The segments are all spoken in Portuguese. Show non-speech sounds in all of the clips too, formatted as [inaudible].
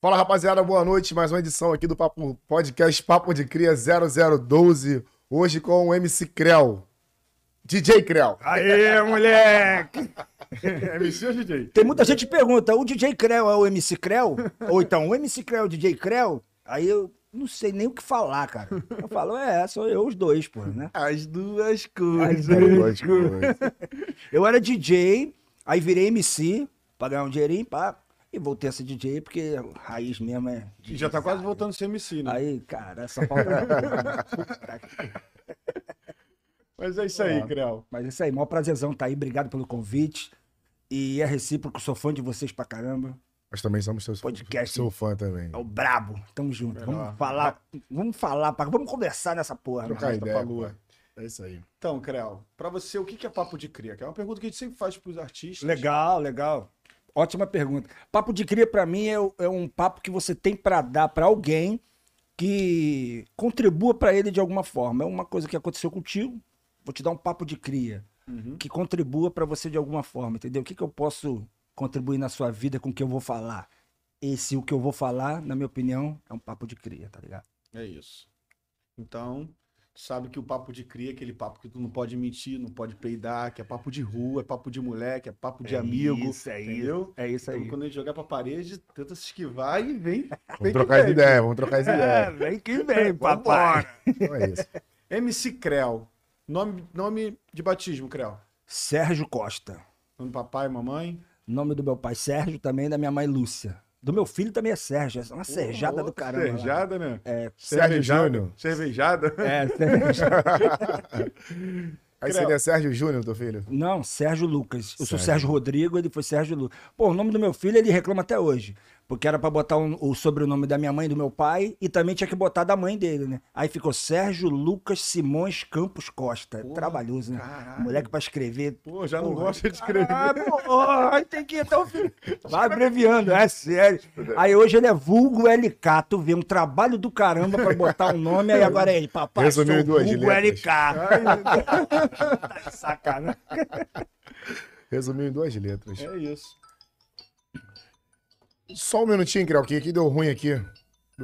Fala rapaziada, boa noite. Mais uma edição aqui do Papo Podcast Papo de Cria 0012. Hoje com o MC Creu. DJ Creu. Aê, moleque! [laughs] MC ou DJ? Tem muita gente que pergunta, o DJ Creu é o MC Creu? Ou então, o MC Creu é o DJ Creu? Aí eu não sei nem o que falar, cara. Eu falo, é, sou eu os dois, pô, né? As duas As coisas. duas coisas. Eu era DJ, aí virei MC, pra ganhar um dinheirinho, pá. E voltei a ser DJ, porque a raiz mesmo é... E já tá quase voltando a ser MC, né? Aí, cara, essa falta... Puta que- [laughs] Mas é isso aí, Ó. Creu. Mas é isso aí, maior prazerzão tá aí, obrigado pelo convite. E é recíproco, sou fã de vocês pra caramba. Nós também somos seu, Podcast. seu fã também. É o brabo, tamo junto. Melhor. Vamos falar, vamos falar, vamos conversar nessa porra. Trocar ideia. pra lua. É isso aí. Então, Creu, pra você, o que que é papo de cria? Que é uma pergunta que a gente sempre faz pros artistas. Legal, legal. Ótima pergunta. Papo de cria pra mim é, é um papo que você tem pra dar pra alguém que contribua pra ele de alguma forma. É uma coisa que aconteceu contigo. Vou te dar um papo de cria Uhum. que contribua pra você de alguma forma, entendeu? O que, que eu posso contribuir na sua vida com o que eu vou falar? Esse o que eu vou falar, na minha opinião, é um papo de cria, tá ligado? É isso. Então, tu sabe que o papo de cria é aquele papo que tu não pode mentir, não pode peidar, que é papo de rua, é papo de moleque, é papo de É amigo. isso, é entendeu? É isso aí. Então, quando a gente jogar pra parede, tenta se esquivar e vem. vem Vamos trocar as ideias, vamos trocar as É, ideias. vem que vem, [laughs] papai. Então é isso. MC Creu. Nome, nome de batismo, Creu. Sérgio Costa. Nome do papai, mamãe. Nome do meu pai Sérgio, também da minha mãe Lúcia. Do meu filho também é Sérgio. É uma serjada do caramba. Serjada, né? É, Sérgio Cervejada. Júnior. Cervejada. é, [laughs] Sérgio. Aí seria Sérgio Júnior, teu filho. Não, Sérgio Lucas. Eu sou Sérgio. Sérgio Rodrigo, ele foi Sérgio Lucas. Pô, o nome do meu filho ele reclama até hoje. Porque era pra botar um- o sobrenome da minha mãe e do meu pai e também tinha que botar da mãe dele, né? Aí ficou Sérgio Lucas Simões Campos Costa. Porra, Trabalhoso, né? caralho. Moleque pra escrever. Pô, já não Porra. gosta de escrever. Ah, pô, aí tem que ir até o fim. [laughs] Vai abreviando, é sério. Aí hoje ele é vulgo LK. Tu vê um trabalho do caramba pra botar um nome, aí agora é ele, papai, Resumiu sou em duas vulgo letras. LK. [laughs] tá de sacanagem. Resumiu em duas letras. É isso. Só um minutinho, Creu, que aqui deu ruim aqui.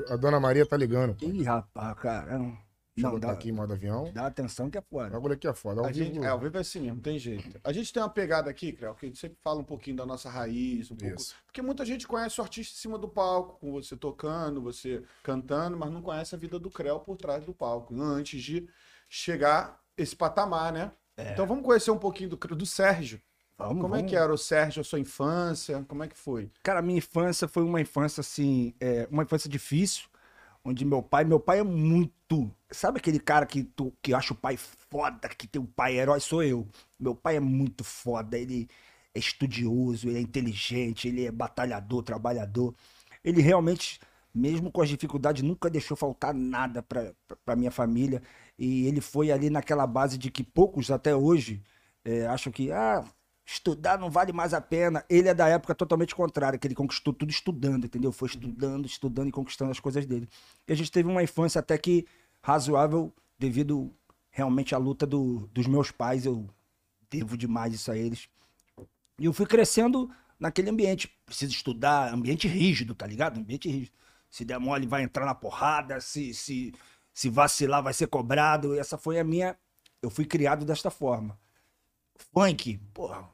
A dona Maria tá ligando. pô. Ih, rapaz, cara. Não, Deixa eu não botar dá, aqui em modo avião. dá atenção que é O foda. bagulho aqui é foda. Ao A vivo. gente, é, ao vivo é assim mesmo, não tem jeito. A gente tem uma pegada aqui, Creu, que a gente sempre fala um pouquinho da nossa raiz, um pouco. Isso. Porque muita gente conhece o artista em cima do palco, com você tocando, você cantando, mas não conhece a vida do Creu por trás do palco, antes de chegar esse patamar, né? Então vamos conhecer um pouquinho do, do Sérgio. Vamos, Como é vamos. que era o Sérgio, a sua infância? Como é que foi? Cara, minha infância foi uma infância assim, é, uma infância difícil, onde meu pai, meu pai é muito, sabe aquele cara que tu que acha o pai foda, que tem um pai herói, sou eu. Meu pai é muito foda, ele é estudioso, ele é inteligente, ele é batalhador, trabalhador. Ele realmente, mesmo com as dificuldades, nunca deixou faltar nada pra pra minha família. E ele foi ali naquela base de que poucos até hoje é, acham que ah, estudar não vale mais a pena. Ele é da época totalmente contrária, que ele conquistou tudo estudando, entendeu? Foi estudando, estudando e conquistando as coisas dele. E a gente teve uma infância até que razoável devido realmente à luta do- dos meus pais. Eu devo demais isso a eles. E eu fui crescendo naquele ambiente. Preciso estudar, ambiente rígido, tá ligado? Ambiente rígido. Se der mole, vai entrar na porrada. Se, se, se vacilar, vai ser cobrado. E essa foi a minha. Eu fui criado desta forma. Funk, porra.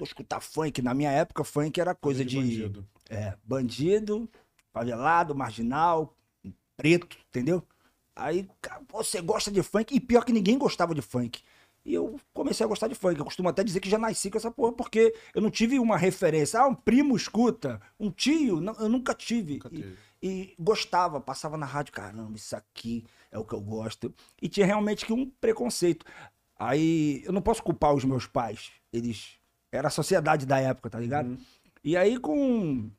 Tô escutar funk. Na minha época, funk era coisa de. bandido. É, bandido, favelado, marginal, preto, entendeu? Aí, cara, você gosta de funk? E pior que ninguém gostava de funk. E eu comecei a gostar de funk. Eu costumo até dizer que já nasci com essa porra, porque eu não tive uma referência. Ah, um primo escuta, um tio. Não, eu nunca tive. Nunca E- e gostava, passava na rádio, caramba, isso aqui é o que eu gosto. E tinha realmente que um preconceito. Aí eu não posso culpar os meus pais. Eles. Era a sociedade da época, tá ligado? Uhum. E aí, com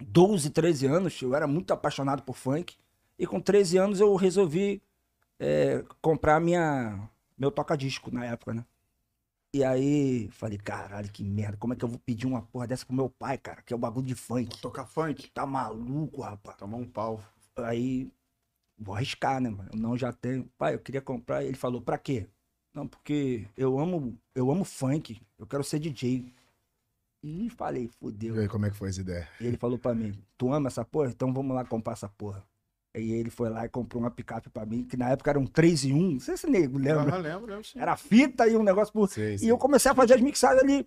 12, 13 anos, eu era muito apaixonado por funk. E com 13 anos eu resolvi é, comprar minha, meu toca-disco na época, né? E aí, falei, caralho, que merda, como é que eu vou pedir uma porra dessa pro meu pai, cara? Que é o bagulho de funk. Tocar funk? Tá maluco, rapaz? Tomar um pau. Aí, vou arriscar, né, mano? Eu não já tenho. Pai, eu queria comprar. Ele falou, pra quê? Não, porque eu amo, eu amo funk. Eu quero ser DJ. E falei, E fudeu. aí, como é que foi essa ideia? E ele falou pra mim, tu ama essa porra? Então vamos lá comprar essa porra. Aí ele foi lá e comprou uma picape pra mim, que na época era um 3 em 1, não sei se nego lembra. Ah, lembro, lembro sim. Era fita e um negócio por... Sei, E sei. eu comecei a fazer as mixagens ali.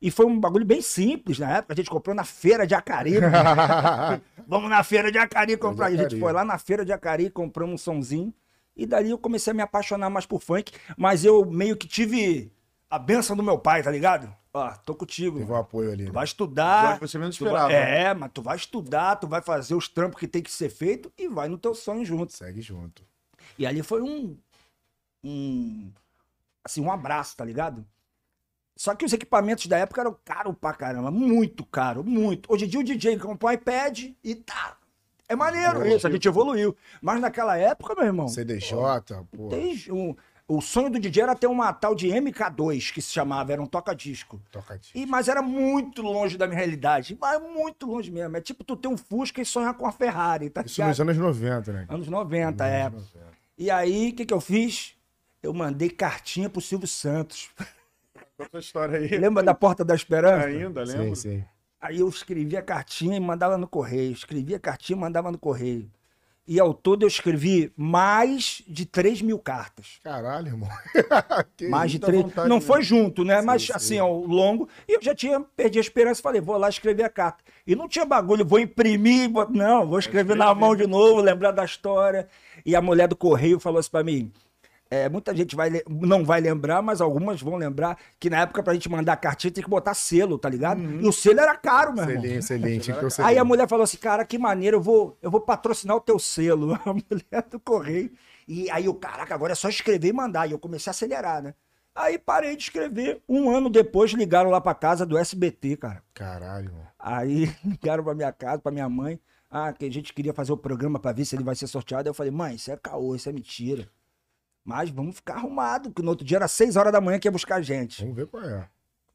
E foi um bagulho bem simples na época. A gente comprou na feira de Acari. [laughs] Vamos na feira de Acari comprar. E a gente Acari. foi lá na feira de Acari, compramos um sonzinho. E dali eu comecei a me apaixonar mais por funk. Mas eu meio que tive a benção do meu pai, tá ligado? Ó, tô contigo. Teve um apoio ali. Tu né? vai estudar. Que você menos vai- esperava. É, mas tu vai estudar, tu vai fazer os trampos que tem que ser feito e vai no teu sonho junto. Segue junto. E ali foi um. Um. Assim, um abraço, tá ligado? Só que os equipamentos da época eram caros pra caramba. Muito caro, muito. Hoje em dia o DJ compra um iPad e tá. É maneiro isso, a gente evoluiu. Mas naquela época, meu irmão, CDJ, pô. tem um- o sonho do DJ era ter uma tal de MK2, que se chamava, era um toca-disco. Toca de. E, mas era muito longe da minha realidade. Mas muito longe mesmo. É tipo tu ter um Fusca e sonhar com a Ferrari, tá Isso ligado? nos anos 90, né? Anos 90, é. Anos 90. E aí, o que, que eu fiz? Eu mandei cartinha pro Silvio Santos. Conta a história aí. Lembra da Porta da Esperança? Ainda, Sim, lembro. sim. Aí eu escrevia a cartinha e mandava no correio. Escrevia a cartinha e mandava no correio. E ao todo eu escrevi mais de 3 mil cartas. Caralho, irmão. [laughs] Mais de muita três. vontade Não mesmo. foi junto, né? Sim, Mas sim. assim, ao longo. E eu já tinha perdi a esperança. Falei, vou lá escrever a carta. E não tinha bagulho, vou imprimir. vou- Não, vou escrever na mão de novo, lembrar da história. E a mulher do correio falou assim pra mim. É, muita gente vai, não vai lembrar, mas algumas vão lembrar que na época pra gente mandar cartinha tem que botar selo, tá ligado? E o selo era caro, meu irmão. Selinho, selinho. Tinha que ter o Aí a mulher falou assim, cara, que maneiro, eu vou, eu vou patrocinar o teu selo. [laughs] A mulher do correio. E aí eu, caraca, agora é só escrever e mandar. E eu comecei a acelerar, né? Aí parei de escrever. Um ano depois ligaram lá pra casa do SBT, cara. Caralho, irmão. Aí [laughs] ligaram pra minha casa, pra minha mãe. Ah, que a gente queria fazer o programa pra ver se ele vai ser sorteado. Aí eu falei, mãe, isso é caô, isso é mentira. Mas vamos ficar arrumado, que no outro dia era 6 horas da manhã que ia buscar a gente. Vamos ver qual é.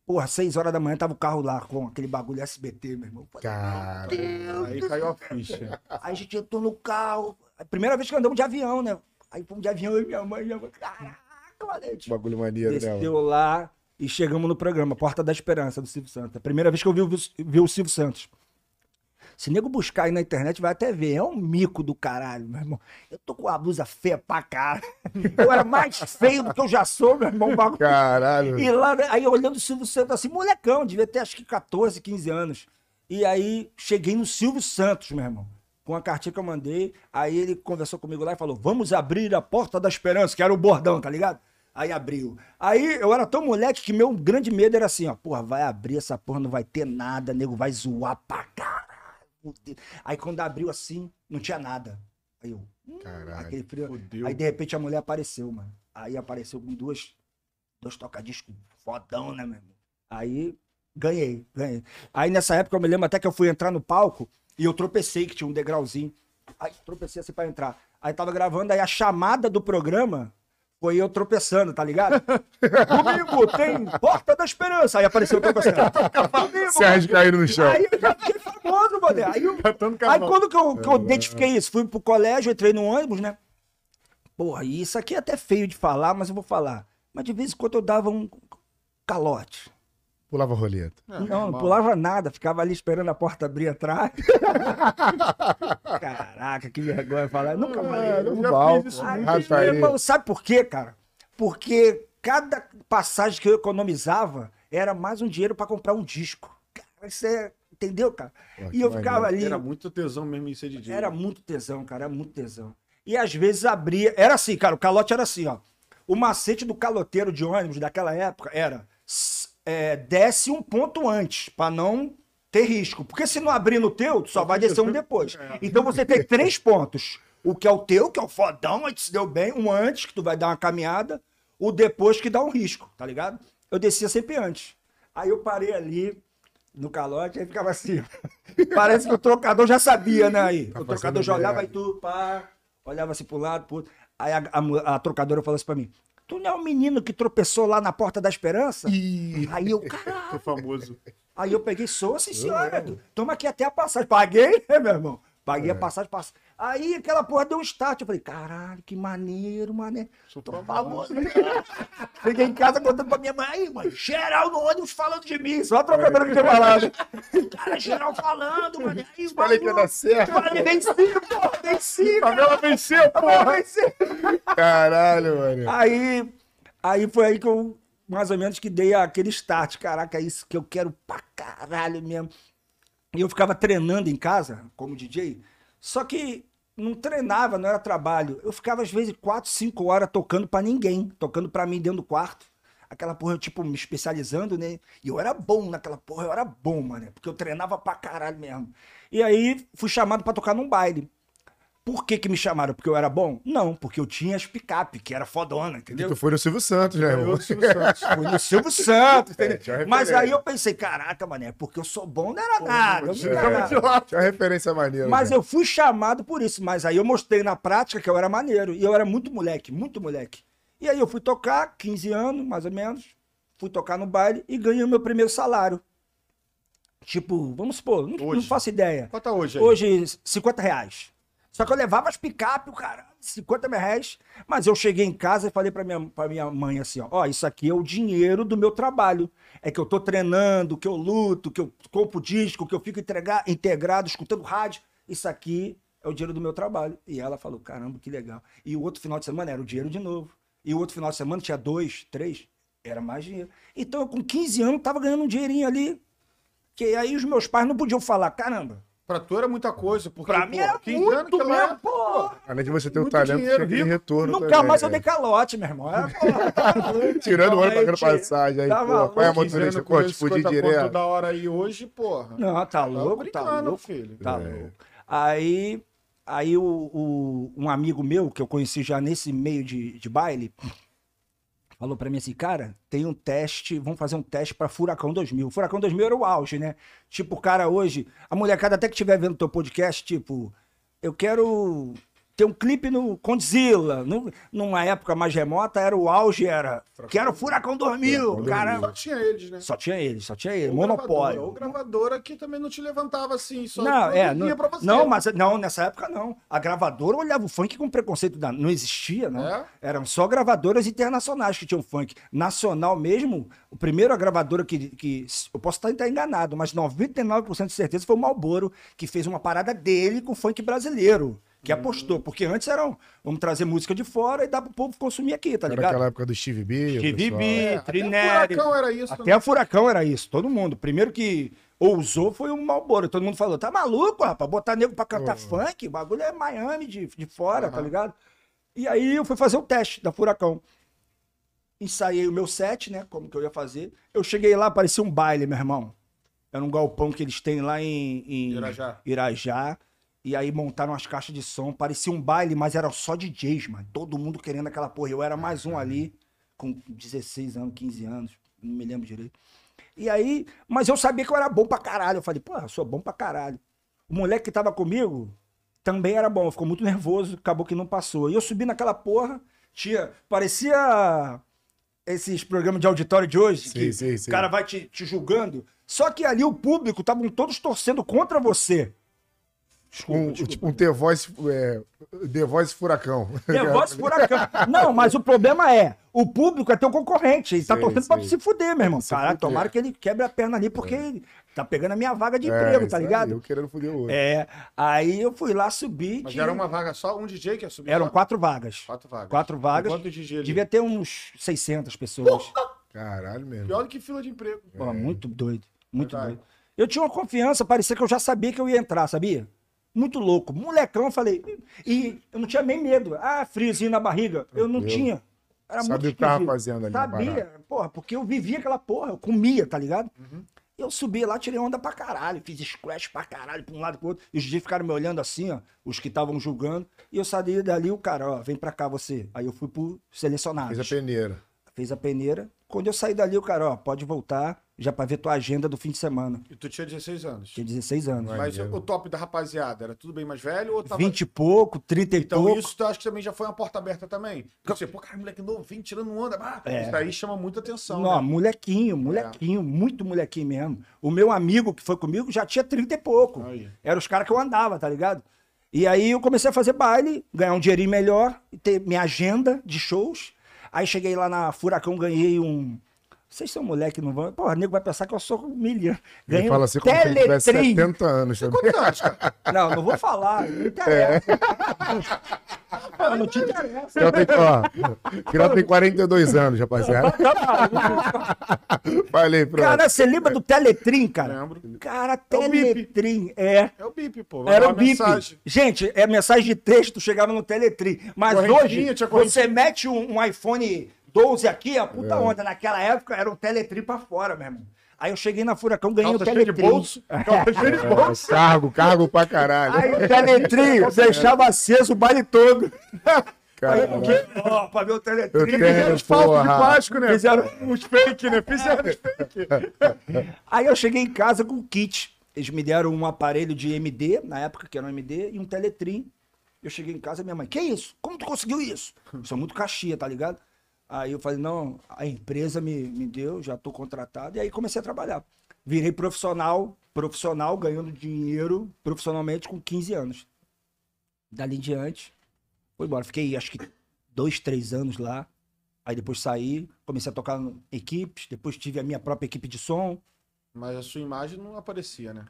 Porra, 6 horas da manhã tava o carro lá com aquele bagulho SBT, meu irmão. Caralho. Aí caiu a ficha. [laughs] Aí a gente entrou no carro. Primeira vez que andamos de avião, né? Aí fomos de avião, e minha mãe, minha mãe. Caraca, Valente. Bagulho maneiro, né? mano? Desceu lá e chegamos no programa, Porta da Esperança, do Silvio Santos. Primeira vez que eu vi, o- vi o Silvio Santos. Se nego buscar aí na internet, vai até ver. É um mico do caralho, meu irmão. Eu tô com a blusa feia pra cara. Eu era mais feio do que eu já sou, meu irmão. bagulho. Caralho. E lá, né, aí olhando o Silvio Santos assim, molecão, devia ter acho que 14, 15 anos. E aí cheguei no Silvio Santos, meu irmão, com a cartinha que eu mandei. Aí ele conversou comigo lá e falou: Vamos abrir a porta da esperança, que era o bordão, tá ligado? Aí abriu. Aí eu era tão moleque que meu grande medo era assim: ó, porra, vai abrir essa porra, não vai ter nada, nego vai zoar pra caralho. Aí quando abriu assim, não tinha nada. Aí eu, hum, Caralho. aquele frio. Fudeu. Aí de repente a mulher apareceu, mano. Aí apareceu com duas, dois tocadiscos fodão, né, meu irmão? Aí ganhei, ganhei. Aí nessa época eu me lembro até que eu fui entrar no palco e eu tropecei, que tinha um degrauzinho. Aí tropecei assim pra entrar. Aí tava gravando, aí a chamada do programa foi eu tropeçando, tá ligado? [laughs] Comigo tem Porta da Esperança. Aí apareceu o tropeçando. [laughs] Sérgio caindo no chão. Aí eu já fiquei famoso, mano. Aí, eu, aí quando que eu, que eu identifiquei isso? Fui pro colégio, entrei no ônibus, né? Porra, e isso aqui é até feio de falar, mas eu vou falar. Mas de vez em quando eu dava um calote. Pulava roleta. É, não, não pulava nada, ficava ali esperando a porta abrir atrás. [laughs] Caraca, que vergonha falar. Eu Nunca falei. É, eu já fiz isso Rataria. irmão, sabe por quê, cara? Porque cada passagem que eu economizava era mais um dinheiro pra comprar um disco. Cara, isso é. Entendeu, cara? Pô, e eu ficava maneiro. ali. Era muito tesão mesmo em ser DJ. Era muito tesão, cara, era muito tesão. E às vezes abria. Era assim, cara, o calote era assim, ó. O macete do caloteiro de ônibus daquela época era é, desce um ponto antes, pra não ter risco. Porque se não abrir no teu, tu só vai descer um depois. [laughs] Então você tem três pontos. O que é o teu, que é o fodão, aí se deu bem. Um antes, que tu vai dar uma caminhada. O depois, que dá um risco, tá ligado? Eu descia sempre antes. Aí eu parei ali no calote, aí ficava assim. Parece que o trocador já sabia, né? Aí. Tá o trocador já olhava e tu, pá, olhava assim pro lado, pro outro. Aí a, a a trocadora falou assim pra mim: Tu não é o menino que tropeçou lá na Porta da Esperança? Aí eu, [laughs] caralho. Famoso. Aí eu peguei, sou, sim, senhora. Toma aqui até a passagem. Paguei, né, meu irmão? Paguei É. a passagem, pass... Aí aquela porra deu um start. Eu falei, caralho, que maneiro, mané. Tô famoso. Cheguei [laughs] em casa contando pra minha mãe, aí, mãe, geral no ônibus falando de mim. Só trocando que tinha falado. [laughs] Cara, geral falando, mané. Aí, Falei que ia dar certo. Falei, venci, porra, venci. A Bela venceu, Porra, venci. Caralho, mano. Aí, aí foi aí que eu, mais ou menos, que dei aquele start. Caraca, é isso que eu quero pra caralho mesmo. E eu ficava treinando em casa, como DJ, só que não treinava, não era trabalho. Eu ficava, às vezes, quatro, cinco horas tocando pra ninguém, tocando pra mim dentro do quarto. Aquela porra, eu, tipo, me especializando, né? E eu era bom naquela porra, eu era bom, mano. Porque eu treinava pra caralho mesmo. E aí, fui chamado pra tocar num baile. Por que que me chamaram? Porque eu era bom? Não, porque eu tinha as picape, que era fodona, entendeu? Tu foi no Silvio Santos, né, irmão? do Silvio Santos. Fui no Silvio [laughs] Santos, entendeu? É, tinha uma Mas aí eu pensei, caraca, mané, porque eu sou bom não era nada. eu Tinha era É. nada. lá. Tinha uma referência maneira. Mas né? eu fui chamado por isso. Mas aí eu mostrei na prática que eu era maneiro. E eu era muito moleque, muito moleque. E aí eu fui tocar, 15 anos, mais ou menos. Fui tocar no baile e ganhei o meu primeiro salário. Tipo, vamos supor, não, não faço ideia. Quanto tá hoje aí? Hoje, 50 reais. Só que eu levava as picape, o cara, 50 mil reais. Mas eu cheguei em casa e falei pra minha, pra minha mãe assim, ó, ó, isso aqui é o dinheiro do meu trabalho. É que eu tô treinando, que eu luto, que eu compro disco, que eu fico entregar, integrado, escutando rádio. Isso aqui é o dinheiro do meu trabalho. E ela falou, caramba, que legal. E o outro final de semana era o dinheiro de novo. E o outro final de semana tinha dois, três, era mais dinheiro. Então eu com 15 anos tava ganhando um dinheirinho ali. Que aí os meus pais não podiam falar, caramba, Pra tu era muita coisa, porque, Pra pô, mim era 15 muito mesmo, era, pô. Além de você ter o muito talento, dinheiro, tinha aquele retorno Nunca também, mais eu né? dei calote, meu irmão. É, porra. [laughs] Tirando o ano pagando passagem aí, Tá pô. Qual é a motorista? 15 Pô, te fudir 50 conto direto. da hora aí hoje, porra. Não, tá Tá louco, tá louco. filho. Tá É. louco. Aí, aí o, o- um amigo meu, que eu conheci já nesse meio de, de baile, falou pra mim assim, cara, tem um teste, vamos fazer um teste pra Furacão 2000. Furacão 2000 era o auge, né? Tipo, cara hoje, a molecada até que estiver vendo teu podcast, tipo, eu quero ter um clipe no Condzilla. No, numa época mais remota, era o auge, era, quero Furacão 2000, Furacão cara. Só tinha eles, né? Só tinha ele, só tinha ele, Ou monopólio. gravadora, Ou gravadora que também não te levantava assim, só Não, é, não, pra você. não, mas não, nessa época não. A gravadora olhava o funk com preconceito, da, não existia, não. É? Eram só gravadoras internacionais que tinham funk. Nacional mesmo, o primeiro a gravadora que, que eu posso estar estar enganado, mas 99% de certeza foi o Malboro que fez uma parada dele com funk brasileiro. Que Uhum. apostou, porque antes eram, vamos trazer música de fora e dar pro povo consumir aqui, tá Era ligado? aquela época do Steve B. o Steve. B, É, até o. Furacão era isso Até também. a Furacão era isso, todo mundo. O primeiro que ousou foi o Malboro. Todo mundo falou, tá maluco, rapaz, botar nego pra cantar funk, o bagulho é Miami de, de fora, tá Aham. ligado? E aí eu fui fazer o teste da Furacão. Ensaiei o meu set, né, como que eu ia fazer. Eu cheguei lá, parecia um baile, meu irmão. Era um galpão que eles têm lá em, em Irajá. Irajá. E aí montaram as caixas de som. Parecia um baile, mas era só DJs, mano. Todo mundo querendo aquela porra. Eu era mais um ali, com 16 anos, 15 anos. Não me lembro direito. E aí, mas eu sabia que eu era bom pra caralho. Eu falei, pô, eu sou bom pra caralho. O moleque que tava comigo também era bom. Ficou muito nervoso, acabou que não passou. E eu subi naquela porra, tinha. Parecia esses programas de auditório de hoje, Sim, que sim, sim. o cara vai te, te julgando. Só que ali o público estavam todos torcendo contra você. Desculpa, Um, desculpa. tipo, um The Voice, é, The Voice Furacão. The Voice Furacão. Não, mas o problema é, o público é teu concorrente. Ele tá Sei, torcendo pra sei. se fuder, meu irmão. Caralho, fuder. tomara que ele quebre a perna ali, porque ele tá pegando a minha vaga de É, emprego, tá aí, ligado? eu querendo foder o outro. É, aí eu fui lá subir. Mas era uma vaga só, um DJ que ia subir Eram só? quatro vagas. Quatro vagas. Quatro vagas. Quanto DJ ali? Devia ter uns 600 pessoas. Caralho mesmo. Pior do que fila de emprego. Pô, muito doido, muito Verdade. doido. Eu tinha uma confiança, parecia que eu já sabia que eu ia entrar, sabia? Muito louco. Molecão, eu falei. E eu não tinha nem medo. Ah, friozinho na barriga. Eu não tinha. Era Sabia muito o que tava fazendo ali Sabia, porra, porque eu vivia aquela porra, eu comia, tá ligado? Uhum. Eu subi lá, tirei onda pra caralho, fiz squash pra caralho, pra um lado e pro outro. E os DJs ficaram me olhando assim, ó, os que estavam julgando. E eu saí dali, o cara, ó, vem pra cá você. Aí eu fui pro selecionado. Fez a peneira. Fez a peneira. Quando eu saí dali, o cara, ó, pode voltar já pra ver tua agenda do fim de semana. E tu tinha 16 anos. Tinha 16 anos. Vai. Mas o top da rapaziada era tudo bem mais velho ou tava... 20 e pouco, 30 e Então pouco. isso tu acha que também já foi uma porta aberta também? Porque você, pô, cara, moleque novinho, tirando onda. Ah, É. Isso daí chama muita atenção, Não, né? molequinho, molequinho, muito molequinho mesmo. O meu amigo que foi comigo já tinha 30 e pouco. Aí. Era os caras que eu andava, tá ligado? E aí eu comecei a fazer baile, ganhar um dinheirinho melhor, e ter minha agenda de shows. Aí cheguei lá na Furacão, ganhei um. Vocês são moleque, não vão. Porra, o nego vai pensar que eu sou milhão. Ele Ganhei fala um assim como se ele tivesse Teletrim. 70 anos também. [laughs] Não, não vou falar, não interessa. Pô, [laughs] não te interessa. Já tem, ó, tem 42 anos, rapaziada. [laughs] Falei, pronto. Cara, você lembra do Teletrim, cara? Lembro. Cara, É o bip. Teletrim, é. É o bip, pô. Vai Era o bip. Gente, é mensagem de texto, chegava no Teletrim. Mas hoje, você mete um, um iPhone 12 aqui, a puta onda. Naquela época era um Teletrim pra fora, meu irmão. Aí eu cheguei na Furacão, ganhei Calça o cheia de Teletrim. bolso. [laughs] Calça cheia de bolso. É, cargo, cargo pra caralho. Aí o Teletrim [laughs] deixava aceso o baile todo. [laughs] Caralho. Ó, pra ver o Eu Teletrim. tenho, Os falsos de plástico, né? Fizeram- Os fake, né? Fizeram os fake. Aí eu cheguei em casa com o kit. Eles me deram um aparelho de MD, na época que era um MD, e um Teletrim. Eu cheguei em casa, minha mãe, que isso? Como tu conseguiu isso? Isso é muito caxia, tá ligado? Aí eu falei, não, a empresa me, me deu, já tô contratado. E aí comecei a trabalhar. Virei profissional, profissional, ganhando dinheiro profissionalmente com 15 anos. Dali em diante, foi embora. Fiquei, acho que, dois, três anos lá. Aí depois saí, comecei a tocar em equipes, depois tive a minha própria equipe de som. Mas a sua imagem não aparecia, né?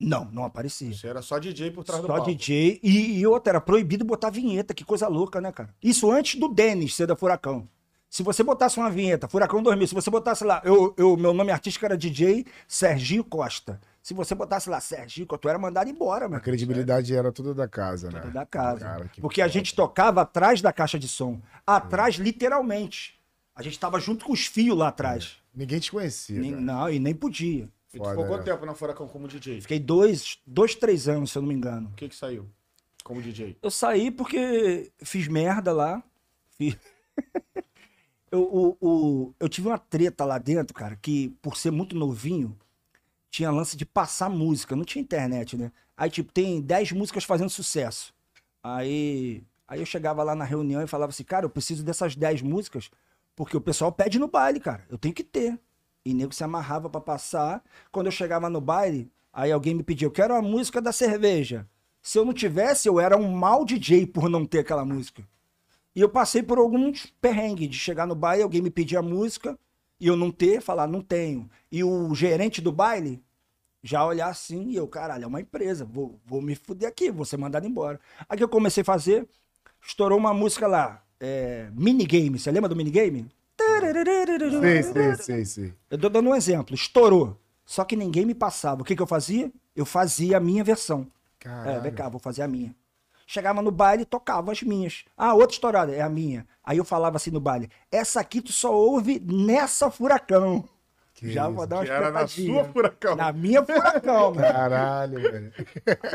Não, não aparecia. Você era só DJ por trás do Só palco. DJ. E, e outra, era proibido botar vinheta. Que coisa louca, né, cara? Isso antes do Denis ser da Furacão. Se você botasse uma vinheta, Furacão 2000, se você botasse lá, eu, eu, meu nome artístico era DJ Serginho Costa. Se você botasse lá Serginho Costa, tu era mandado embora, A mano. credibilidade era tudo da casa, né? Tudo da casa. Cara, que Porque a foda. gente tocava atrás da caixa de som. Atrás, literalmente. A gente tava junto com os fios lá atrás. Ninguém te conhecia. Nem- cara. não, e nem podia. E tu Foda, ficou né? quanto tempo na Furacão como DJ? Fiquei dois, dois, três anos, se eu não me engano. O que que saiu como DJ? Eu saí porque fiz merda lá. Fiz... [laughs] eu, o- eu tive uma treta lá dentro, cara, que por ser muito novinho, tinha lance de passar música. Não tinha internet, né? Aí, tipo, tem 10 músicas fazendo sucesso. Aí, aí eu chegava lá na reunião e falava assim, cara, eu preciso dessas 10 músicas porque o pessoal pede no baile, cara. Eu tenho que ter. E nego se amarrava pra passar. Quando eu chegava no baile, aí alguém me pediu, eu quero a música da cerveja. Se eu não tivesse, eu era um mau DJ por não ter aquela música. E eu passei por alguns perrengues de chegar no baile, alguém me pedir a música e eu não ter, falar, não tenho. E o gerente do baile já olhar assim e eu, caralho, é uma empresa, vou, vou me fuder aqui, vou ser mandado embora. Aí que eu comecei a fazer, estourou uma música lá, é, minigame, você lembra do minigame? Sei, sei, sei, sei. Eu tô dando um exemplo, estourou. Só que ninguém me passava. O que, que eu fazia? Eu fazia a minha versão. É, Caralho. vem cá, vou fazer a minha. Chegava no baile e tocava as minhas. Ah, outra estourada, é a minha. Aí eu falava assim no baile: essa aqui tu só ouve nessa furacão. Que Já isso. vou dar uma Que era na sua Furacão. Na minha furacão, mano. Caralho, velho.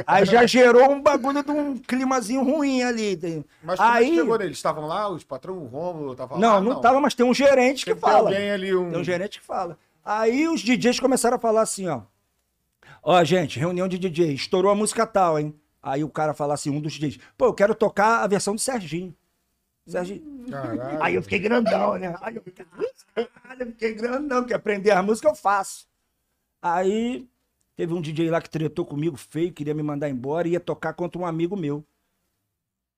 Aí já gerou um bagulho de um climazinho ruim ali. Mas como é aí. que chegou neles? Estavam lá, os patrão, o Rômulo, tava Não, lá? não tava, mas tem um gerente que Sempre tem fala. alguém ali, um... Tem um gerente que fala. Aí os DJs começaram a falar assim, ó. Ó, gente, reunião de DJ, estourou a música tal, hein? Aí o cara fala assim, um dos DJs, pô, eu quero tocar a versão do Serginho. Serginho. Caralho. Aí eu fiquei grandão, né? Aí eu, caralho, eu fiquei grandão, porque aprender a música eu faço. Aí teve um DJ lá que tretou comigo feio, queria me mandar embora, ia tocar contra um amigo meu.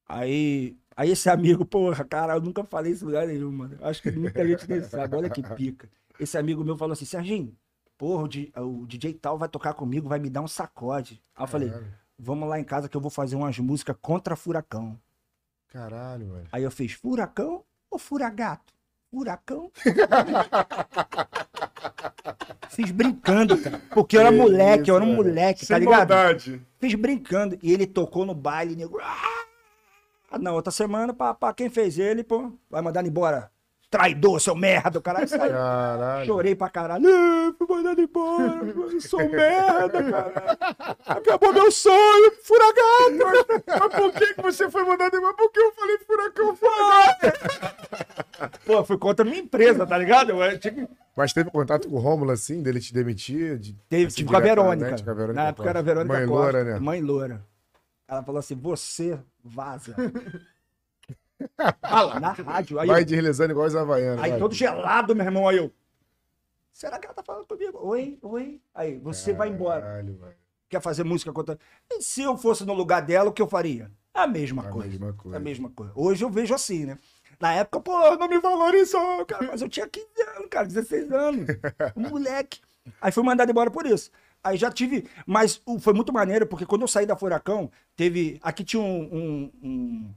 Aí, aí esse amigo, porra, cara, eu nunca falei isso em lugar nenhum, mano. Acho que muita gente nem sabe, olha que pica. Esse amigo meu falou assim, Serginho, porra, o DJ tal vai tocar comigo, vai me dar um sacode. Aí eu falei, Caralho. Vamos lá em casa que eu vou fazer umas músicas contra furacão. Caralho, velho. Aí eu fiz furacão ou furagato? Furacão? [laughs] Fiz brincando, cara. Porque eu era Que moleque, eu era um isso, moleque, tá Sem ligado? maldade. Fiz brincando. E ele tocou no baile, nego. Ah, na outra semana, pá, pá, quem fez ele, pô, vai mandar embora. Traidor, seu merda, o caralho saiu. Caralho. Chorei pra caralho. Fui mandado embora, eu sou merda, cara. Acabou meu sonho, furagato. Mas por que, que você foi mandado embora? Porque eu falei Furacão Furacão. Pô, fui contra a minha empresa, tá ligado? Eu tinha que Mas teve contato com o Rômulo, assim, dele te demitir? De, Teve, assim, tive com a Verônica. com a Verônica Na época era a. Verônica Mãe Costa, loura, né? Mãe loura. Ela falou assim: você vaza. Na rádio. Aí, Vai eu, deslizando igual os havaianos. aí vai. todo gelado, meu irmão. Aí eu. Será que ela tá falando comigo? Oi, oi. Aí, você vai embora. Caralho, velho. quer fazer música contra. E se eu fosse no lugar dela, o que eu faria? A mesma A coisa. mesma coisa. A mesma coisa. Hoje eu vejo assim, né? Na época, pô, não me valorizou, cara. Mas eu tinha 15 anos, cara, 16 anos. Um [laughs] moleque. Aí fui mandado embora por isso. Aí já tive. Mas foi muito maneiro, porque quando eu saí da Furacão, teve. Aqui tinha um, um- um-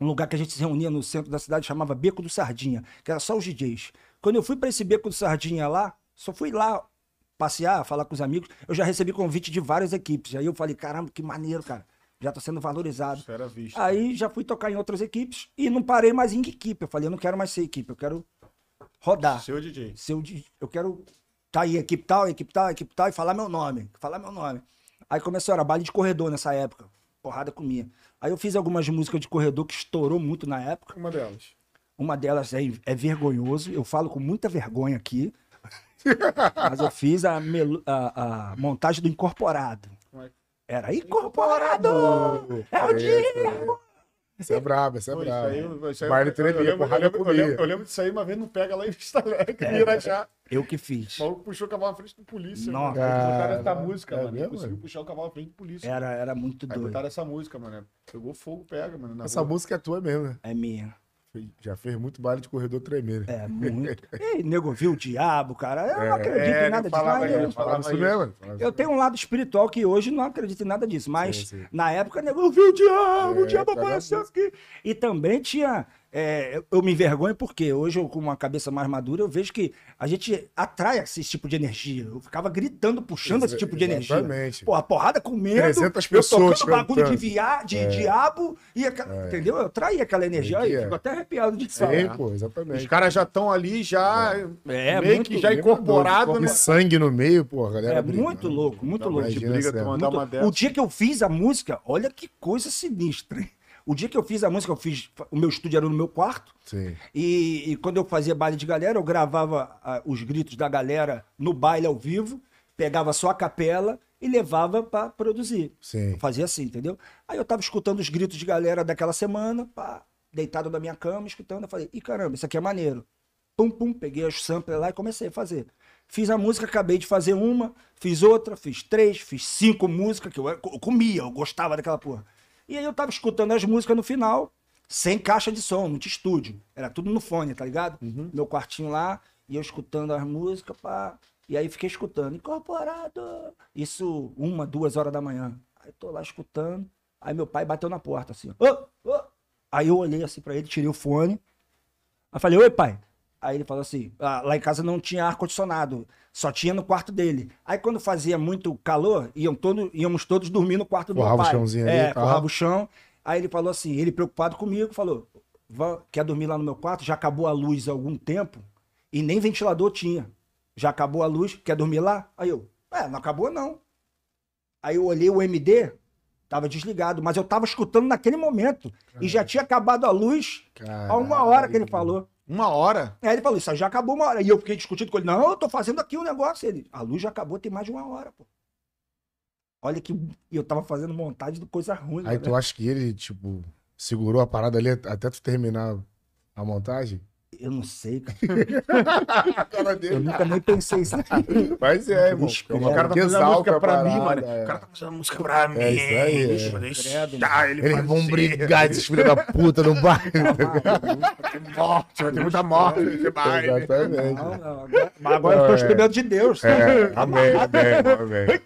um lugar que a gente se reunia no centro da cidade, chamava Beco do Sardinha, que era só os DJs. Quando eu fui pra esse Beco do Sardinha lá, só fui lá passear, falar com os amigos, eu já recebi convite de várias equipes. Aí eu falei, caramba, que maneiro, cara. Já tô sendo valorizado. Isso era visto. Aí já fui tocar em outras equipes e não parei mais em equipe. Eu falei, eu não quero mais ser equipe, eu quero rodar. Seu DJ. Ser o di- eu quero tá aí, equipe tal, equipe tal, equipe tal, e falar meu nome. Falar meu nome. Aí começou, era baile de corredor nessa época. Porrada comia. Aí eu fiz algumas músicas de corredor que estourou muito na época. Uma delas. Uma delas é, é vergonhoso. Eu falo com muita vergonha aqui. [laughs] Mas eu fiz a, melo- a- a montagem do incorporado. É Era incorporado! É o Diego! Isso é brabo, isso é Pô, isso brabo. aí- isso aí- Baile eu- tremia, eu porrada eu lembro- eu lembro- Eu lembro disso aí, uma vez não pega lá em Vista Alegre, É. vira já. Eu que fiz. O maluco puxou o cavalo à frente do polícia. Nossa. mano. Aí botaram essa Cara, música, é mano. Ele mesmo, conseguiu mano? puxar o cavalo à frente do polícia. Era, era muito Aí doido. botaram essa música, mano. Pegou fogo, pega, mano. Essa rua. música é tua mesmo, né? É minha. Já fez muito baile de corredor tremer. né? É, [laughs] muito. Ei, nego viu o diabo, cara. Eu não acredito é, em nada disso. falava eu- falava isso mesmo. Falava Eu tenho um lado espiritual que hoje não acredito em nada disso. Mas Sim, sim. na época, nego, eu vi o diabo, É, o diabo cada apareceu aqui. E também tinha. É, eu- eu me envergonho porque hoje, eu, com uma cabeça mais madura, eu vejo que a gente atrai esse tipo de energia. Eu ficava gritando, puxando Exa- esse tipo de energia. exatamente. Pô, a porrada com medo. 300 eu pessoas tocando bagulho de, via, de diabo. E aquela- Entendeu? Eu traía aquela energia. Aí, é. fico até arrepiado de Sim, falar. pô, Os exatamente. caras já estão ali, já. É, meio muito que já incorporado, E né? sangue no meio, pô, a galera. É brigando. muito louco, muito Não, louco. briga, Muito-. O dia que eu fiz a música, olha que coisa sinistra. hein? O dia que eu fiz a música, eu fiz. O meu estúdio era no meu quarto. Sim. E, e quando eu fazia baile de galera, eu gravava ah, os gritos da galera no baile ao vivo, pegava só a capela e levava pra produzir. Sim. Eu fazia assim, entendeu? Aí eu tava escutando os gritos de galera daquela semana, pá, deitado na minha cama, escutando. Eu falei, ih, caramba, isso aqui é maneiro. Pum, pum, peguei os samplers lá e comecei a fazer. Fiz a música, acabei de fazer uma, fiz outra, fiz três, fiz cinco músicas, que eu, eu comia, eu gostava daquela porra. E aí eu tava escutando as músicas no final, sem caixa de som, não tinha estúdio. Era tudo no fone, tá ligado? Meu quartinho lá, e eu escutando as músicas, pá. E aí fiquei escutando, incorporado. Isso uma, duas horas da manhã. Aí tô lá escutando. Aí meu pai bateu na porta, assim, ó. Ô, ô. Aí eu olhei assim pra ele, tirei o fone. Aí falei, oi, pai. Aí ele falou assim: "Ah, lá em casa não tinha ar-condicionado, só tinha no quarto dele. Aí quando fazia muito calor, iam todo, íamos todos dormir no quarto do meu o pai. chãozinho ali é, e tal. forrava o chão. Aí ele falou assim: ele preocupado comigo, falou: "Vá- quer dormir lá no meu quarto? Já acabou a luz há algum tempo e nem ventilador tinha. Já acabou a luz, quer dormir lá? Aí eu: é, não acabou não. Aí eu olhei o MD, tava desligado, mas eu tava escutando naquele momento. E já tinha acabado a luz há uma hora que ele falou. Uma hora. Aí ele falou, isso já acabou uma hora. E eu fiquei discutindo com ele, não, eu tô fazendo aqui um negócio. Ele, a luz já acabou, tem mais de uma hora, pô. Olha que e eu tava fazendo montagem de coisa ruim. Aí né? tu acha que ele, tipo, segurou a parada ali até tu terminar a montagem? Eu não sei, cara. Cara Eu dele. numa nem pensei isso. Mas é, irmão. É o cara tá que fazendo música pra parada, mim, mano. é. O cara tá fazendo a música pra mim. É isso aí, é. Deixa eu deixar ele Eles vão brigar, esses filhos da puta no bairro. Morte, vai ter muita morte nesse baile. Exatamente. Não, não, agora, mas agora eu tô esperando de Deus. É, amém, amém, amém.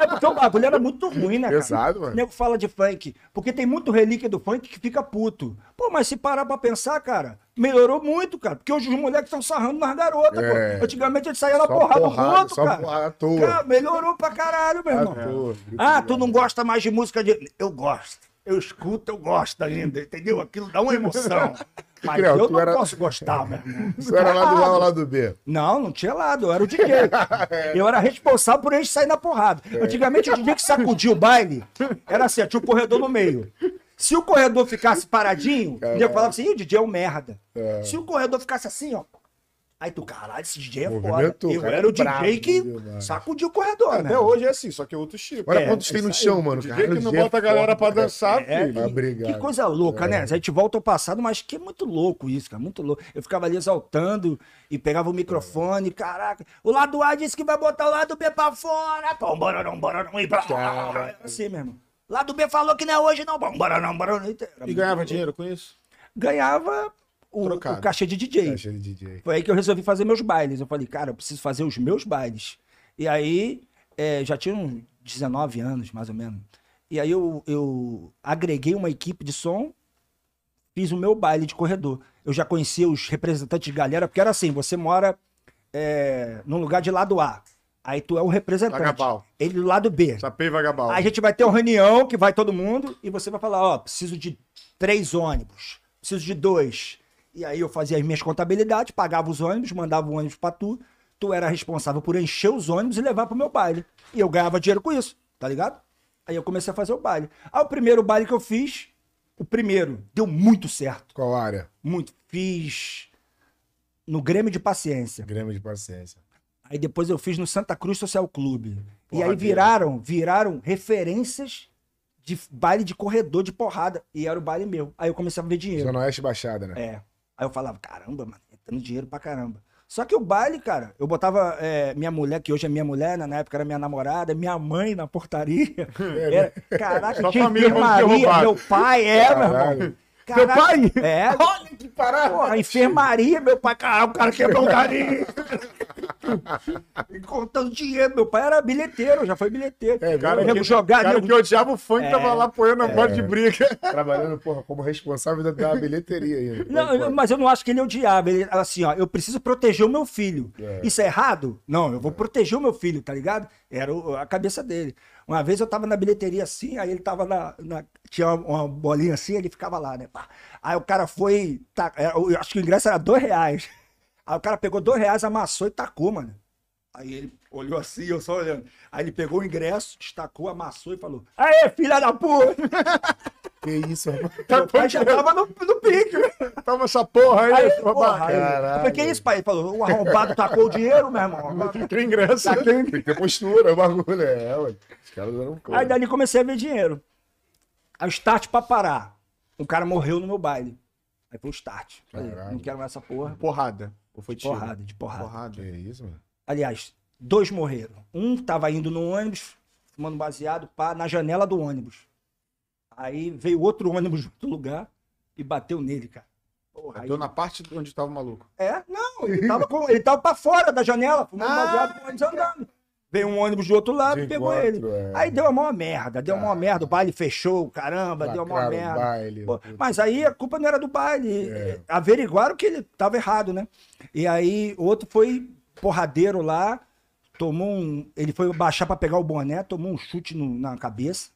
É porque o bagulho era muito ruim, né, cara? Pesado, O mano. nego fala de funk, porque tem muito relíquia do funk que fica puto. Pô, mas se parar pra pensar, cara, melhorou muito, cara. Porque hoje os moleques estão sarrando nas garotas, É. pô. Antigamente a gente saía na porrada, porrada, do outro, só cara. porrada à toa. Cara, melhorou pra caralho, meu irmão. toa. Ah, tu não gosta mais de música de. Eu gosto. Eu escuto, eu gosto ainda, entendeu? Aquilo dá uma emoção. [laughs] Mas Creu, eu não era- posso gostar, meu irmão. [laughs] Era lá do A ou lá do B? Não, não tinha lado, eu era o DJ. [laughs] Eu era responsável por eles sair na porrada. Antigamente, o DJ que sacudia o baile era assim, tinha o corredor no meio. Se o corredor ficasse [laughs] paradinho, o nego falava assim, "Ih, o DJ é um merda. Se o corredor ficasse assim, ó, Aí tu, caralho, esse DJ é foda. Eu era o é DJ que demais. sacudiu o corredor, né? Até hoje é assim, só que é outro tipo. Olha É, quantos tem no chão, mano. DJ Cara, que não bota a galera pra dançar, É, filho. Que, que coisa louca, né? A gente volta ao passado, mas que é muito louco isso, cara. Muito louco. Eu ficava ali exaltando e pegava o microfone, caraca. O lado A disse que vai botar o lado B pra fora. Pum, bararão, bararão, e blá, Caraca. Assim mesmo. Lado B falou que não é hoje, não. Pum, bararão, bararão. Era E muito ganhava dinheiro com isso? Ganhava o, Trocado. o cachê de DJ. Caixa de DJ. Foi aí que eu resolvi fazer meus bailes. Eu falei, cara, eu preciso fazer os meus bailes. E aí, é, já tinha uns 19 anos, mais ou menos. E aí eu, eu agreguei uma equipe de som, fiz o meu baile de corredor. Eu já conhecia os representantes de galera, porque era assim, você mora é, num lugar de lado A. Aí tu é o representante. Vagabal. Ele do lado B. Sapei vagabal. Aí a gente vai ter uma reunião que vai todo mundo e você vai falar, ó, preciso de três ônibus, preciso de dois. E aí eu fazia as minhas contabilidades, pagava os ônibus, mandava o ônibus pra tu. Tu era responsável por encher os ônibus e levar pro meu baile. E eu ganhava dinheiro com isso, tá ligado? Aí eu comecei a fazer o baile. Aí o primeiro baile que eu fiz, o primeiro, deu muito certo. Qual área? Muito. Fiz no Grêmio de Paciência. Grêmio de paciência. Aí depois eu fiz no Santa Cruz Social Clube. e aí viraram, viraram referências de baile de corredor de porrada. E era o baile meu. Aí eu comecei a ver dinheiro. Zona Oeste Baixada, né? É. Aí eu falava, caramba, mano, entrando dinheiro pra caramba. Só que o baile, cara, eu botava é, minha mulher, que hoje é minha mulher, né, na época era minha namorada, minha mãe na portaria. [laughs] Era, caraca, Sua tinha enfermaria, meu pai é, meu irmão. Caraca, pai? É. [laughs] Olha que parada. Porra, enfermaria, meu pai, caralho, o cara quebrou o carinho. [laughs] [laughs] Contando dinheiro, meu pai era bilheteiro, já foi bilheteiro. É, Cara, nego que, jogar, cara nego- que odiava o funk tava lá apoiando a bola de briga. [laughs] Trabalhando, porra, como responsável da, da bilheteria aí. Não, eu- mas eu não acho que ele odiava. Ele, assim, ó, eu preciso proteger o meu filho. É. Isso é errado? Não, eu vou proteger o meu filho, tá ligado? Era o- a cabeça dele. Uma vez eu tava na bilheteria assim, aí ele tava na. na- tinha uma, uma bolinha assim, ele ficava lá, né? pá. Aí o cara foi. tá- é, eu acho que o ingresso era dois reais. Aí o cara pegou dois reais, amassou e tacou, mano. Aí ele olhou assim, eu só olhando. Aí ele pegou o ingresso, destacou, amassou e falou: Aê, filha da puta! [laughs] Que isso, rapaz. Meu pai já tava no, no pique? Toma essa porra aí, Aí, porra, aí, eu falei, que isso, pai? Ele falou, o arrombado tacou o dinheiro, meu irmão. Que ingresso. Tá Tem que ter postura, o bagulho. É, ué. Os caras eram porra. Aí dali comecei a ver dinheiro. Aí o start pra parar. Um cara morreu no meu baile. Aí foi o start. Falei, não quero mais essa porra. Porrada. Ou foi De tiro? porrada, de porrada. Porrada. Que isso, mano? Aliás, dois morreram. Um tava indo no ônibus, fumando baseado, pá, na janela do ônibus. Aí veio outro [laughs] ônibus de outro lugar e bateu nele, cara. Porra, aí- Bateu na parte onde tava o maluco. É, não, ele tava, com, ele tava pra fora da janela, fumando Ah! baseado com o ônibus andando. Veio um ônibus do outro lado e pegou encontro, ele. é. Aí deu uma maior merda, deu uma maior merda. O baile fechou, caramba, deu uma maior Lacraram merda. baile, Pô, mas aí a culpa não era do baile. É. Averiguaram que ele tava errado, né? E aí o outro foi porradeiro lá, tomou um. Ele foi baixar pra pegar o boné, tomou um chute no- na cabeça.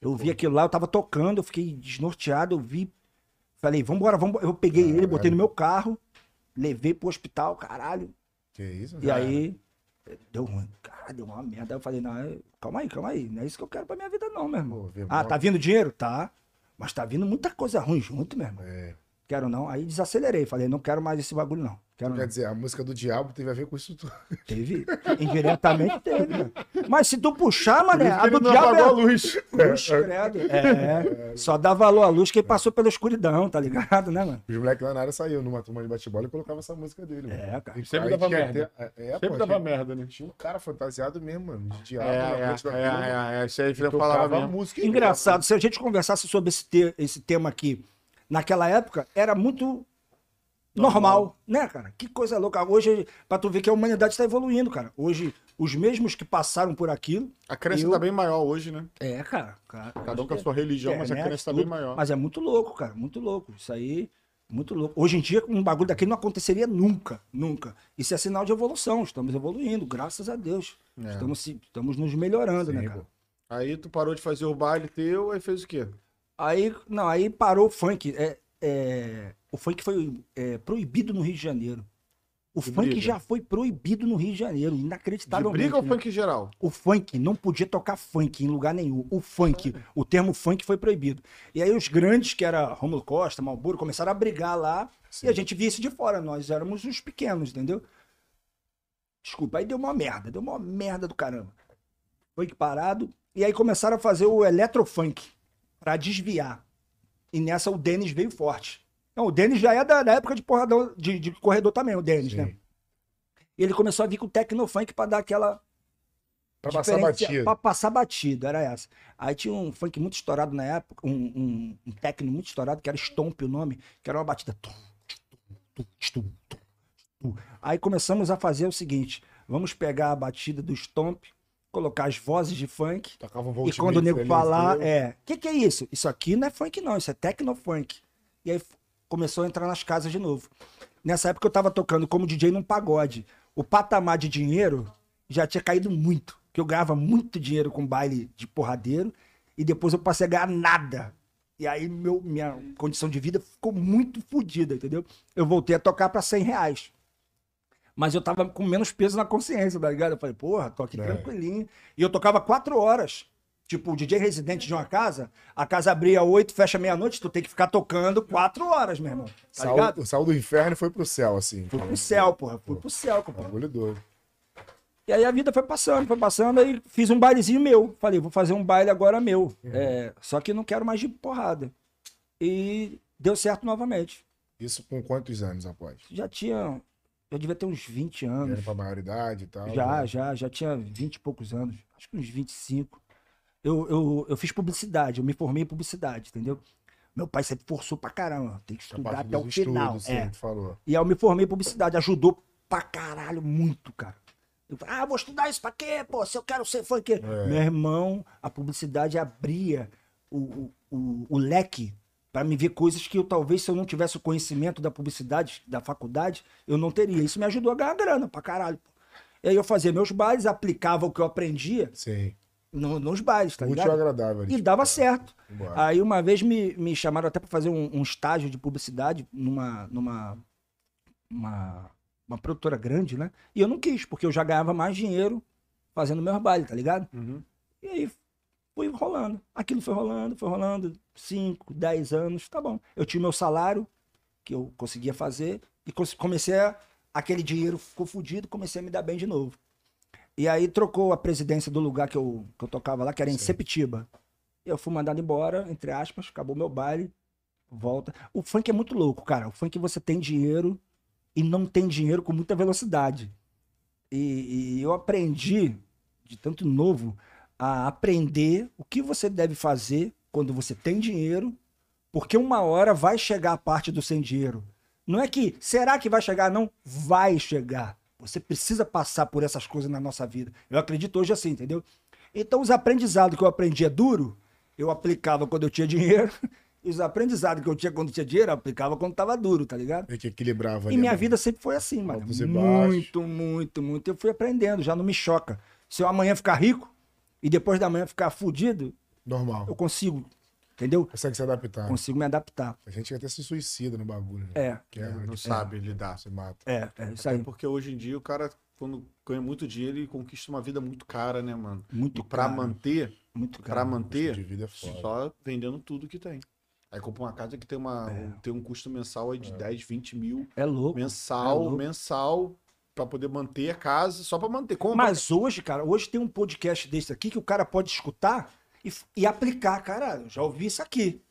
Eu vi aquilo lá, eu tava tocando, eu fiquei desnorteado, eu vi. Falei, vambora, vambora. Eu peguei ele, botei no meu carro, levei pro hospital, caralho. Que isso, E aí, deu ruim. Cara, deu uma merda. Aí eu falei, não, é- calma aí, calma aí. Não é isso que eu quero pra minha vida, não, meu irmão. Pô, Ah, tá vindo dinheiro? Tá. Mas tá vindo muita coisa ruim junto, meu irmão. É. Quero não. Aí desacelerei. Falei, não quero mais esse bagulho, não. Quero Quer não. dizer, a música do diabo teve a ver com isso tudo. [laughs] Teve. Indiretamente teve, mano. Mas se tu puxar, mané, a do diabo apagou a é... luz. Luz, credo. [laughs] É, só dá valor à luz quem passou pela escuridão, tá ligado, né, mano? Os moleques lá na área saíam numa turma de bate-bola e colocavam essa música dele. mano. É, cara. E Sempre dava merda. até- É, Sempre pô, dava tinha, merda, né? tinha um cara fantasiado mesmo, mano, de diabo É, na é, da é, é, é, Isso aí eu falava a mesmo. música Engraçado, se a gente conversasse sobre esse, te- esse tema aqui, naquela época, era muito normal, né, cara? Que coisa louca. Hoje, pra tu ver que a humanidade está evoluindo, cara. Hoje, os mesmos que passaram por aquilo. A crença Eu- tá bem maior hoje, né? É, cara. cara Cada um com a sua religião, mas a internet, crença tá bem maior. Mas é muito louco, cara. Muito louco. Isso aí, muito louco. Hoje em dia, um bagulho daquele não aconteceria nunca. Nunca. Isso é sinal de evolução. Estamos evoluindo, graças a Deus. É. Estamos, estamos nos melhorando, Sim, né, cara? Aí tu parou de fazer o baile teu, aí fez o quê? Aí, não, aí parou o funk. É, é, o funk foi é, proibido no Rio de Janeiro. O De funk briga. já foi proibido no Rio de Janeiro, De inacreditavelmente. briga ou né? funk geral? O funk não podia tocar funk em lugar nenhum. O funk, o termo funk foi proibido. E aí os grandes, que era Romulo Costa, Malboro, começaram a brigar lá Sim. e a gente via isso de fora. Nós éramos os pequenos, entendeu? Desculpa, aí deu uma merda, deu uma merda do caramba. Funk parado. E aí começaram a fazer o eletrofunk pra desviar. E nessa o Denis veio forte. Não, o Denis já é da, da época de, porradão, de, de corredor também, o Denis, Sim. né? Ele começou a vir com o tecnofunk pra dar aquela Pra passar batido. Pra passar batido, era essa. Aí tinha um funk muito estourado na época, um, um, um muito estourado, que era Stomp o nome, que era uma batida. Aí começamos a fazer o seguinte: vamos pegar a batida do Stomp, colocar as vozes de funk, Tocava um e quando o nego falar, é, o que, que é isso? Isso aqui não é funk, não, isso é techno-funk. E aí começou a entrar nas casas de novo. Nessa época eu tava tocando como DJ num pagode. O patamar de dinheiro já tinha caído muito. Que eu ganhava muito dinheiro com baile de porradeiro. E depois eu passei a ganhar nada. E aí meu, minha condição de vida ficou muito fodida, entendeu? Eu voltei a tocar pra 100 reais. Mas eu tava com menos peso na consciência, tá ligado? Eu falei, porra, tô aqui É. tranquilinho. E eu tocava quatro horas. Tipo, o DJ residente de uma casa, a casa abria oito, fecha meia-noite, tu tem que ficar tocando quatro horas, meu irmão. Tá Saiu, ligado? saiu do inferno e foi pro céu, assim. Fui pro céu, porra. Fui pro céu, compadre. Bagulho doido. E aí a vida foi passando, foi passando, aí fiz um bailezinho meu. Falei, vou fazer um baile agora meu. É, só que não quero mais de porrada. E deu certo novamente. Isso com quantos anos após? Já tinha. Eu devia ter uns 20 Já anos. Era pra maioridade e tal. Já, né? já, já tinha 20 e poucos anos. Acho que uns 25. Eu, eu, eu fiz publicidade, eu me formei em publicidade, entendeu? Meu pai sempre forçou pra caramba. Tem que estudar até o final. estudos, é. falou. E aí eu me formei em publicidade, ajudou pra caralho muito, cara. Eu falei, ah, vou estudar isso pra quê, pô? Se eu quero ser funkeiro. É. Meu irmão, a publicidade abria o, o, o, o leque pra me ver coisas que eu talvez, se eu não tivesse o conhecimento da publicidade, da faculdade, eu não teria. Isso me ajudou a ganhar grana pra caralho. E aí eu fazia meus bailes, aplicava o que eu aprendia Sim. no- nos bailes, tá e ligado? agradável. E dava certo. Embora. Aí uma vez me, me chamaram até para fazer um, um estágio de publicidade numa, numa uma, uma produtora grande, né? E eu não quis, porque eu já ganhava mais dinheiro fazendo meus bailes, tá ligado? Uhum. E aí foi rolando. Aquilo foi rolando, foi rolando. 5, 10 anos, tá bom. Eu tinha meu salário, que eu conseguia fazer, e comecei a. Aquele dinheiro ficou fudido, comecei a me dar bem de novo. E aí trocou a presidência do lugar que eu, que eu tocava lá, que era em Sim. Sepitiba. Eu fui mandado embora, entre aspas, acabou meu baile, volta. O funk é muito louco, cara. O funk você tem dinheiro e não tem dinheiro com muita velocidade. E, e eu aprendi, de tanto novo, a aprender o que você deve fazer quando você tem dinheiro, porque uma hora vai chegar a parte do sem dinheiro. Não é que será que vai chegar? Não, vai chegar. Você precisa passar por essas coisas na nossa vida. Eu acredito hoje assim, entendeu? Então, os aprendizados que eu aprendi é duro, eu aplicava quando eu tinha dinheiro, [laughs] e os aprendizados que eu tinha quando tinha dinheiro, eu aplicava quando tava duro, tá ligado? Tem que equilibrava E minha vida sempre foi assim, mano. Muito, muito, muito. Eu fui aprendendo, já não me choca. Se eu amanhã ficar rico e depois da manhã ficar fudido, Normal. eu consigo, entendeu? Consegue se adaptar. Consigo me adaptar. A gente até se suicida no bagulho. Né? É, Quebra, Não tipo, sabe lidar. se mata. é, é isso Até aí. porque hoje em dia o cara, quando ganha muito dinheiro, ele conquista uma vida muito cara, né, mano? Muito E pra caro, manter, Muito pra caro. manter, Custo de vida é foda. só vendendo tudo que tem. Aí compra uma casa que tem, uma, tem um custo mensal aí de 10, 20 mil. É louco. Mensal, É louco. mensal, pra poder manter a casa, só pra manter. Compra. Mas hoje, cara, hoje tem um podcast desse aqui que o cara pode escutar e, e aplicar. Cara, eu já ouvi isso aqui.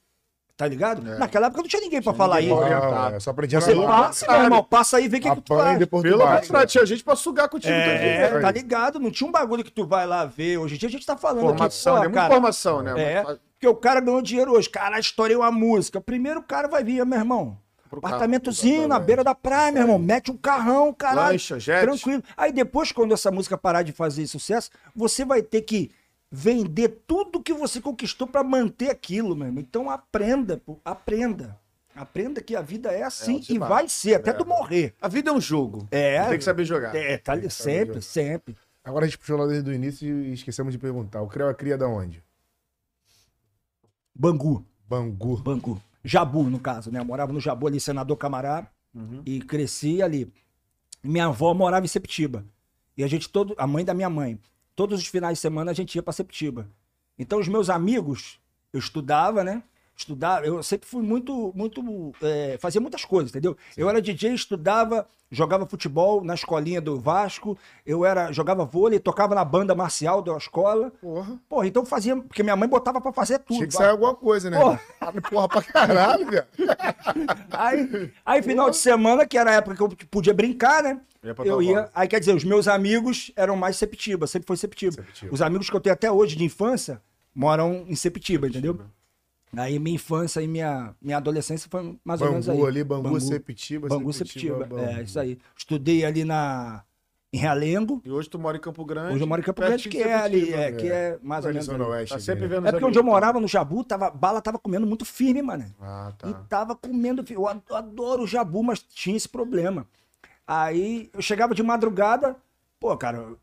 Tá ligado? É. Naquela época não tinha ninguém pra Tinha falar ninguém isso. pra Ah, orientado. é, só aprendi Você dor, passa, né? meu irmão, passa aí e vê o que, que tu faz. depois Pelo contrário, tinha gente pra sugar contigo É, também. tá ligado? Não tinha um bagulho que tu vai lá ver. Hoje em dia a gente tá falando Formação, aqui, né? pô, Muita cara, informação, né? É. Porque o cara ganhou dinheiro hoje. Cara, estourei uma música. Primeiro o cara vai vir, meu irmão. Pro carro. Apartamentozinho na beira da praia, meu irmão. Mete um carrão, caralho. Lancha, jet. Tranquilo. Aí depois, quando essa música parar de fazer sucesso, você vai ter que vender tudo que você conquistou pra manter aquilo, meu irmão. Então aprenda, pô, aprenda. Aprenda que a vida é assim altos e vai ser, até tu morrer. A vida é um jogo. É. Tem que saber jogar. É, tá ali, sempre, jogar. sempre. Agora a gente puxou lá desde o início e esquecemos de perguntar. O Creu é cria da onde? Bangu. Bangu. Bangu. Jabu, no caso, né? Eu morava no Jabu ali, senador Camará, Uhum. e cresci ali. Minha avó morava em Septiba. E a gente todo, a mãe da minha mãe, todos os finais de semana a gente ia pra Septiba. Então os meus amigos, eu estudava, né? Estudava, eu sempre fui muito, muito, é, fazia muitas coisas, entendeu? Eu era DJ, estudava, jogava futebol na escolinha do Vasco, eu era, jogava vôlei, tocava na banda marcial da escola. Porra. Porra, então fazia, porque minha mãe botava pra fazer tudo. Tinha que sair alguma coisa, né? Porra. Porra pra caralho, velho. Aí, aí, final de semana, que era a época que eu podia brincar, né? Ia Eu ia. Aí quer dizer, os meus amigos eram mais Septiba, sempre foi Septiba. Septiba. Os amigos que eu tenho até hoje de infância moram em Septiba, entendeu? Aí minha infância e minha, minha adolescência foi mais ou menos aí. Bangu ali, Bangu, Septiba, Bangu, Septiba. Bangu. É, isso aí. Estudei ali na, em Realengo. E hoje tu mora em Campo Grande. Hoje eu moro em Campo Grande, que é ali, Sepetiba. é, que é mais ou Ali, menos. Zona ali. Oeste. Tá sempre ali. vendo É porque onde eu amigos. morava no Jabu, tava, bala tava comendo muito firme, mano. Ah, tá. E tava comendo. Eu ad- adoro o jabu, mas tinha esse problema. Aí eu chegava de madrugada, pô, cara,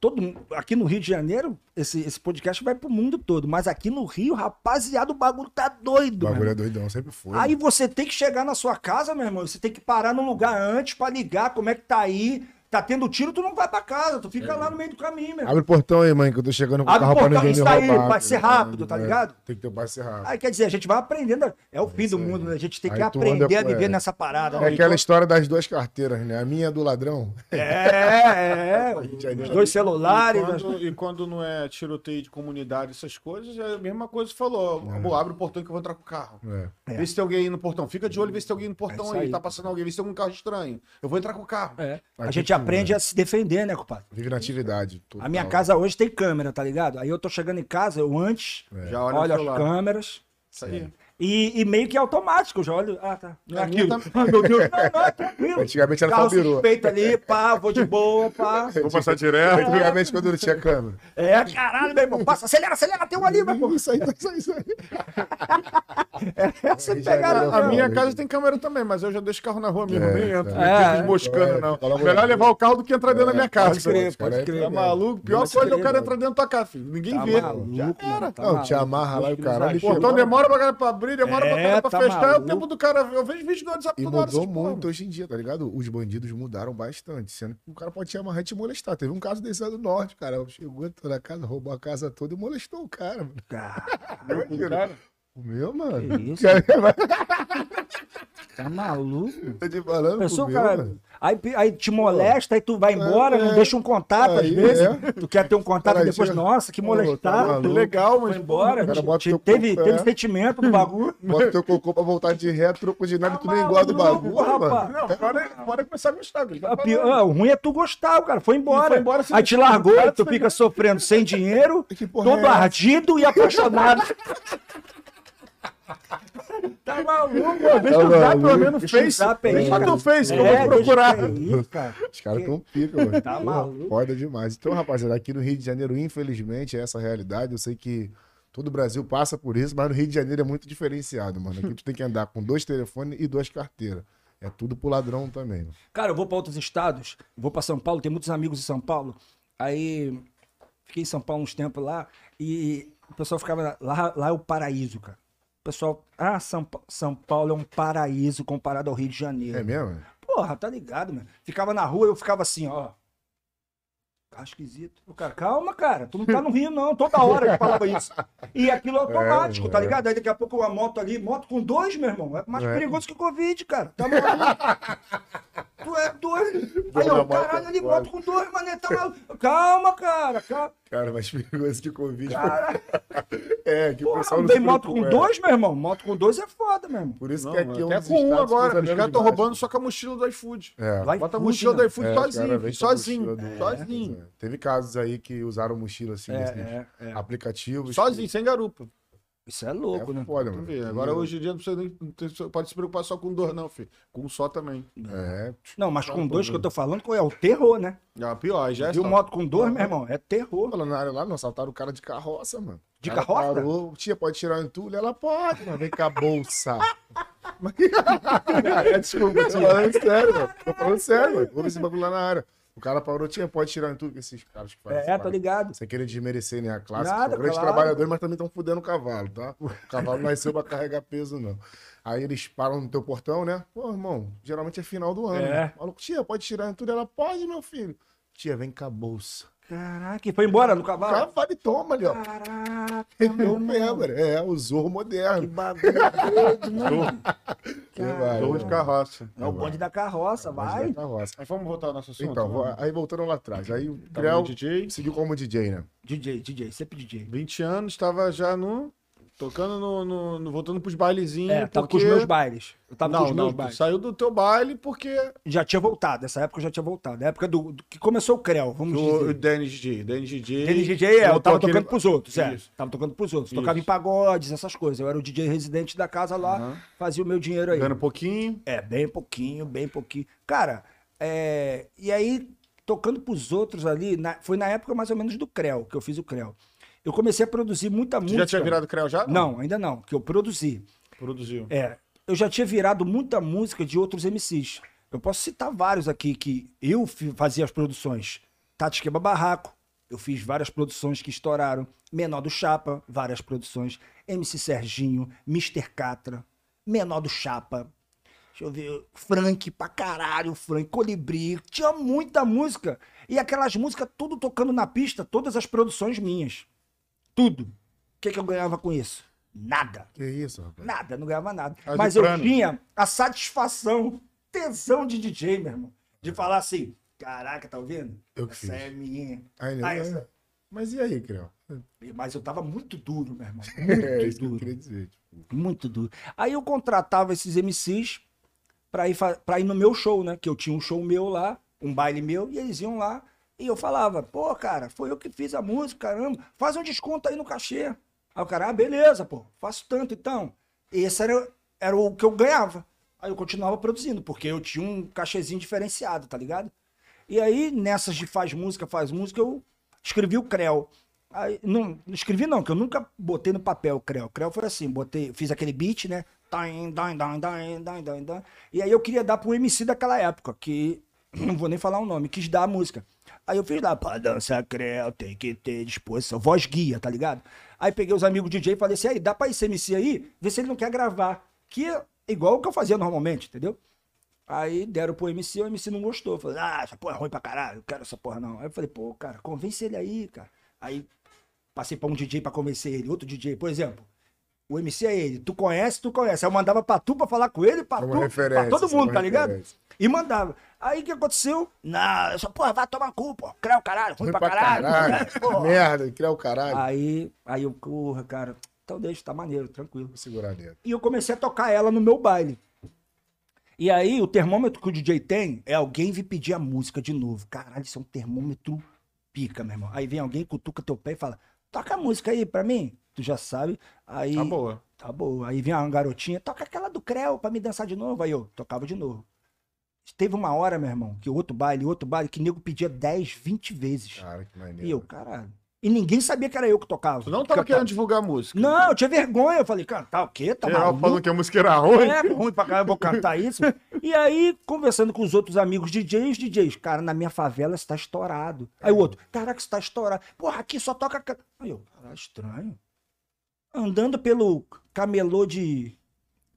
todo aqui no Rio de Janeiro, esse, esse podcast vai pro mundo todo, mas aqui no Rio, rapaziada, o bagulho tá doido. O bagulho é doidão, sempre foi. Aí você tem que chegar na sua casa, meu irmão, você tem que parar num lugar antes pra ligar como é que tá aí. Tá tendo tiro, tu não vai pra casa, tu fica lá no meio do caminho, meu. Abre o portão aí, mãe, que eu tô chegando com o Abre carro o pra portão, ninguém me isso aí, roubar. vai ser rápido, tá É, ligado? Tem que ter vai ser rápido. Aí quer dizer, a gente vai aprendendo, é o fim isso do mundo, né? A gente tem que Aí tu aprender anda a viver é. nessa parada. É né? aquela história das duas carteiras, né? A minha é do ladrão. É, [laughs] é. Os dois celulares. E nós- quando, e quando não é tiroteio de comunidade, essas coisas, é a mesma coisa que falou. É. Amor, abre o portão que eu vou entrar com o carro. É. É. Vê se tem alguém aí no portão. Fica de olho, vê se tem alguém no portão É aí. Tá passando alguém, vê se tem algum carro estranho. Eu vou entrar com o carro. É. A gente aprende né? a se defender, né, compadre? Vive na atividade. A minha total. casa hoje tem câmera, tá ligado? Aí eu tô chegando em casa, eu antes Já olha olho o as câmeras Isso aí. E, e meio que é automático, eu já olho. Ah, tá. Não é aquilo. tá- Ah, [laughs] meu Deus. Não, não, é tranquilo. Antigamente era Carro só suspeito ali, pá, vou de boa, pá. Vou passar direto. Antigamente, quando não tinha câmera. É, caralho, meu irmão. Passa, acelera, acelera, tem um ali, meu irmão. Isso aí, isso aí, isso aí. [laughs] É, pegaram. era- A minha casa tem câmera também, mas eu já deixo o carro na rua mesmo, É, nem entro. tá. Não É, fico moscando, é, não. logo Melhor levar o carro do que entrar dentro da minha casa. Pode crer, pode crer. Tá maluco? Pior Pode coisa é o cara entrar dentro da tua casa, filho. Ninguém Tá vê. maluco, Já era. tá Não, te amarra lá e o caralho. O portão demora pra, pra abrir, demora pra, É, cara pra tá fechar. É o maluco. tempo do cara. Eu vejo vídeo do WhatsApp E toda hora. mudou porra. muito hoje em dia, tá ligado? Os bandidos mudaram bastante, sendo que o cara pode te amarrar e te molestar. Teve um caso desse lá do norte, cara. Chegou entrou na casa, roubou a casa toda e molestou o cara, mano. [laughs] Cara, O meu, mano. Que isso? Cara, [laughs] tá maluco? Tô te falando, Pensou, o meu, cara, mano. Aí, aí te molesta, aí tu vai embora, É, não é. deixa um contato às Aí, vezes. é. Tu quer ter um contato Cara, e depois, chega- nossa, que Pô, molestado. tá. Legal, mas. Foi embora, cara te- bota te- teu teve, corpo, teve é. sentimento do bagulho. [laughs] Bota teu cocô pra voltar de ré, troco de nada, Tá tu nem gosta do bagulho, rapaz. mano. Não, bora, bora começar a gostar. tá A pi- falando. ah, o ruim é tu gostar, o cara foi embora. foi embora aí te largou, tu fica sofrendo sem dinheiro, [laughs] todo é ardido e apaixonado. [laughs] tá maluco, mano. Deixa Tá eu usar maluco. pelo menos Deixa eu Face. Deixa cara. tu Face que eu É, vou procurar. é cara. Os caras tão pica, mano. Tá maluco. Foda demais. Então, rapaziada, aqui no Rio de Janeiro, infelizmente, é essa a realidade. Eu sei que todo o Brasil passa por isso, mas no Rio de Janeiro é muito diferenciado, mano. Aqui tu tem que andar com dois telefones e duas carteiras. É tudo pro ladrão também. mano. Cara, eu vou para outros estados, vou para São Paulo, tenho muitos amigos em São Paulo. Aí fiquei em São Paulo uns tempos lá e o pessoal ficava lá, lá é o paraíso, cara. Pessoal, ah, São, São Paulo é um paraíso comparado ao Rio de Janeiro. É mesmo? Porra, tá ligado, mano. Ficava na rua, eu ficava assim, ó. Tá esquisito. O cara, calma, cara, tu não tá no Rio, não. Toda hora que falava isso. E aquilo é automático, É, tá é. ligado? Aí daqui a pouco uma moto ali, moto com dois, meu irmão. É mais É. perigoso que Covid, cara. Tá maluco? [laughs] tu é doido. Aí, moto caralho, ali, moto com dois, mané, tá maluco. Calma, cara, calma. Cara, mais perigoso que Covid. Cara, [laughs] É, que o porra, pessoal não tem moto com é. dois, meu irmão? Moto com dois é foda, meu irmão. Por isso Não, que aqui é um até com um agora. Os caras estão roubando só com a mochila do iFood. É. Vai Bota a mochila do iFood É, sozinho. Sozinho. Sozinho. É. Teve casos aí que usaram mochila assim, É, desses é, é. aplicativos. Sozinho, sem garupa. Isso é louco, É né? foda, mano. vê. Agora, hoje em dia, não precisa nem, pode se preocupar só com dor, não, filho. Com um só também. É. Não, mas com dois que eu tô falando é o terror, né? Ah, pior, já é moto com dois, meu irmão? É terror. Falando na área lá, não, assaltaram o cara de carroça, mano. De carroça? Parou, tia, pode tirar o entulho? Ela pode, mas vem com a bolsa. [laughs] [laughs] É, desculpa, Tô falando sério, mano. Tô falando sério, mano. Vou ver esse bagulho lá na área. O cara parou, tinha, pode tirar em tudo que esses caras que fazem. É, tá ligado? Sem querer desmerecer, né? A classe. Nada, são grandes claro. trabalhadores, mas também estão fudendo o cavalo, tá? O cavalo não nasceu pra carregar peso, não. Aí eles param no teu portão, né? Pô, irmão, geralmente é final do ano. É. né? Maluco, tia, pode tirar em tudo? Ela, pode, meu filho. Tia, vem com a bolsa. Caraca, e foi embora no cavalo? Cavalo e toma ali, ó. Caraca, Eu meu mesmo, é, o Zorro Que moderno. bagulho doido, mano. Que vai, Dor vai. de carroça. É o bonde da carroça, vai. Carroça. Mas vamos voltar ao nosso assunto? Então, vou- aí voltando lá atrás. Aí o Creu DJ, seguiu como DJ, né? DJ, DJ, sempre DJ. 20 anos, estava já no. Tocando no. no- no- voltando pros bailezinhos. É, tava com porque... os meus bailes. Eu tava não, com os não, meus bailes. saiu do teu baile porque Já tinha voltado, nessa época eu já tinha voltado. Na época do, do- que começou o Creu, vamos o, o dizer. Dennis DJ. Dennis DJ. Ele DJ, é, eu botou tava aquele- tocando pros outros, é. Isso. Tava tocando pros outros. Isso. Tocava em pagodes, essas coisas. Eu era o DJ residente da casa lá, Aham. fazia o meu dinheiro aí. Ganhando um pouquinho. É, bem pouquinho, bem pouquinho. Cara, é, e aí, tocando pros outros ali, na- foi na época mais ou menos do Creu, que eu fiz o Creu. Eu comecei a produzir muita Tu música. já tinha virado Creu já? Não, ainda não, que eu produzi. Produziu. É, eu já tinha virado muita música de outros MCs. Eu posso citar vários aqui que eu fazia as produções. Tati Queba Barraco, eu fiz várias produções que estouraram. Menor do Chapa, várias produções. MC Serginho, Mr. Catra, Menor do Chapa. Deixa eu ver, Frank pra caralho, Frank, Colibri. Tinha muita música. E aquelas músicas tudo tocando na pista, todas as produções minhas. Tudo. O que, que eu ganhava com isso? Nada. Que isso, rapaz? Nada, não ganhava nada. Mas Mas eu plano? tinha a satisfação, tesão de DJ, meu irmão. De falar assim, caraca, tá ouvindo? Eu que Essa fiz. é minha. Aí, Ah, essa- Mas e aí, Creu? Mas eu tava muito duro, meu irmão. [laughs] É Muito que eu duro. queria dizer. Tipo, Muito duro. Aí eu contratava esses MCs pra ir, pra ir no meu show, né? Que eu tinha um show meu lá, um baile meu, e eles iam lá. E eu falava, pô, cara, foi eu que fiz a música, caramba, faz um desconto aí no cachê. Aí o cara, ah, beleza, pô, faço tanto então. Esse era, era o que eu ganhava. Aí eu continuava produzindo, porque eu tinha um cachezinho diferenciado, tá ligado? E aí, nessas de faz música, faz música, eu escrevi o Creu. Aí, não, não escrevi não, que eu nunca botei no papel o Creu. O Creu foi assim, botei, fiz aquele beat, né? E aí eu queria dar pro MC daquela época, que [clears throat] não vou nem falar o nome, quis dar a música. Aí eu fiz lá, pra dançar Creu, tem que ter disposição, voz guia, tá ligado? Aí peguei os amigos DJ e falei assim, aí, dá pra esse MC aí, ver se ele não quer gravar. Que é igual o que eu fazia normalmente, entendeu? Aí deram pro MC, o MC não gostou. Falei, ah, essa porra é ruim pra caralho, não quero essa porra não. Aí eu falei, pô, cara, convence ele aí, cara. Aí passei pra um DJ pra convencer ele, outro DJ, por exemplo. O MC é ele, tu conhece, tu conhece. Aí eu mandava pra tu pra falar com ele, pra uma tu, pra referência, todo é mundo, tá ligado? E mandava. Aí o que aconteceu? Não, essa porra vai tomar cu, pô. Creu caralho, ruim, Ruim pra, caralho. Porra. [laughs] Merda, Creu o caralho. Aí, aí eu, porra, cara, então deixa, tá maneiro, tranquilo. Vou segurar dentro. E eu comecei a tocar ela no meu baile. E aí, o termômetro que o DJ tem é alguém vir pedir a música de novo. Caralho, isso é um termômetro pica, meu irmão. Aí vem alguém, cutuca teu pé e fala: toca a música aí pra mim. Tu já sabe. Aí. Tá boa. Tá boa. Aí vem uma garotinha, toca aquela do Creu pra me dançar de novo. Aí eu tocava de novo. Teve uma hora, meu irmão, que outro baile, outro baile, que nego pedia 10, 20 vezes. Cara, que maneiro. E eu, caralho. E ninguém sabia que era eu que tocava. Tu não tava querendo divulgar música. Não, eu tinha vergonha. Eu falei, cantar o quê? Tá maluco? falando que a música era ruim. É, ruim pra caralho, eu vou cantar isso. E aí, conversando com os outros amigos DJs, DJs, cara, na minha favela está estourado. Aí o outro, caraca, está estourado. Porra, aqui só toca. ca-" Aí eu, caralho, estranho. Andando pelo camelô de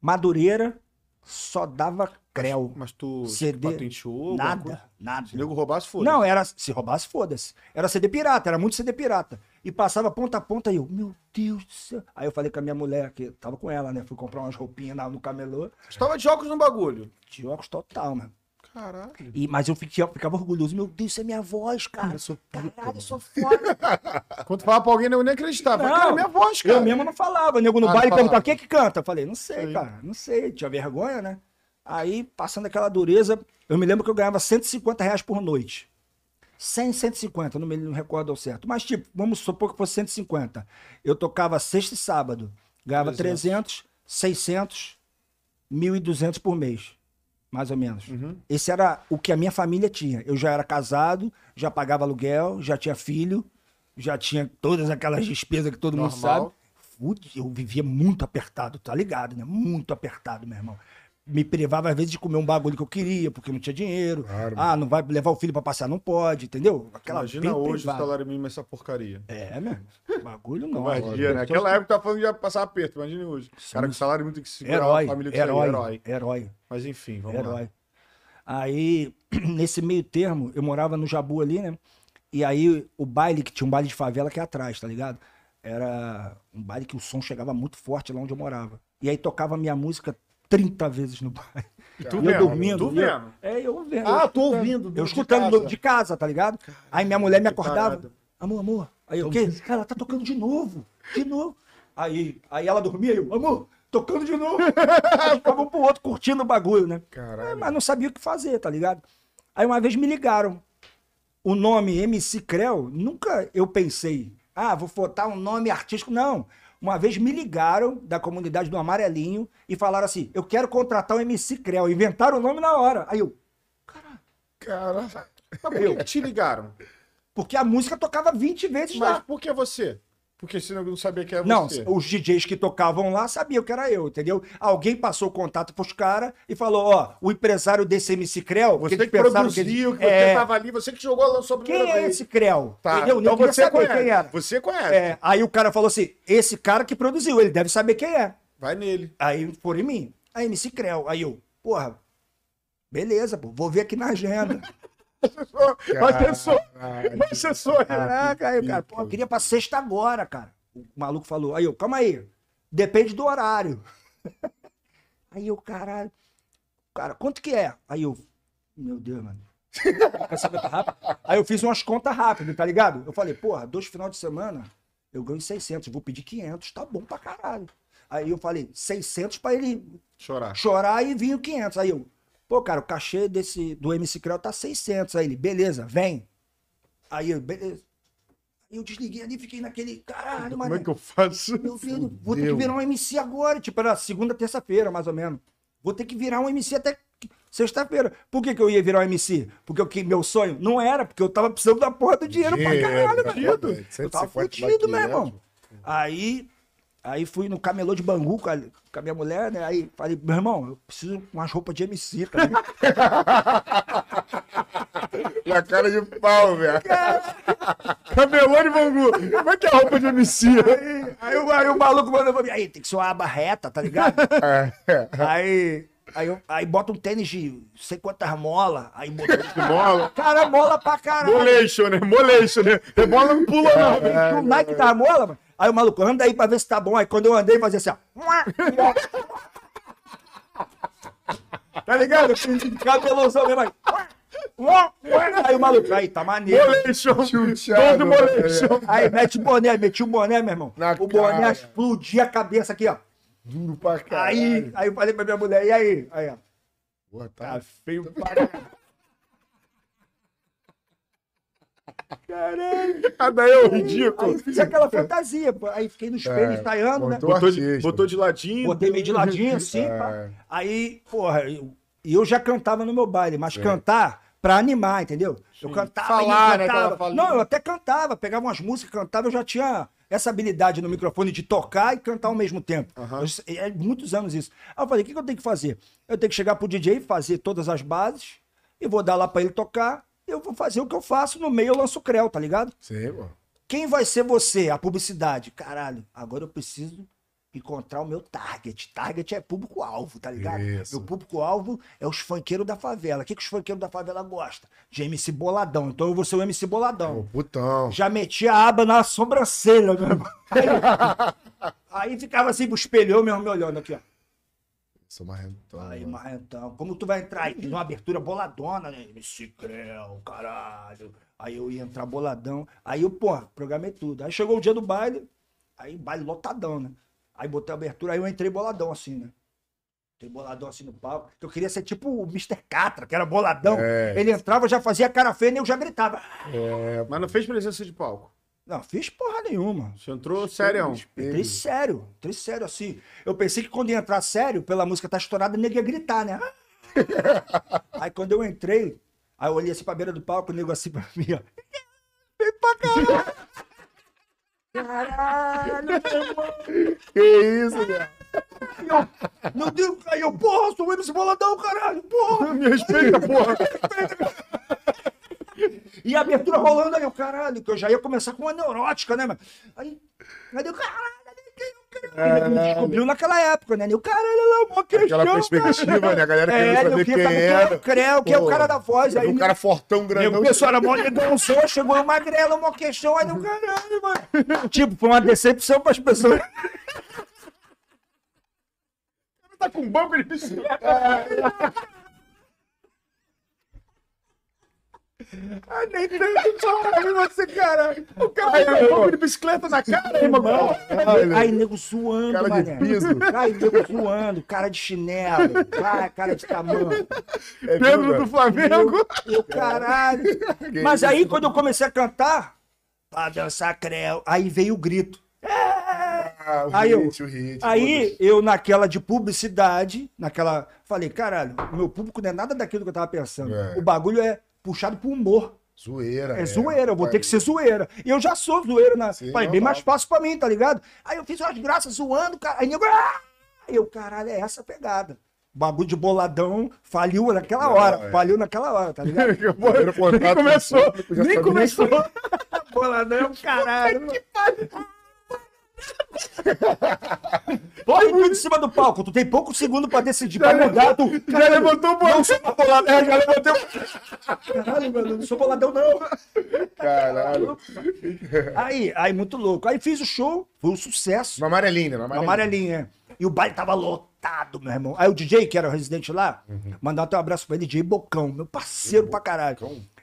Madureira, só dava creu. Mas tu CD, patenteou? Nada, nada. Se nego roubasse, foda. Não, era. Se roubasse, foda-se. Era CD pirata, era muito CD pirata. E passava ponta a ponta e eu, meu Deus do céu. Aí eu falei com a minha mulher, que tava com ela, né? Fui comprar umas roupinhas lá no camelô. Tu tava de óculos no bagulho. De óculos total, mano. Caralho. E, mas eu ficava, ficava orgulhoso. Meu Deus, isso é minha voz, cara. Eu sou puta, Caralho, eu sou foda. [laughs] Quando falava pra alguém, eu nem acreditava. Não, cara, é minha voz, cara. Eu mesmo não falava. Nego no Ah, baile perguntava quem é que canta. Eu falei, não sei, Sei. cara. Não sei. Tinha vergonha, né? Aí, passando aquela dureza, eu me lembro que eu ganhava 150 reais por noite. 100, 150, não me não recordo ao certo. Mas, tipo, vamos supor que fosse 150. Eu tocava sexta e sábado. Ganhava 300, 600, 1.200 por mês. Mais ou menos. Uhum. Esse era o que a minha família tinha. Eu já era casado, já pagava aluguel, já tinha filho, já tinha todas aquelas despesas que todo mundo Normal. sabe. Fudi, eu vivia muito apertado, tá ligado, né? Muito apertado, meu irmão. Me privava às vezes de comer um bagulho que eu queria, porque não tinha dinheiro. Claro, ah, não vai levar o filho pra passear, não pode, entendeu? Aquela Imagina hoje privada. o salário mínimo é essa porcaria. É, meu. Bagulho não. Imagina, né? Naquela época tá falando que ia passar aperto, imagine hoje. Cara, com salário mínimo tem que segurar Herói, a família aí, herói, herói. herói, Mas enfim, vamos lá. herói. Aí, [clears throat] nesse meio termo, eu morava no Jabu ali, né? E aí, o baile, que tinha um baile de favela aqui atrás, tá ligado? Era um baile que o som chegava muito forte lá onde eu morava. E aí tocava minha música 30 vezes no baile. E tu eu vendo? dormindo. Tu eu- vendo? É, eu vendo. Ah, eu tô ouvindo do- Eu de escutando casa. do- de casa, tá ligado? Aí minha mulher me acordava. Amor, amor. Aí eu, o quê? Cara, tá tocando de novo. De novo. Aí, aí ela dormia e eu, amor, tocando de novo. [laughs] Ficava um pro outro curtindo o bagulho, né? Caralho. É, mas não sabia o que fazer, tá ligado? Aí uma vez me ligaram. O nome MC Creu, nunca eu pensei, ah, vou botar um nome artístico. Não. Uma vez me ligaram da comunidade do Amarelinho e falaram assim: eu quero contratar o MC Creu. Inventaram o nome na hora. Aí eu, Cara, Mas por que te ligaram? porque a música tocava 20 vezes Mas lá. por que você? Porque senão eu não sabia que era Não, você. os DJs que tocavam lá sabiam que era eu, entendeu? Alguém passou o contato pros caras e falou: ó, o empresário desse MC Creu. Você eles que pensaram produziu, que, ele- você É, tava ali, você que jogou, a primeira Quem é vez. esse Creu? Tá, Entendeu? então você saber conhece. quem era. Você conhece. É, aí o cara falou assim: esse cara que produziu, ele deve saber quem é. Vai nele. Aí foram em mim. Aí MC Creu. Aí eu, porra, beleza, pô, vou ver aqui na agenda. [laughs] Assessor. Caralho. Assessor. Caraca, aí cara, pô, eu queria pra sexta agora, cara. O maluco falou, aí eu, calma aí, depende do horário. [laughs] Aí eu, caralho, cara, quanto que é? Aí eu, meu Deus, mano. [laughs] Tá? Aí eu fiz umas contas rápidas, tá ligado? Eu falei, porra, dois final de semana, eu ganho 600, vou pedir 500, tá bom pra caralho. Aí eu falei, 600 pra ele Chorar. chorar e o 500. Aí eu, pô, cara, o cachê desse, do MC Creu tá 600. Aí ele, beleza, vem. Aí eu, beleza. Aí eu desliguei ali, fiquei naquele, caralho, Como é mano. que eu faço? Meu filho, vou ter que virar um MC agora. Tipo, era segunda, terça-feira, mais ou menos. Vou ter que virar um MC até sexta-feira. Por que, que eu ia virar um MC? Porque eu, que meu sonho não era, porque eu tava precisando da porra do dinheiro pra caralho, Dinheiro, meu. Eu tava 150 fudido, meu irmão. Aí, aí fui no camelô de Bangu com a, com a minha mulher, né? Aí falei, meu irmão, eu preciso de umas roupas de MC, tá ligado? [laughs] Na cara de pau, velho. Camelô de Bangu. Como é que é a roupa de MC? Aí, aí, o- aí o maluco mandou pra mim, aí tem que ser uma aba reta, tá ligado? É. Aí, aí, eu- aí bota um tênis de sei quantas molas, aí botou... De bola. Cara, mola pra caralho. Moleixo, né? Moleixo, né? A bola não pula, não. O Nike tá mola, mano. Aí o maluco, anda aí pra ver se tá bom. Aí quando eu andei, fazia assim, ó. [laughs] Tá ligado? Cabelãozão mesmo aí. Aí o maluco, aí, tá maneiro. Chuchado, Todo moleixo. Aí mete o boné, meti o boné, meu irmão. Na o boné cara. explodia a cabeça aqui, ó. Duro pra caralho. Aí, aí eu falei pra minha mulher, e aí? Aí, ó. Porra, tá. Tá feio pra caralho. Caralho. Ah, daí é o Aí ridículo. eu fiz aquela fantasia, pô. Aí fiquei no espelho É, ensaiando, né? botou de, botou de ladinho. Botei meio de ladinho assim, É. pá. Aí, porra, eu- e eu já cantava no meu baile, mas É. cantar pra animar, entendeu? Eu cantava Falar, né, cantava. aquela falinha. Não, eu até cantava, pegava umas músicas, cantava, eu já tinha essa habilidade no microfone de tocar e cantar ao mesmo tempo. Aham. Eu- é muitos anos isso. Aí eu falei, o que, que eu tenho que fazer? Eu tenho que chegar pro DJ, fazer todas as bases, e vou dar lá pra ele tocar, eu vou fazer o que eu faço, no meio eu lanço o creu, tá ligado? Sim, pô. Quem vai ser você? A publicidade. Caralho, agora eu preciso encontrar o meu target. Target é público-alvo, tá ligado? Isso. Meu público-alvo é os funkeiros da favela. O que, que os funkeiros da favela gostam? De MC Boladão. Então eu vou ser o MC Boladão. putão. Já meti a aba na sobrancelha, meu irmão. Aí, [laughs] aí ficava assim pro espelho, eu mesmo me olhando aqui, ó. Sou marrentão. Aí, mano. Marrentão, como tu vai entrar aí? Fiz uma abertura boladona, né? MC Creu, caralho. Aí eu ia entrar boladão. Aí eu, pô, programei tudo. Aí chegou o dia do baile, aí baile lotadão, né? Aí botei a abertura, aí eu entrei boladão assim, né? Entrei boladão assim no palco. Eu queria ser tipo o Mr. Catra, que era boladão. É. Ele entrava, já fazia cara feia e eu já gritava. É, Mas não fez presença de palco. Não, fiz porra nenhuma. Você entrou sério. Entrei sério, entrei sério assim. Eu pensei que quando ia entrar sério, pela música tá estourada, o nego ia gritar, né? [laughs] aí quando eu entrei, aí eu olhei assim pra beira do palco, o nego assim pra mim, ó. Vem pra caralho! Caralho, meu! Que isso, eu, meu Deus, aí eu, porra, sou o MC Boladão, caralho, porra. Me respeita, porra. E a abertura rolando aí, eu, caralho, que eu já ia começar com uma neurótica, né, mano? Aí, aí eu, caralho, ele me descobriu naquela época, né? E o caralho, lá, uma questão. Aquela perspectiva, né? A galera querendo É, saber queria quem era. quem é o Creu, que é o cara da voz. Aí Um cara fortão, grandão. o pessoal era mó negão, só chegou o magrelo, mó queixão, aí no caralho, mano. Tipo, foi uma decepção pras pessoas. [laughs] Tá com banco de bicicleta. [laughs] Ah, nem tanto só você, cara. O cara tá com banco de bicicleta na cara, irmão. Aí, nego zoando, Cara de mané. piso. Aí, nego zoando, cara de chinelo, cara, cara de tamanho. É Pedro do Flamengo. Eu, caralho. Mas aí, quando eu comecei a cantar, pra dançar creu, aí veio o grito. Ah, o Aí eu- hit, o hit. Aí, eu, naquela de publicidade, naquela. Falei, caralho, o meu público não é nada daquilo que eu tava pensando. É. O bagulho é puxado pro humor. Zoeira. É, zoeira, eu vou ter que ser zoeira. E eu já sou zoeira, né? Sim, Falei, bem normal. mais fácil pra mim, tá ligado? Aí eu fiz umas graças zoando, cara. Aí nego. Ah! Eu, caralho, é essa a pegada. Bagulho de boladão faliu naquela Não, hora. é. Faliu naquela hora, tá ligado? [laughs] [laughs] Nem começou. Nem começou. [laughs] boladão, caralho. [laughs] Põe tudo em cima do palco. Tu tem pouco segundo pra decidir, pra mudar. Tu, Já levantou o banco. não sou boladão, é, já levantei o... Caralho, mano, não sou boladão, não. Caralho. Aí, aí, muito louco. Aí fiz o show, foi um sucesso. Uma amarelinha, uma Uma amarelinha. amarelinha. E o baile tava lotado, meu irmão. Aí o DJ, que era o residente lá, mandar até um abraço pra ele, DJ Bocão, meu parceiro pra caralho.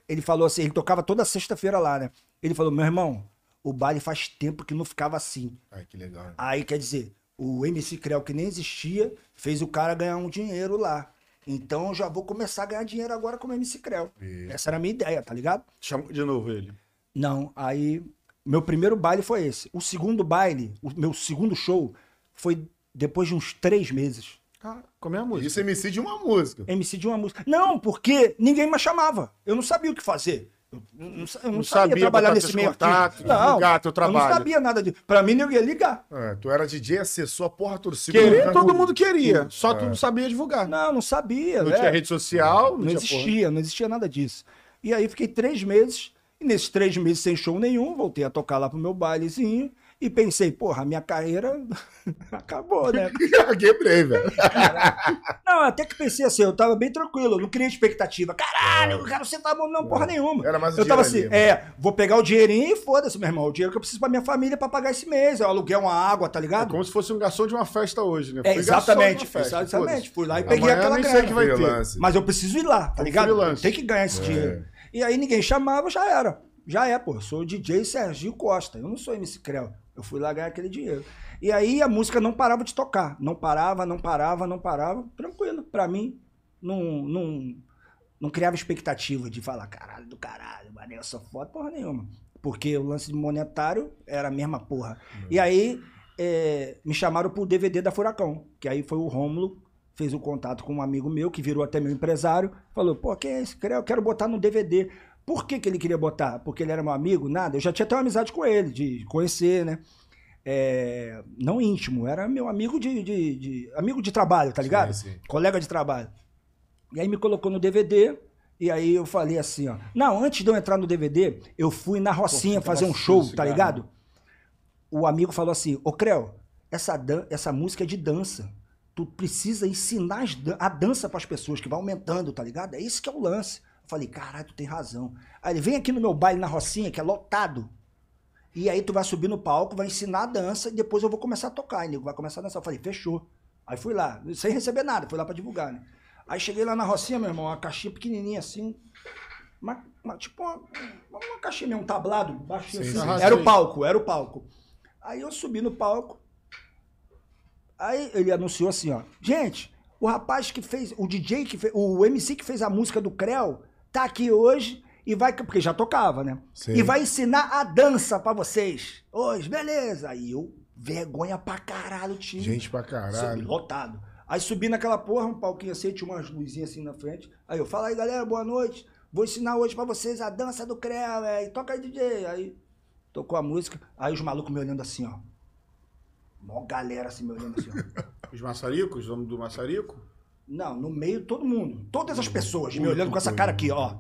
Ele falou assim, ele tocava toda sexta-feira lá, né? Ele falou, meu irmão, o baile faz tempo que não ficava assim. Ai, que legal. Aí, quer dizer, o MC Creu, que nem existia, fez o cara ganhar um dinheiro lá. Então eu já vou começar a ganhar dinheiro agora como MC Creu. Isso. Essa era a minha ideia, tá ligado? Chama de novo ele. Não, aí meu primeiro baile foi esse. O segundo baile, o meu segundo show, foi depois de uns três meses. Ah, como é a música? Isso é MC de uma música. MC de uma música. Não, porque ninguém me chamava. Eu não sabia o que fazer. Eu não, não- eu não Não sabia, sabia trabalhar nesse meio artístico. Não, divulgar teu eu trabalho. não sabia nada disso. Pra mim, ninguém ia ligar. É, tu era DJ, acessou a porra toda. Querer, todo mundo queria. Só tu não sabia divulgar. Não, não sabia. Não né? tinha rede social, não, Não existia, não existia nada disso. E aí fiquei três meses, e nesses três meses sem show nenhum, voltei a tocar lá pro meu bailezinho, e pensei, porra, a minha carreira [laughs] acabou, né? [laughs] Quebrei, velho. Não, até que pensei assim, eu tava bem tranquilo, não criei expectativa. Caralho, eu quero sentar a mão, não, porra nenhuma. Era mais o Eu tava assim, ali, é, vou pegar o dinheirinho e foda-se, meu irmão, o dinheiro que eu preciso pra minha família pra pagar esse mês. Eu aluguei uma água, tá É ligado? como se fosse um garçom de uma festa hoje, né? É, exatamente, festa, exatamente. Fui lá e peguei Amanhã aquela grana. que vai ter. Mas eu preciso ir lá, tá Um ligado? Tem que ganhar esse É. dinheiro. E aí ninguém chamava, já era. Já é, pô. Sou o DJ Serginho Costa. Eu não sou MC Creu. Eu fui lá ganhar aquele dinheiro. E aí a música não parava de tocar. Não parava, não parava, não parava. Tranquilo. Pra mim, não, não, não criava expectativa de falar, caralho do caralho, mano, eu sou foda, porra nenhuma. Porque o lance monetário era a mesma porra. E aí é, me chamaram pro DVD da Furacão. Que aí foi o Rômulo, fez o contato com um amigo meu, que virou até meu empresário. Falou, pô, quem é esse? Eu quero botar no DVD. Por que, que ele queria botar? Porque ele era meu amigo? Nada. Eu já tinha até uma amizade com ele, de conhecer, né? É, não íntimo, era meu amigo de, de- de- amigo de trabalho, tá ligado? Sim, sim. Colega de trabalho. E aí me colocou no DVD, e aí eu falei assim, ó. Não, antes de eu entrar no DVD, eu fui na Rocinha Pô, fazer um show, tá ligado? O amigo falou assim, ô Creu, essa, dan- essa música é de dança. Tu precisa ensinar as dan- a dança pras pessoas, que vai aumentando, tá ligado? É isso que é o lance. Falei, caralho, tu tem razão. Aí ele, vem aqui no meu baile na Rocinha, que é lotado. E aí tu vai subir no palco, vai ensinar a dança e depois eu vou começar a tocar. E nego vai começar a dançar. Eu falei, fechou. Aí fui lá, sem receber nada, fui lá pra divulgar, né? Aí cheguei lá na Rocinha, meu irmão, uma caixinha pequenininha assim. Uma, uma- tipo uma, uma caixinha, mesmo, um tablado, baixinho Sim, assim. sim. Era o palco, era o palco. Aí eu subi no palco. Aí ele anunciou assim, ó. Gente, o rapaz que fez, o DJ que fez, o MC que fez a música do Creu, tá aqui hoje e vai, porque já tocava, né? Sim. E vai ensinar a dança pra vocês. Hoje, beleza. Aí eu, vergonha pra caralho, tio. Gente pra Subi, caralho. lotado. Aí subi naquela porra, um palquinho assim, tinha umas luzinhas assim na frente. Aí eu, fala aí galera, boa noite. Vou ensinar hoje pra vocês a dança do Creu, é. Toca aí, DJ. Aí tocou a música. Aí os malucos me olhando assim, ó. Mó galera assim me olhando assim, ó. [laughs] Os maçaricos, os homens do maçarico? Não, no meio todo mundo. Todas as pessoas me olhando com essa cara aqui, ó.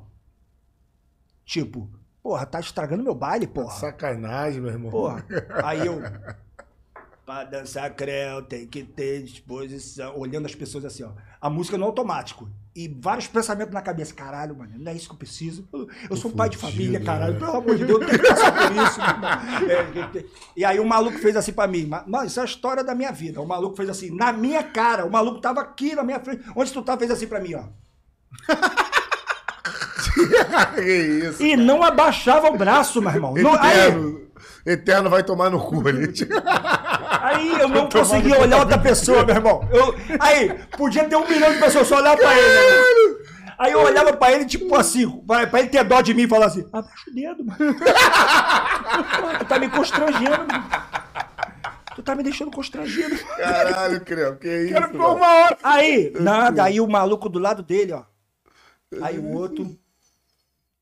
Tipo, porra, tá estragando meu baile, porra. Sacanagem, meu irmão. Porra. [laughs] Aí eu. Pra dançar creu tem que ter disposição. Olhando as pessoas assim, ó. A música no automático. E vários pensamentos na cabeça. Caralho, mano, não é isso que eu preciso. Eu, eu sou um pai de família, caralho. né? Pelo amor de Deus, não tem que passar por isso, irmão. É, é, é. E aí o maluco fez assim pra mim. Mano, isso é a história da minha vida. O maluco fez assim, na minha cara. O maluco tava aqui na minha frente. Onde tu tá, fez assim pra mim, ó. [laughs] que isso. E não abaixava o braço, meu irmão. Não- aí, Eterno. Eterno vai tomar no cu ali. Aí eu não conseguia olhar outra pessoa, meu irmão. Eu- aí, podia ter um milhão de pessoas só olhar pra ele. né? Aí eu olhava pra ele, tipo assim, pra, pra ele ter dó de mim e falar assim: abaixa o dedo, mano. [laughs] Tá me constrangendo, mano. Tu tá me deixando constrangido. Caralho, Creu, que isso? Cara, ficou uma hora. Aí, nada, aí o maluco do lado dele, ó. Aí o outro.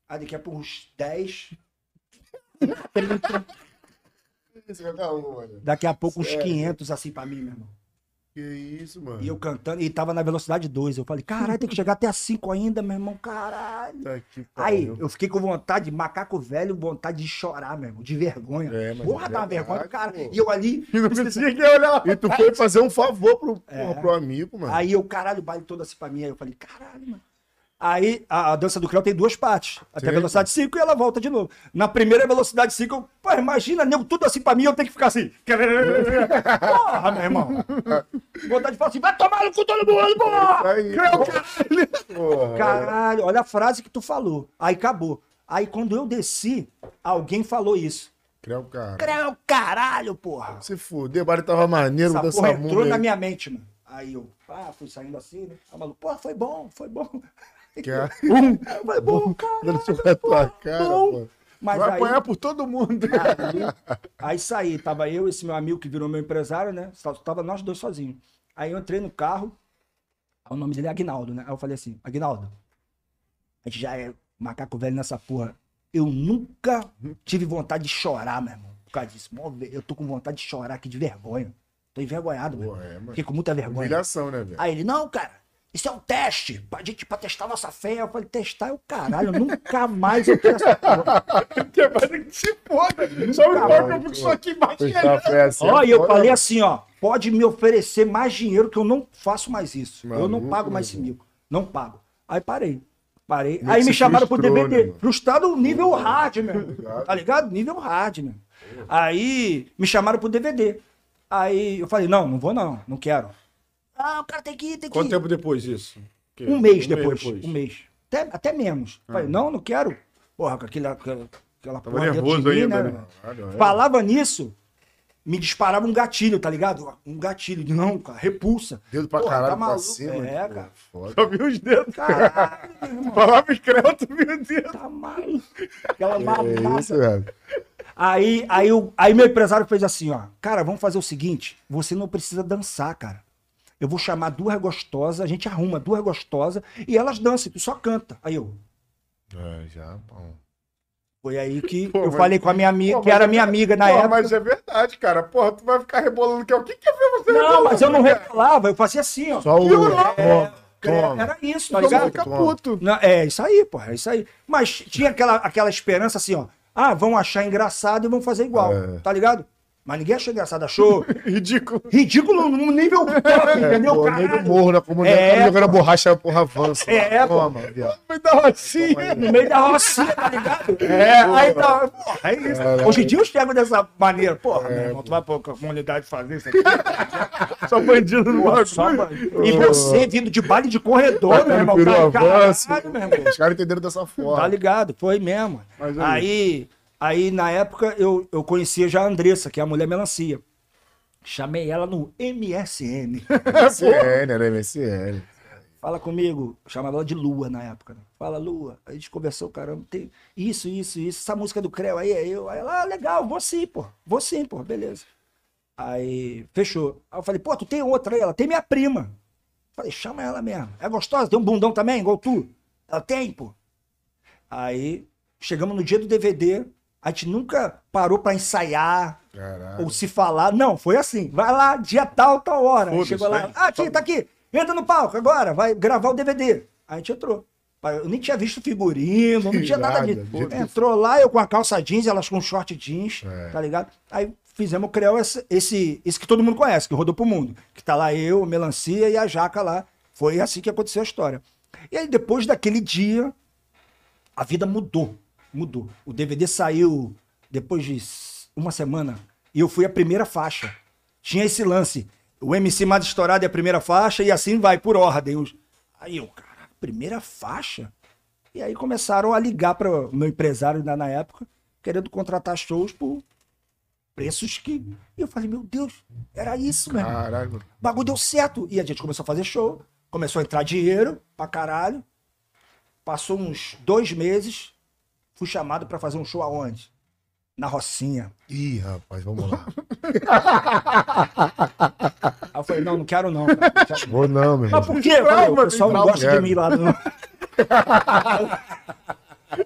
Aí daqui a pouco uns 10. Isso, mano. Daqui a pouco uns 500 assim pra mim, meu irmão. Que isso, mano. E eu cantando, e tava na velocidade 2. Eu falei, caralho, tem que chegar até a 5 ainda, meu irmão, caralho. Tá Aí, eu fiquei com vontade, macaco velho, vontade de chorar, meu irmão, de vergonha. É, mas Porra, é dá vergonha do cara. pô. E eu ali, [laughs] E não conseguia olhar. [laughs] E tu foi fazer um favor pro, É. porra, pro amigo, mano. aí eu, caralho, o baile todo assim pra mim. Aí eu falei, caralho, mano. Aí a, a dança do Creu tem duas partes. Até a Sim. velocidade 5 e ela volta de novo. Na primeira velocidade 5, eu, pô, imagina, nego, tudo assim pra mim, eu tenho que ficar assim. Porra, meu irmão. Vontade de falar assim, vai tomar no cu todo mundo, porra! Aí, porra. Caralho, olha a frase que tu falou. Aí acabou. Aí quando eu desci, alguém falou isso. Creu, cara. Creu, caralho, porra. Se fuder, o baile tava maneiro, Essa dança porra entrou na minha mente, mano. Aí eu, ah, fui saindo assim, né? Aí o maluco, porra, foi bom, foi bom. Que é- [laughs] Foi bom, cara. Na tua cara, bom. pô. Mas Vai aí, apanhar por todo mundo. aí, aí saí, tava eu, esse meu amigo que virou meu empresário, né? Tava nós dois sozinhos. Aí eu entrei no carro, o nome dele é Agnaldo, né? Aí eu falei assim, Agnaldo, a gente já é macaco velho nessa porra. Eu nunca tive vontade de chorar, meu irmão, por causa disso. Eu tô com vontade de chorar aqui de vergonha. Tô envergonhado, meu. Pô, é. Fiquei com muita vergonha. Humilhação, né, velho? Aí ele, não, cara, isso é um teste pra gente, pra testar nossa fé. Eu falei, testar é o caralho, nunca mais eu quero essa porra. [laughs] Que que se foda. Só me importa fico só aqui. Fechar a fé assim. Ó, é e eu falei assim, ó, pode me oferecer mais dinheiro que eu não faço mais isso. eu não pago mais esse mico. Não pago. Aí parei. Parei. Aí me chamaram pro DVD. né? Frustrado nível hard, meu. Tá ligado? Nível hard, meu. Aí me chamaram pro DVD. Aí eu falei, não, não vou não, não quero. Ah, o cara tem que ir, tem que Quanto ir. tempo depois disso? Que- Um mês depois. Um mês. Até, até menos. Ah. Falei, não, não quero. Porra, com aquela, aquela, aquela Tava porra dentro nervoso de mim, ainda, né? né? Caralho, é. Falava nisso, me disparava um gatilho, tá ligado? Um gatilho. de Não, cara, repulsa. Dedo pra Porra, caralho tá pra maluco. cima. É, pô, cara. Foda. Só vi os dedos. Caralho, meu irmão, Falava escreto, meu Deus. tá maluco. Aquela É isso, velho. Aí, aí, o- aí meu empresário fez assim, ó. Cara, vamos fazer o seguinte: você não precisa dançar, cara. Eu vou chamar duas gostosas, a gente arruma duas gostosas e elas dançam, tu só canta. Aí eu. É, já, pô. Foi aí que Pô, eu mas- falei com a minha amiga, Pô, que era é minha ver- amiga na Porra, época. Mas é verdade, cara. Porra, tu vai ficar rebolando que é o que que é ver você Não, rebolando, mas eu não cara? rebolava, eu fazia assim, ó. Só o. É, Toma. Era isso, tá ligado? fica puto. Não, é isso aí, porra, é isso aí. Mas tinha aquela, aquela esperança assim, ó. Ah, vão achar engraçado e vão fazer igual, É. tá ligado? Mas ninguém achou engraçado, achou [laughs] Ridículo. ridículo no nível [laughs] top, entendeu, Pô, nem do caralho? morro na comunidade. É, cara jogando a borracha, a porra avança. É, pô. Toma, viado. Vai dar uma assim. No meio da rocinha, tá ligado? É, aí tá. Porra, é isso. Caralho. Hoje em dia eu chego dessa maneira. Porra, É, meu irmão, tu vai pra comunidade fazer isso aqui. [laughs] Só bandido no Porra, só, bagulho. mano. E você vindo de baile de corredor, meu irmão. Virou Tá, caralho, meu irmão. Os caras entenderam dessa forma. Tá ligado? Foi mesmo. Mas aí, aí, na época, eu, eu conhecia já a Andressa, que é a mulher melancia. Chamei ela no MSN. [laughs] MSN, era MSN. Fala comigo. Chamava ela de Lua na época. Né? Fala, Lua. Aí a gente conversou, caramba. Tem isso, isso, isso. Essa música do Creu aí é eu. Aí ela, ah, legal, vou sim, pô. Vou sim, pô. Beleza. Aí, fechou. Aí eu falei, pô, tu tem outra aí? Ela tem minha prima. Falei, chama ela mesmo. É gostosa? Tem um bundão também, igual tu? Ela tem, pô. Aí, chegamos no dia do DVD. A gente nunca parou pra ensaiar. Caralho. Ou se falar. Não, foi assim. Vai lá, dia tal, tal hora. Chegou lá. vai. Ah, aqui, tá aqui. Entra no palco agora, vai gravar o DVD. Aí a gente entrou. Eu nem tinha visto figurino, não tinha nada disso. que Entrou lá, eu com a calça jeans, elas com short jeans, É. tá ligado? Aí fizemos o Creu esse, esse, esse que todo mundo conhece, que rodou pro mundo. Que tá lá eu, Melancia e a Jaca lá. Foi assim que aconteceu a história. E aí, depois daquele dia, a vida mudou. Mudou. O DVD saiu depois de uma semana e eu fui a primeira faixa. Tinha esse lance. O MC mais estourado é a primeira faixa e assim vai, por ordem. Aí eu, cara, primeira faixa? E aí começaram a ligar para o meu empresário na, na época, querendo contratar shows por preços que. E eu falei, meu Deus, era isso, meu irmão. Caralho. O bagulho deu certo. E a gente começou a fazer show, começou a entrar dinheiro pra caralho. Passou uns dois meses, fui chamado pra fazer um show aonde? Na Rocinha. Ih, rapaz, vamos lá. Aí eu falei, não, não quero não. cara. Não não. Vou não, meu irmão. Mas por quê? Eu falei, o pessoal não gosta de mim lá. Não.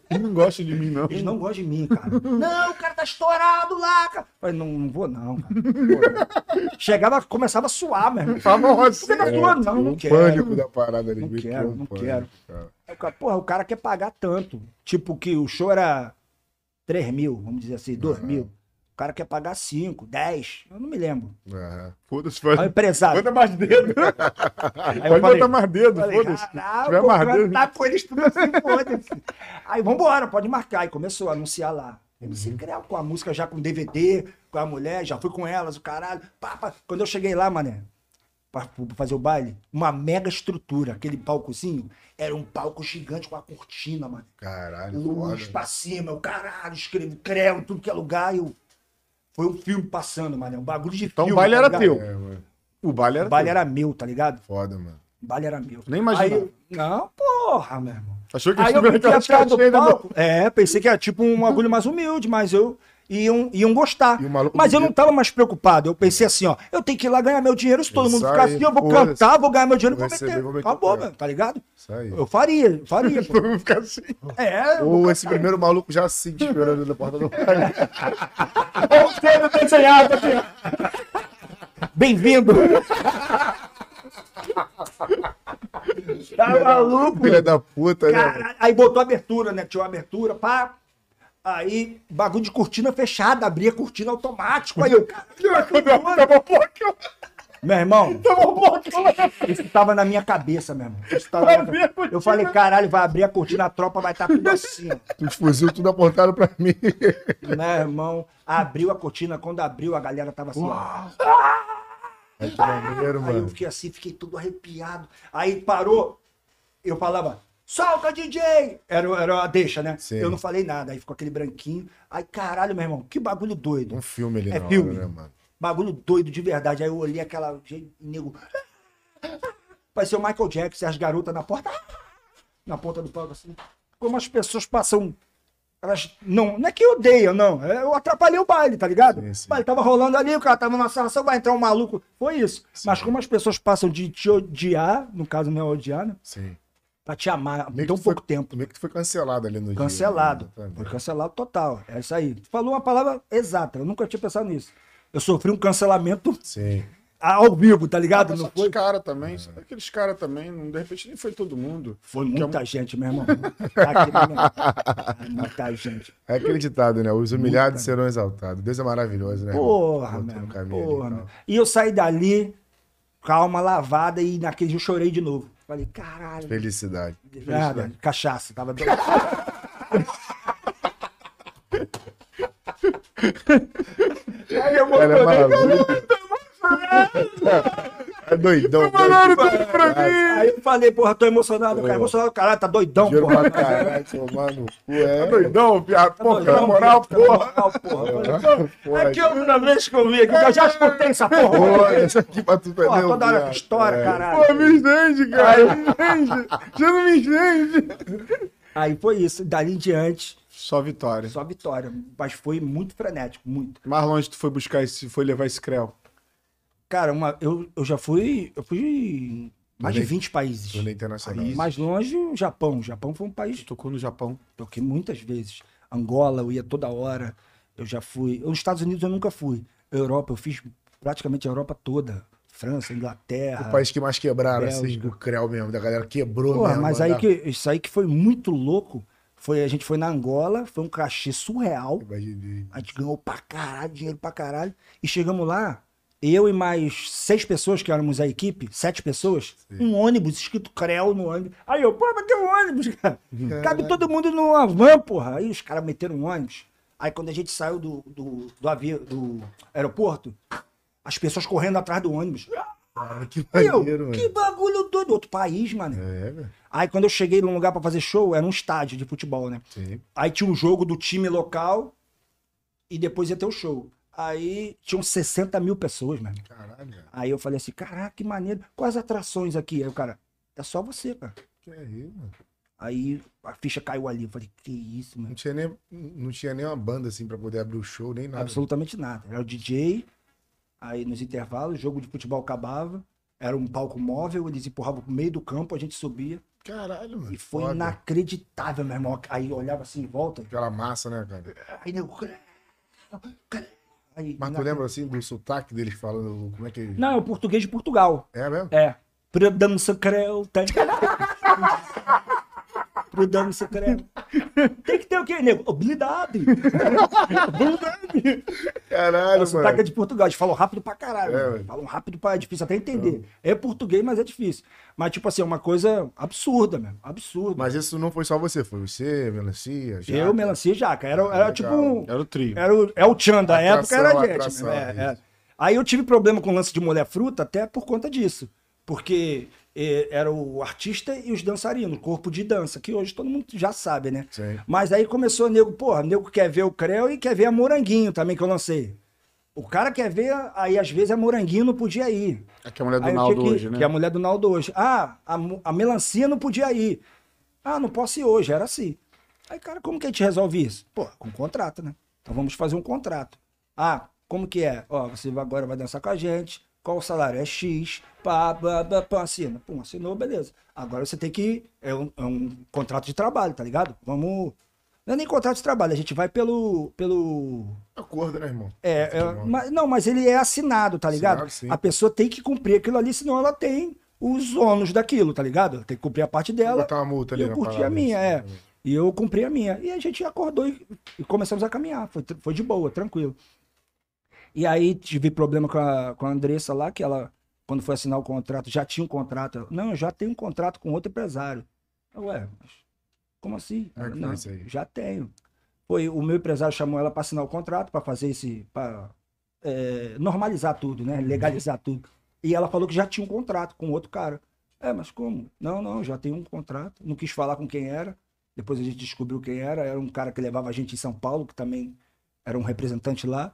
Ele não gosta de mim, não. Eles não gostam de mim, cara. Não, o cara tá estourado lá, cara. Eu falei, não, não vou não, cara. Não não. Chegava, começava a suar, meu irmão. Assim. que tá suando? Não, não o quero. pânico da parada ali. Não quero, não quero. cara. Aí porra, o cara quer pagar tanto. Tipo, que o show era 3 mil, vamos dizer assim, 2 mil. O cara quer pagar 5, 10. Eu não me lembro. Aham. Foda-se, Aí vai. empresário. Bota mais dedo. Aí eu Pode falei, botar mais dedo, foda-se. tiver mais dedo. cantar com eles tudo assim, foda-se. Aí, vambora, pode marcar. Aí começou a anunciar lá. Uhum. MC Creu, com a música já com DVD, com a mulher, já fui com elas, o caralho. Pá, pá. Quando eu cheguei lá, mané, pra, pra fazer o baile, uma mega estrutura, aquele palcozinho, era um palco gigante com a cortina, mano. Caralho, Luz foda. pra cima, o caralho, escrevo, creu, tudo que é lugar. Eu... Foi um filme passando, mano. Um bagulho de Então o filme. baile tá era ligado? teu. É, mano. O baile era O baile teu. era meu, tá ligado? Foda, mano. O baile era meu. Nem imaginava. Aí eu- Não, porra, meu irmão. Achou que Aí eu fiquei atrás do palco. É, pensei que era tipo um [laughs] bagulho mais humilde, mas eu iam, iam gostar. Maluco Mas eu não tava mais preocupado. Eu pensei assim, ó, eu tenho que ir lá ganhar meu dinheiro. Se todo Isso mundo ficar assim, eu vou foda-se. cantar, vou ganhar meu dinheiro e Vou meter. vou meter Acabou, o pé. velho, tá ligado? Isso aí. Eu faria, faria. [laughs] Todo mundo fica assim. É, Ou esse primeiro maluco já assim, esperando na porta do [laughs] baile. Cedo desenhado aqui. Bem-vindo. [laughs] tá maluco? Filha da puta, né? Aí botou abertura, né? Tinha uma abertura, pá. Aí, bagulho de cortina fechada, abria cortina automático. Aí eu, [laughs] caralho, meu irmão, [laughs] isso tava na minha cabeça, meu irmão. Isso tava na minha. Eu falei, caralho, vai abrir a cortina, a tropa vai estar tudo assim. [laughs] Os fuzil tudo apontado pra mim. Meu irmão, abriu a cortina, quando abriu, a galera tava assim, ó. Aí que maneiro, Aí eu mano. fiquei assim, fiquei todo arrepiado. Aí parou, eu falava, solta DJ! Era, era a deixa, né? Sim. Eu não falei nada, aí ficou aquele branquinho. Aí, caralho, meu irmão, que bagulho doido. Um filme ali É filme. hora, né, mano? Bagulho doido de verdade. Aí eu olhei aquela nego. Parecia o Michael Jackson, as garotas na porta. Na ponta do palco, assim. Como as pessoas passam. Elas. Não, não é que odeiam, não. É, Eu atrapalhei o baile, tá ligado? Sim, sim. O baile tava rolando ali, o cara tava numa sarração, vai entrar um maluco. Foi isso. Mas como as pessoas passam de te odiar, no caso não é odiar, né? Sim. Pra te amar há Meio tão foi- pouco tempo. Meio que tu foi cancelado ali no dia. Cancelado. né? Foi cancelado total. É isso aí. Tu falou uma palavra exata. Eu nunca tinha pensado nisso. Eu sofri um cancelamento Sim. ao vivo, tá ligado? Mas Não foi? caras também, aqueles caras também, de repente nem foi todo mundo. Foi é muita gente, meu irmão. Tá aqui, né? Muita gente. É aquele ditado, né? Os humilhados serão exaltados. Deus é maravilhoso, né? Porra, meu ali Porra, e meu. E eu saí dali, calma, lavada, e naquele dia eu chorei de novo. Falei, caralho. Felicidade. Nada, cachaça, tava. Aí eu Ela é maluco. [laughs] É doidão. Aí eu falei, porra, tô emocionado, cara. Emocionado, caralho, tá doidão, Dinheiro porra. pra caralho, tomar no cu. É. Pô, Doidão, na moral, cara, porra. na moral, porra. Porra, É que eu, toda vez que eu vi aqui, eu já escutei essa porra. Porra, essa aqui pra tu Porra, perder toda hora viado. que história, É. caralho. Pô, me entende, cara. Me entende. Já não me entende. Aí foi isso. Dali em diante, Só vitória. só vitória. Mas foi muito frenético, muito. Mais longe tu foi buscar esse, foi levar esse creu. Cara, uma, eu, eu já fui. Eu fui em mais de Turnê- 20 países. Turnê internacional. Mais longe, o Japão. O Japão foi um país. Tocou no Japão. Toquei muitas vezes. Angola, eu ia toda hora. Eu já fui. Nos Estados Unidos eu nunca fui. Europa, eu fiz praticamente a Europa toda. França, Inglaterra. O país que mais quebraram, assim, Bélgica. o Creu mesmo, da galera quebrou Porra, mesmo. mas aí andava- que, isso aí que foi muito louco. Foi, a gente foi na Angola, foi um cachê surreal. Imaginei. A gente ganhou pra caralho, dinheiro pra caralho. E chegamos lá, eu e mais seis pessoas, que éramos a equipe, sete pessoas, um ônibus escrito Creu no ônibus. Aí eu, pô, mas tem um ônibus, cara. Cabe todo mundo numa van, porra. Aí os caras meteram um ônibus. Aí quando a gente saiu do, do, do, avi- do aeroporto, as pessoas correndo atrás do ônibus. Cara, que eu, maneiro, mano. que bagulho doido. Outro país, mano. É, velho. Aí quando eu cheguei num lugar pra fazer show, era um estádio de futebol, né? Sim. Aí tinha um jogo do time local e depois ia ter o show. Aí tinham 60 mil pessoas, mano. Caralho. Aí eu falei assim, caraca, que maneiro. Quais atrações aqui? Aí o cara, é só você, cara. Que é isso, mano. Aí a ficha caiu ali. Eu falei, que isso, Não mano. tinha, nem, não tinha nem uma banda assim pra poder abrir o show, nem nada. Absolutamente nada. Era o DJ, aí nos intervalos, o jogo de futebol acabava. Era um palco móvel, eles empurravam pro meio do campo, a gente subia. Caralho, mano. E foi foda. inacreditável, meu irmão. Aí eu olhava assim em volta. Aquela massa, né, cara? Aí nego. Aí, Mas tu lembra assim do sotaque deles falando como é que. Não, é o português de Portugal. É mesmo? É. Produção creu. [laughs] Tá... Produção creu. Tem que ter o quê, nego? Habilidade. Habilidade. Caralho, O sotaque é mano. de Portugal. Eles falam rápido pra caralho. É, mano. falam rápido pra... É difícil até entender. É português, mas é difícil. Mas, tipo assim, é uma coisa absurda mesmo. Absurda. Mas isso não foi só você, foi você, Melancia, Jaca. Eu, melancia e jaca. Era, era tipo... um- Era o trio. Era o, é o Tchan da época, Atração, era a gente. atração, é, é. Aí eu tive problema com o lance de mulher fruta até por conta disso. Porque era o artista e os dançarinos, o corpo de dança, que hoje todo mundo já sabe, né? Sim. Mas aí começou o nego, porra, o nego quer ver o Creu e quer ver a Moranguinho também, que eu lancei. O cara quer ver, aí às vezes a Moranguinho não podia ir. Aqui é a mulher do Aí Naldo que- hoje, né? Que é a mulher do Naldo hoje. Ah, a, a melancia não podia ir. Ah, não posso ir hoje, era assim. Aí, cara, como que a gente resolve isso? Pô, com contrato, né? Então vamos fazer um contrato. Ah, como que é? Ó, você agora vai dançar com a gente. Qual o salário? É X. Pá, pá, pá, pá, assina. Pum, assinou, beleza. Agora você tem que. É um, é um contrato de trabalho, tá ligado? Vamos. Não é nem contrato de trabalho, a gente vai pelo. pelo Acordo, né, irmão? é, é, mas- não, mas ele é assinado, tá ligado? Assinado, sim. a pessoa tem que cumprir aquilo ali, senão ela tem os ônus daquilo, tá ligado? Tem que cumprir a parte dela. botar uma multa ali e eu curti a minha, é. E eu cumpri a minha. E a gente acordou e, e começamos a caminhar. Foi, foi de boa, tranquilo. E aí tive problema com a, com a Andressa lá, que ela, quando foi assinar o contrato, já tinha um contrato. Ela, Não, eu já tenho um contrato com outro empresário. Eu, Ué, mas como assim? É Ela, Não, já tenho. Foi, o meu empresário chamou ela para assinar o contrato, para fazer esse. para normalizar tudo, né? Legalizar tudo. E ela falou que já tinha um contrato com outro cara. É, mas como? Não, não, já tem um contrato. Não quis falar com quem era. Depois a gente descobriu quem era. Era um cara que levava a gente em São Paulo, que também era um representante lá.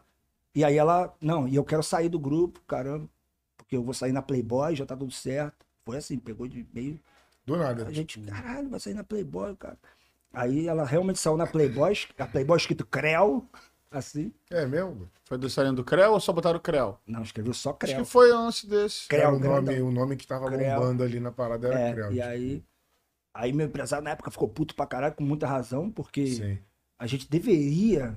E aí ela, não, e eu quero sair do grupo, caramba, porque eu vou sair na Playboy, já tá tudo certo. Foi assim, pegou de meio. Do nada. A gente, tipo, caralho, vai sair na Playboy, cara. Aí ela realmente saiu na Playboy, a Playboy escrito Creu, assim. É mesmo? Foi do Sarinho do Creu ou só botaram Creu? Não, escreveu só Acho Creu. que foi antes desse. Creu, o nome, o nome que tava Creu. bombando ali na parada era É, Creu. e tipo, aí, aí meu empresário na época ficou puto pra caralho, com muita razão, porque Sim. a gente deveria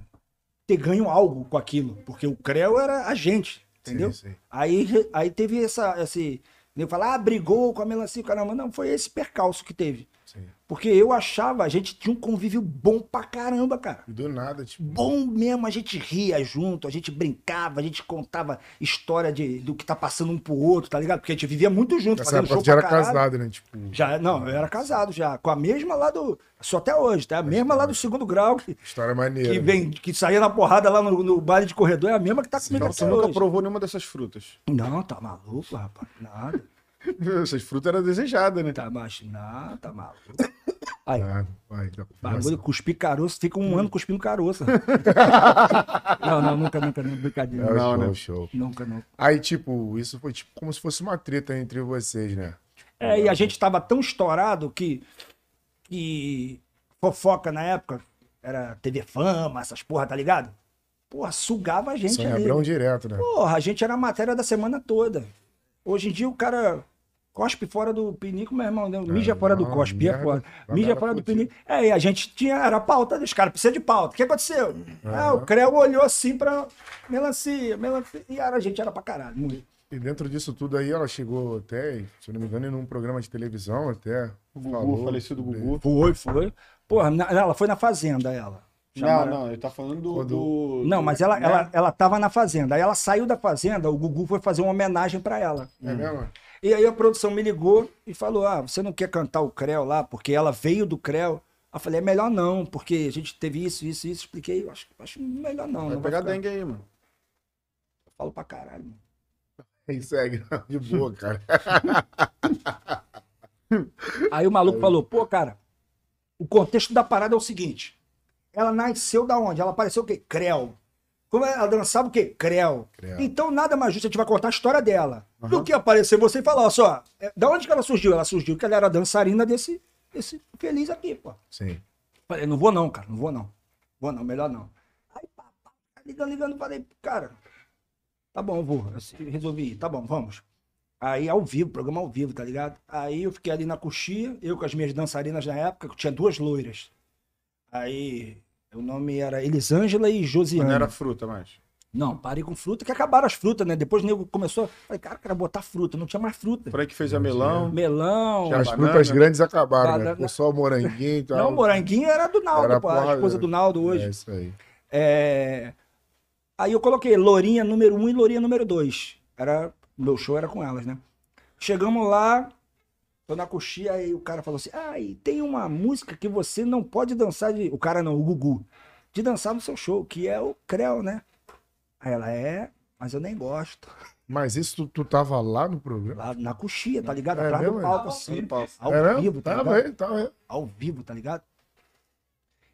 ter ganho algo com aquilo, porque o Creu era a gente, entendeu? Sim, sim. Aí, aí teve essa, esse. Falar, ah, brigou com a melancia, caramba. Não, foi esse percalço que teve. Sim. Porque eu achava, a gente tinha um convívio bom pra caramba, cara. E do nada, tipo. Bom mesmo, a gente ria junto, a gente brincava, a gente contava história de, do que tá passando um pro outro, tá ligado? Porque a gente vivia muito junto, fazendo época já pra era caralho. casado, né? Tipo. Já, não, eu era casado já, com a mesma lá do. Só até hoje, tá? A mesma lá do segundo grau, que, História maneira. que, vem, que saía na porrada lá no, no baile de corredor, é a mesma que tá comigo Então você nunca hoje. provou nenhuma dessas frutas. Não, tá maluco, rapaz. Nada. [laughs] Essas frutas eram desejadas, né? Tá, mas não, tá maluco. [laughs] Aí, Ah, vai, tá- bagulho cuspir caroço, fica um ano cuspindo caroço. [laughs] não, não, nunca, nunca, não, brincadeira. É, Não, show, né? show. Nunca, não. Aí, tipo, isso foi tipo como se fosse uma treta entre vocês, né? É, e a gente tava tão estourado que, que fofoca na época era TV Fama, essas porra, tá ligado? Porra, sugava a gente Sonho ali. Direto, né? Porra, a gente era a matéria da semana toda. Hoje em dia o cara Cospe fora do pinico, meu irmão. né? Mija fora do cospe, é merda. fora. Mija fora do pinico. É, e a gente tinha, era pauta dos caras, precisa de pauta. O que aconteceu? Ah, o. Creu olhou assim pra melancia, melancia. E era, a gente era pra caralho, muito. E dentro disso tudo aí, ela chegou até, se eu não me engano, em um programa de televisão até. O Gugu, falou falecido Gugu. Foi, foi. Porra, na- ela foi na fazenda, ela. Não, Chamaram- não, ele tá falando do. Do- Não, mas ela, né? ela, ela tava na fazenda. Aí ela saiu da fazenda, o Gugu foi fazer uma homenagem pra ela. É mesmo? E aí a produção me ligou e falou: Ah, você não quer cantar o Creu lá? Porque ela veio do Creu. Eu falei, é melhor não, porque a gente teve isso, isso, isso. Expliquei, eu acho, acho melhor não. Vai não pegar ficar- dengue aí, mano. Eu falo pra caralho. mano. [laughs] Aí segue, de boa, cara. Aí o maluco falou, pô, cara, o contexto da parada é o seguinte. Ela nasceu da onde? Ela apareceu o quê? Creu. Como ela dançava o quê? Creu. Creu. Então nada mais justo, a gente vai contar a história dela. Do que aparecer você e falar, ó, só, é, da onde que ela surgiu? Ela surgiu que ela era dançarina desse, desse feliz aqui, pô. Sim. Falei, não vou não, cara, não vou não. Vou não, melhor não. Aí, pá, ligando, ligando, falei, cara, tá bom, eu vou. Resolvi ir, tá bom, vamos. Aí ao vivo, programa ao vivo, tá ligado? Aí eu fiquei ali na coxia, eu com as minhas dançarinas na época, que tinha duas loiras. Aí o nome era Elisângela e Josiane. Não era fruta mais. Não, parei com fruta, que acabaram as frutas, né? Depois o nego começou. Falei, cara, quero botar fruta, não tinha mais fruta. Foi aí que fez a melão. Melão. As banana. frutas grandes acabaram, né? Ficou só o moranguinho e tal. Não, moranguinho era do Naldo, Era pô, a porra- esposa do Naldo hoje. É isso aí. É, Aí eu coloquei Lourinha número 1 um e Lourinha número 2. Era... Meu show era com elas, né? Chegamos lá, tô na coxia, aí o cara falou assim: Ah, e tem uma música que você não pode dançar de. O cara não, o Gugu. De dançar no seu show, que é o Creu, né? Aí ela é, mas eu nem gosto. Mas isso tu, tu tava lá no programa? Lá na coxia, tá ligado? É Atrás do mesmo, é? palco, assim. palco. Ao é vivo, tá Tava ligado? aí, tava aí. ao vivo, tá ligado?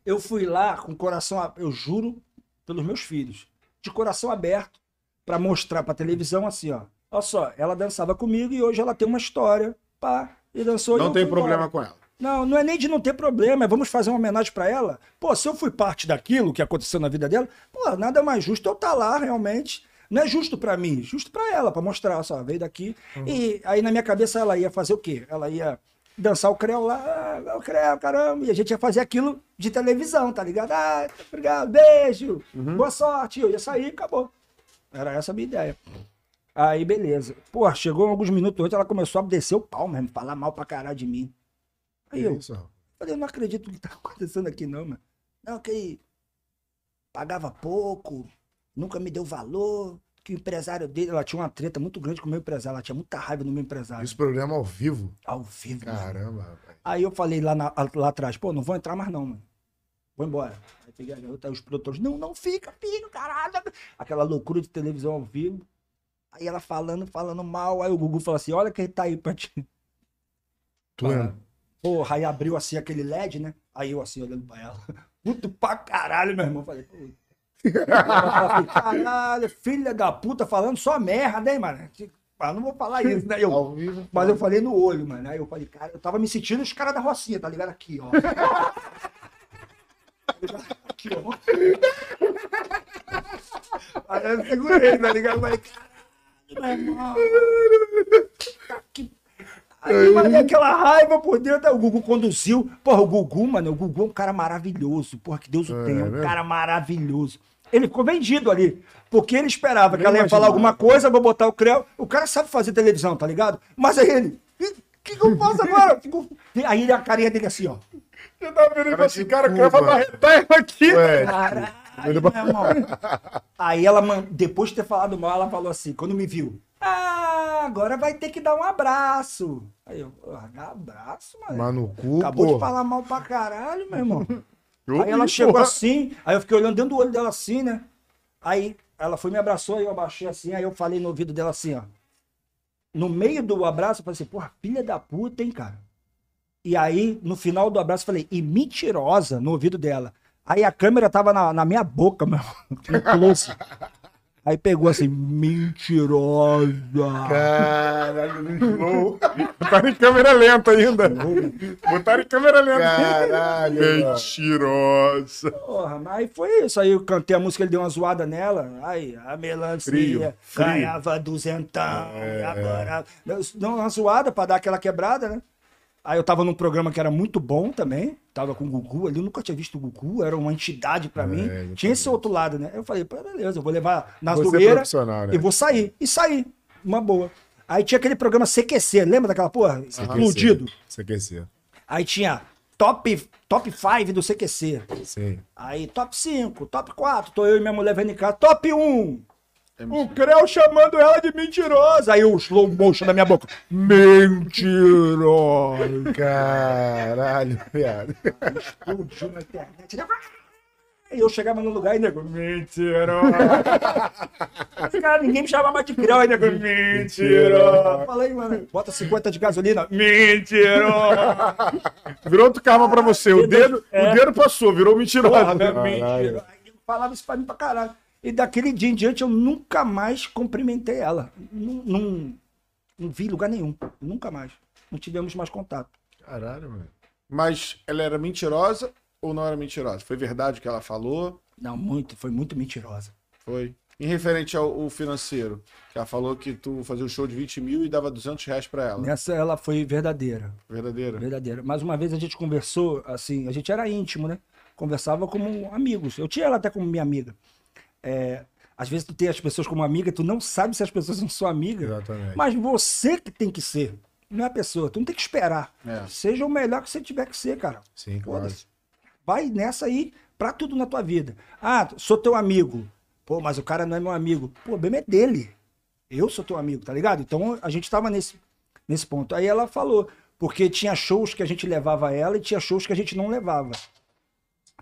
Eu fui lá com o coração, eu juro pelos meus filhos, de coração aberto pra mostrar pra televisão assim, ó. Olha só, ela dançava comigo e hoje ela tem uma história, pá, e dançou. e Não eu tem problema embora. com ela. Não, não é nem de não ter problema, é vamos fazer uma homenagem pra ela. Pô, se eu fui parte daquilo que aconteceu na vida dela, pô, nada mais justo eu estar lá realmente. Não é justo pra mim, justo pra ela, pra mostrar, só, veio daqui. E aí na minha cabeça ela ia fazer o quê? Ela ia dançar o creu lá, ah, o creu, caramba, e a gente ia fazer aquilo de televisão, tá ligado? Ah, obrigado, beijo, boa sorte, eu ia sair e acabou. Era essa a minha ideia. Aí, beleza. Pô, chegou alguns minutos antes, ela começou a descer o pau mesmo, falar mal pra caralho de mim. Aí Que eu, isso? Falei, eu não acredito que tá [laughs] acontecendo aqui, não, mano. Não, que pagava pouco, nunca me deu valor, que o empresário dele, ela tinha uma treta muito grande com o meu empresário, ela tinha muita raiva do meu empresário. Esse programa ao vivo. Ao vivo. Caramba, rapaz. Aí eu falei lá, na- lá atrás, pô, não vou entrar mais não, mano. Vou embora. Aí peguei a garota, aí os produtores, não, não fica, fica, caralho. Aquela loucura de televisão ao vivo. Aí ela falando, falando mal, aí o Gugu falou assim, olha quem tá aí pra te... [laughs] Tu é- Porra, aí abriu assim aquele LED, né? Aí eu assim, olhando pra ela. [laughs] Puto pra caralho, meu irmão. Falei, assim, caralho, filha da puta, falando só merda, hein, mano? Ah, não vou falar isso, né? Eu, vivo. mas eu falei no olho, mano. Aí eu falei, cara, eu tava me sentindo os caras da Rocinha, tá ligado? Aqui, ó. [laughs] Aqui, ó. Aí eu segurei, tá ligado? Eu falei, caralho, meu irmão. Tá que- Aí eu mandei aquela raiva por dentro. Aí o Gugu conduziu. Porra, o Gugu, mano, o Gugu é um cara maravilhoso. Porra, que Deus o É, tenha. Um mesmo? cara maravilhoso. Ele ficou vendido ali. Porque ele esperava que Nem ela ia falar alguma coisa, vou botar o Creu. O cara sabe fazer televisão, tá ligado? Mas aí ele. O que, que eu faço agora? [laughs] Aí a carinha dele assim, ó. Eu tava vendo e falei assim, cara, pra barretar ele aqui. Ué, Caralho, Ele- meu irmão. Aí ela, depois de ter falado mal, ela falou assim, quando me viu. Ah, agora vai ter que dar um abraço. Aí eu, "Ah, dá abraço, mano. mas no cu, Acabou pô. de falar mal pra caralho, meu irmão. [laughs] Eu aí ela vi, chegou porra. assim, aí eu fiquei olhando dentro do olho dela assim, né? Aí ela foi me abraçou, aí eu abaixei assim, aí eu falei no ouvido dela assim, ó. No meio do abraço, eu falei assim, porra, filha da puta, hein, cara. E aí, no final do abraço, eu falei, e mentirosa no ouvido dela. Aí a câmera tava na, na minha boca, meu. Aí pegou assim, mentirosa. Caralho, slow. Botaram em câmera lenta ainda. Botaram em câmera lenta. Caralho. Mentirosa. Porra, mas aí foi isso. Aí eu cantei a música, ele deu uma zoada nela. Aí, a melancia Frio, frio. ganhava duzentão. e agora... Deu uma zoada pra dar aquela quebrada, né? Aí eu tava num programa que era muito bom também. Tava com o Gugu ali. Eu nunca tinha visto o Gugu. Era uma entidade pra mim. eu Tinha esse outro lado, né? Eu falei, pô, beleza, eu vou levar na é zoeira profissional, né? e vou sair. E saí. Uma boa. Aí tinha aquele programa CQC. Lembra daquela porra? Explodido. CQC. Aí tinha top, top 5 do CQC. Sim. Aí, top 5, top 4, tô eu e minha mulher vendo em casa, top 1. O Creu chamando ela de mentirosa. Aí o slow motion na minha boca. Mentirosa. Caralho, viado. Explodiu na internet. Aí eu chegava no lugar e nego, mentirosa. Cara, ninguém me chamava mais de Creu, aí nego, mentirosa. Falei, mano, bota 50 de gasolina. Mentirosa. Virou outro karma pra você. O dedo, É. o dedo passou, virou mentirosa. Porra, eu falava isso pra mim pra caralho. E daquele dia em diante eu nunca mais cumprimentei ela. Não, não, não vi lugar nenhum. Nunca mais. Não tivemos mais contato. Caralho, mano. Mas ela era mentirosa ou não era mentirosa? Foi verdade o que ela falou? Não, muito, foi muito mentirosa. Foi. Em referente ao, ao financeiro, que ela falou que tu fazia um show de 20 mil e dava 200 reais pra ela. Nessa ela foi verdadeira. Verdadeira. Verdadeira. Mais uma vez a gente conversou, assim, a gente era íntimo, né? Conversava como amigos. Eu tinha ela até como minha amiga. É, às vezes tu tem as pessoas como amiga, tu não sabe se as pessoas são sua amiga. Exatamente. Mas você que tem que ser, não é a pessoa. Tu não tem que esperar. É. Seja o melhor que você tiver que ser, cara. Sim, claro. Foda-se. Vai nessa aí pra tudo na tua vida. Ah, sou teu amigo. Pô, mas o cara não é meu amigo. Pô, o problema é dele. Eu sou teu amigo, tá ligado? Então a gente tava nesse, nesse ponto. Aí ela falou, porque tinha shows que a gente levava ela e tinha shows que a gente não levava.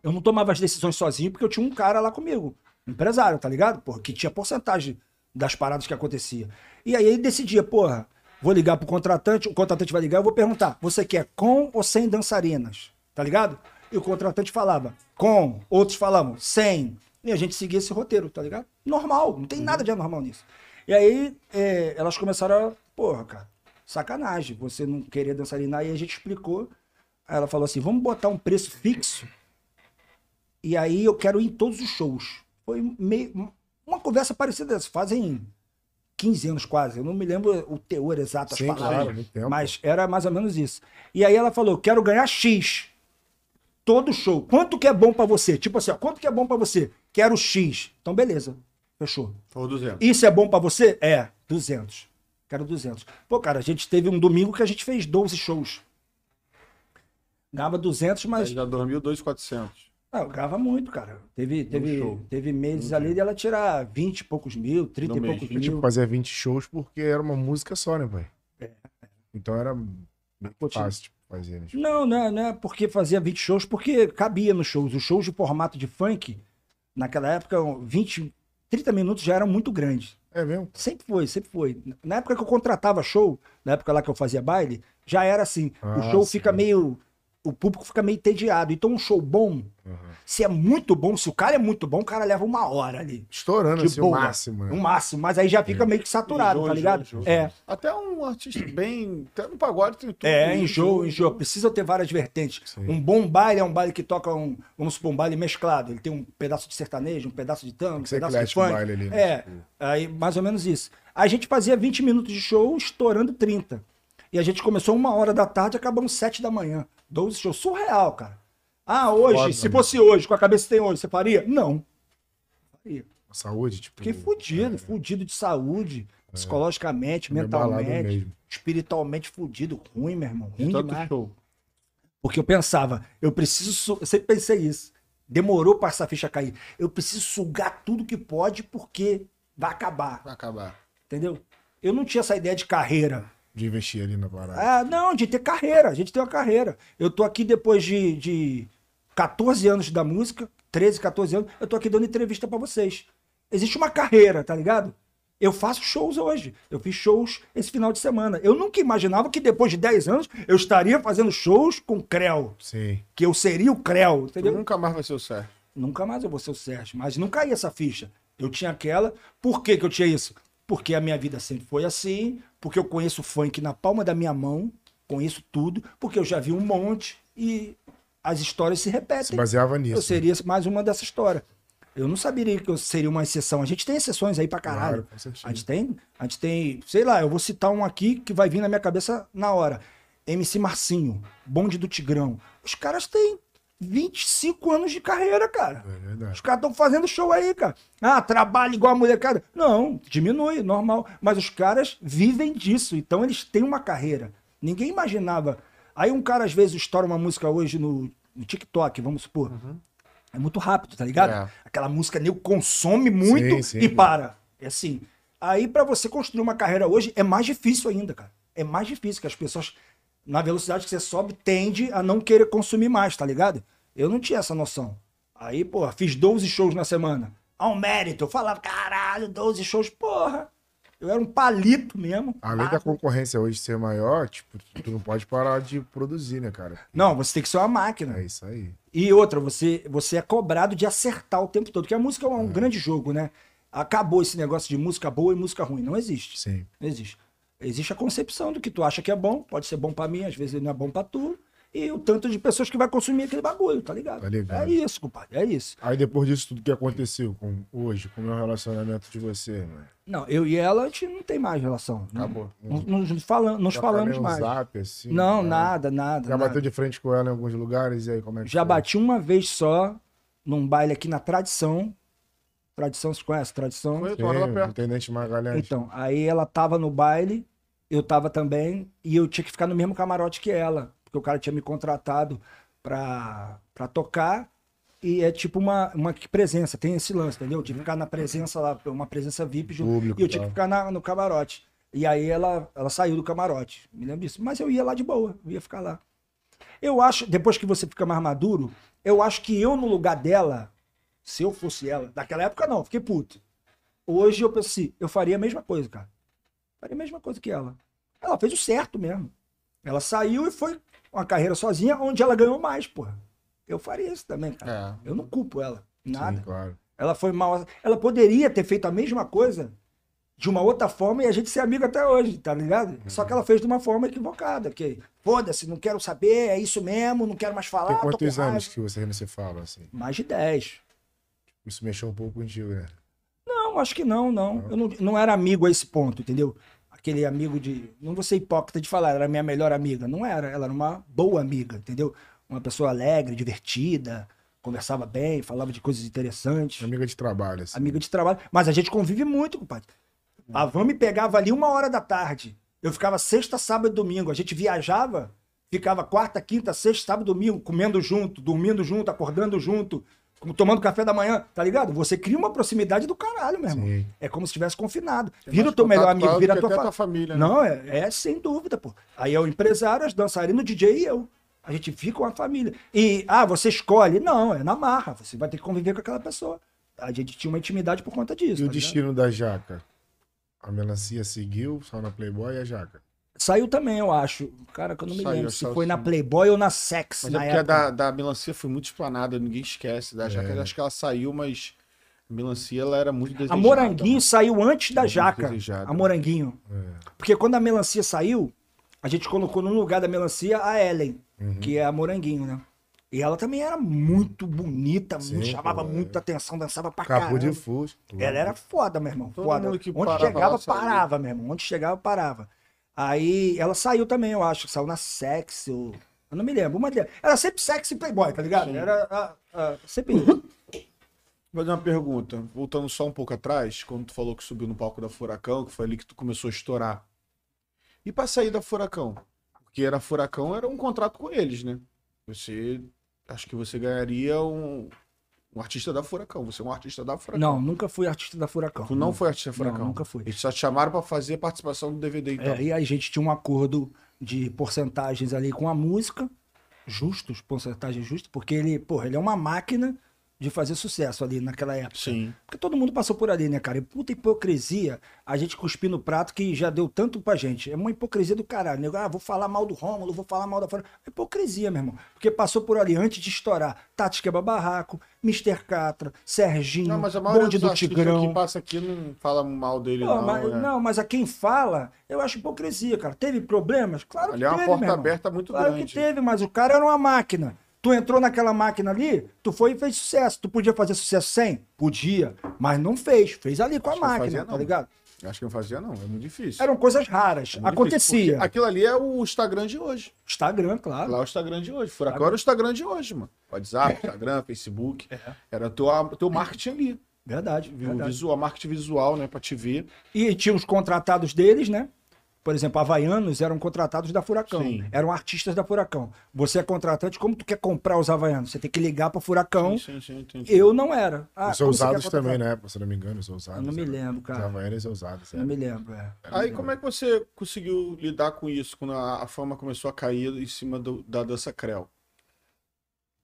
Eu não tomava as decisões sozinho porque eu tinha um cara lá comigo, empresário, tá ligado? Porra, que tinha porcentagem das paradas que acontecia. E aí ele decidia, porra, vou ligar pro contratante, o contratante vai ligar, eu vou perguntar, você quer com ou sem dançarinas? Tá ligado? E o contratante falava, com, outros falavam, sem. E a gente seguia esse roteiro, tá ligado? Normal, não tem nada de anormal nisso. E aí é, elas começaram a, porra, cara, sacanagem, você não querer dançarina. Aí a gente explicou. Aí ela falou assim: vamos botar um preço fixo. E aí eu quero ir em todos os shows. Foi meio. Uma conversa parecida dessa, fazem 15 anos quase. Eu não me lembro o teor exato, as Sim, palavras. claro. Mas era mais ou menos isso. E aí ela falou: quero ganhar X. Todo show. Quanto que é bom pra você? Tipo assim, ó, quanto que é bom pra você? Quero X. Então, beleza. Fechou. Foi 200. Isso é bom pra você? É, 200. Quero 200. Pô, cara, a gente teve um domingo que a gente fez 12 shows. Ganhava 200, mas. Aí já dormiu 2,400. Não, ganhava muito, cara. Teve, teve, show. teve meses ali dela tirar 20 e poucos mil, 30 No e mês. poucos E, tipo, mil. fazia 20 shows porque era uma música só, né, pai? Então era Pô, tinha- fácil tipo, fazer, né? Não, não, é- não é porque fazia 20 shows, porque cabia nos shows. Os shows de formato de funk, naquela época, 20, 30 minutos já eram muito grandes. É mesmo? Sempre foi, sempre foi. Na época que eu contratava show, na época lá que eu fazia baile, já era assim. o Ah, show sim. fica meio. O público fica meio entediado. Então, um show bom, Uhum. se é muito bom, se o cara é muito bom, o cara leva uma hora ali. Estourando De assim o boa. máximo, né? Um máximo. Mas aí já fica meio que saturado, Enjoa, tá ligado? enjoa, enjoa. É. Até um artista bem. Até no pagode tem tudo. É, isso, enjoa, enjoa. Precisa ter várias vertentes. Sim. Um bom baile é um baile que toca um, vamos supor, um baile mesclado. Ele tem um pedaço de sertanejo, um pedaço de tango, um pedaço de o funk. baile ali, né? É, Tipo- aí mais ou menos isso. A gente fazia 20 minutos de show, estourando 30. E a gente começou uma hora da tarde, acabamos sete da manhã. 12 shows. Surreal, cara. Ah, hoje, Foda, se né? fosse hoje, com a cabeça que tem hoje, você faria? Não. Faria. Saúde, tipo. Fiquei fudido, fudido de saúde, psicologicamente, Meio balado mentalmente, espiritualmente fudido, ruim, meu irmão. Ruim Tanto demais. show. Porque eu pensava, eu preciso. su- Eu sempre pensei isso. Demorou pra essa ficha cair. Eu preciso sugar tudo que pode porque vai acabar. Vai acabar. Entendeu? Eu não tinha essa ideia de carreira. De investir ali na parada. Ah, não, de ter carreira. A gente tem uma carreira. Eu tô aqui depois de, de 14 anos da música, 13, 14 anos, eu tô aqui dando entrevista pra vocês. Existe uma carreira, tá ligado? Eu faço shows hoje. Eu fiz shows esse final de semana. Eu nunca imaginava que depois de 10 anos eu estaria fazendo shows com Creu. Sim. Que eu seria o Creu, Tu entendeu? nunca mais vai ser o certo. Nunca mais eu vou ser o Sérgio. Mas não caía essa ficha. Eu tinha aquela. Por que, que eu tinha isso? Porque a minha vida sempre foi assim, porque eu conheço funk na palma da minha mão, conheço tudo, porque eu já vi um monte e as histórias se repetem. Se baseava nisso. Eu seria mais uma dessa história. Eu não saberia que eu seria uma exceção. A gente tem exceções aí pra caralho. Claro, a gente tem, a gente tem, sei lá, eu vou citar um aqui que vai vir na minha cabeça na hora. MC Marcinho, Bonde do Tigrão. Os caras têm 25 anos de carreira, cara. É verdade. Os caras estão fazendo show aí, cara. Ah, trabalha igual a molecada. Não, diminui, normal. Mas os caras vivem disso, então eles têm uma carreira. Ninguém imaginava. Aí um cara, às vezes, estoura uma música hoje no, no TikTok, vamos supor. É muito rápido, tá ligado? É. Aquela música nego consome muito Sim, sim. e para. É assim. Aí, pra você construir uma carreira hoje, é mais difícil ainda, cara. É mais difícil, que as pessoas, na velocidade que você sobe, tende a não querer consumir mais, tá ligado? Eu não tinha essa noção. Aí, porra, fiz 12 shows na semana. Ao mérito. Eu falava, caralho, 12 shows, porra. Eu era um palito mesmo. Além da concorrência hoje ser maior, tipo, tu não pode parar de produzir, né, cara? Não, você tem que ser uma máquina. É isso aí. E outra, você, você é cobrado de acertar o tempo todo, porque a música é um grande jogo, né? Acabou esse negócio de música boa e música ruim. Não existe. Sim. Não existe. Existe a concepção do que tu acha que é bom, pode ser bom pra mim, às vezes não é bom pra tu, e o tanto de pessoas que vai consumir aquele bagulho, tá ligado? Tá ligado. É isso, compadre, é isso. Aí depois disso tudo que aconteceu com hoje, com o meu relacionamento de você, mano. Não, eu e ela, a gente não tem mais relação. Acabou. Não, não, nos fala- nos Já falamos um mais. Zap, assim, não, cara. nada, nada. Já nada. bateu de frente com ela em alguns lugares, e aí como é que Já foi? bati uma vez só, num baile aqui na Tradição. Tradição, você conhece? Tradição? Foi, Sim, tu mora lá perto. Intendente Magalhães. Então, aí ela tava no baile, eu tava também, e eu tinha que ficar no mesmo camarote que ela, porque o cara tinha me contratado pra, pra tocar, e é tipo uma, uma presença, tem esse lance, entendeu? Eu tive que ficar na presença lá, uma presença VIP, junto, Público e eu tinha que tal. ficar na- no camarote. E aí ela, ela saiu do camarote, me lembro disso. Mas eu ia lá de boa, eu ia ficar lá. Eu acho, depois que você fica mais maduro, eu acho que eu no lugar dela, se eu fosse ela, naquela época não, fiquei puto. Hoje eu penso assim, eu faria a mesma coisa, cara. Faria a mesma coisa que ela. Ela fez o certo mesmo. Ela saiu e foi uma carreira sozinha, onde ela ganhou mais, porra. Eu faria isso também, cara. É. Eu não culpo ela. Nada. Sim, claro. Ela foi mal. Ela poderia ter feito a mesma coisa de uma outra forma e a gente ser amigo até hoje, tá ligado? Só que ela fez de uma forma equivocada. Que, foda-se, não quero saber, é isso mesmo, não quero mais falar. Tem quantos anos que você, você fala, assim? Mais de 10. Isso mexeu um pouco contigo, né? Não, acho que não, não. Eu não, não era amigo a esse ponto, entendeu? Aquele amigo de. Não vou ser hipócrita de falar, era minha melhor amiga. Não era, ela era uma boa amiga, entendeu? Uma pessoa alegre, divertida, conversava bem, falava de coisas interessantes. Amiga de trabalho, assim. Amiga de trabalho. Mas a gente convive muito, compadre. A van me pegava ali uma hora da tarde. Eu ficava sexta, sábado e domingo. A gente viajava, ficava quarta, quinta, sexta, sábado e domingo, comendo junto, dormindo junto, acordando junto, como tomando café da manhã, tá ligado? Você cria uma proximidade do caralho, meu irmão. Sim. É como se estivesse confinado. Tem Vira o teu melhor amigo, vira a tua fa- tua família, né? Não, é, é sem dúvida, pô. Aí é o empresário, as dançarinas, o DJ e eu. A gente fica uma família. E, ah, você escolhe? Não, é na marra. Você vai ter que conviver com aquela pessoa. A gente tinha uma intimidade por conta disso. E o tá ligado? destino da jaca? A melancia seguiu, só na Playboy e a jaca. Saiu também, eu acho. Cara, que eu não me Saiu, lembro se foi na. Playboy ou na Sex. Mas na é porque a época. da, da melancia foi muito explanada, ninguém esquece. Da jaca, É. acho que ela saiu, mas a melancia ela era muito A desejada. Moranguinho saiu antes da jaca. desejada. A Moranguinho. É. Porque quando a melancia saiu, a gente colocou no lugar da melancia a Ellen, Uhum. que é a Moranguinho, né? E ela também era muito bonita, Sim, muito, chamava é. muita atenção, dançava pra Capô caramba. de fuso. Ela era foda, meu irmão. Todo foda. mundo que Onde parava chegava, parava, meu irmão. Onde chegava, parava. Aí ela saiu também, eu acho. Saiu na Sex. ou- Eu não me lembro. Uma delas. Era sempre sexy playboy, tá ligado? Era a- a- sempre. Vou fazer uma pergunta. Voltando só um pouco atrás, quando tu falou que subiu no palco da Furacão, que foi ali que tu começou a estourar. E pra sair da Furacão? Porque era Furacão, era um contrato com eles, né? Você. Acho que você ganharia um, um artista da Furacão. Você é um artista da Furacão. Não, nunca fui artista da Furacão. Tu não foi artista da Furacão? Não, nunca fui. Eles só te chamaram pra fazer participação do DVD, então. É, e aí a gente tinha um acordo de porcentagens ali com a música, justos, porcentagens justas, porque ele, porra, ele é uma máquina de fazer sucesso ali naquela época. Sim. Porque todo mundo passou por ali, né, cara? E puta hipocrisia, a gente cuspir no prato que já deu tanto pra gente. É uma hipocrisia do caralho. Nego, ah, vou falar mal do Rômulo, vou falar mal da fora. É hipocrisia, meu irmão. Porque passou por ali antes de estourar. Tati Quebra Barraco, Mr. Catra, Serginho, Não, mas a Bonde do Tigrão. que passa aqui não fala mal dele, Pô, não. mas, é. não, mas a quem fala, eu acho hipocrisia, cara. Teve problemas? Claro Ali que é uma teve, porta aberta muito claro grande. que teve, mas o cara era uma máquina. Tu entrou naquela máquina ali, tu foi e fez sucesso. Tu podia fazer sucesso sem? Podia, mas não fez. Fez ali com a Acho que máquina, fazia, tá não. ligado? Acho que não fazia, não. É muito difícil. Eram coisas raras. É Acontecia. porque Aquilo ali é o Instagram de hoje. Instagram, claro. Lá é o Instagram de hoje. Furacão era o Instagram de hoje, mano. WhatsApp, Instagram, Facebook. É. Era teu, teu marketing ali. Verdade, O verdade. visual, marketing visual, né? Pra te ver. E tinha os contratados deles, né? Por exemplo, Havaianos eram contratados da Furacão. Sim. Eram artistas da Furacão. Você é contratante, como tu quer comprar os Havaianos? Você tem que ligar pra Furacão. sim, sim, entendi. Eu não era. Ah, Os são como você quer usados contratar? também, né? Se eu não me engano, os usados. Eu não me né? lembro, Os cara. Havaianas usados, é. Não me lembro, é. Aí como é que você conseguiu lidar com isso quando a, a fama começou a cair em cima do- da dança Creu?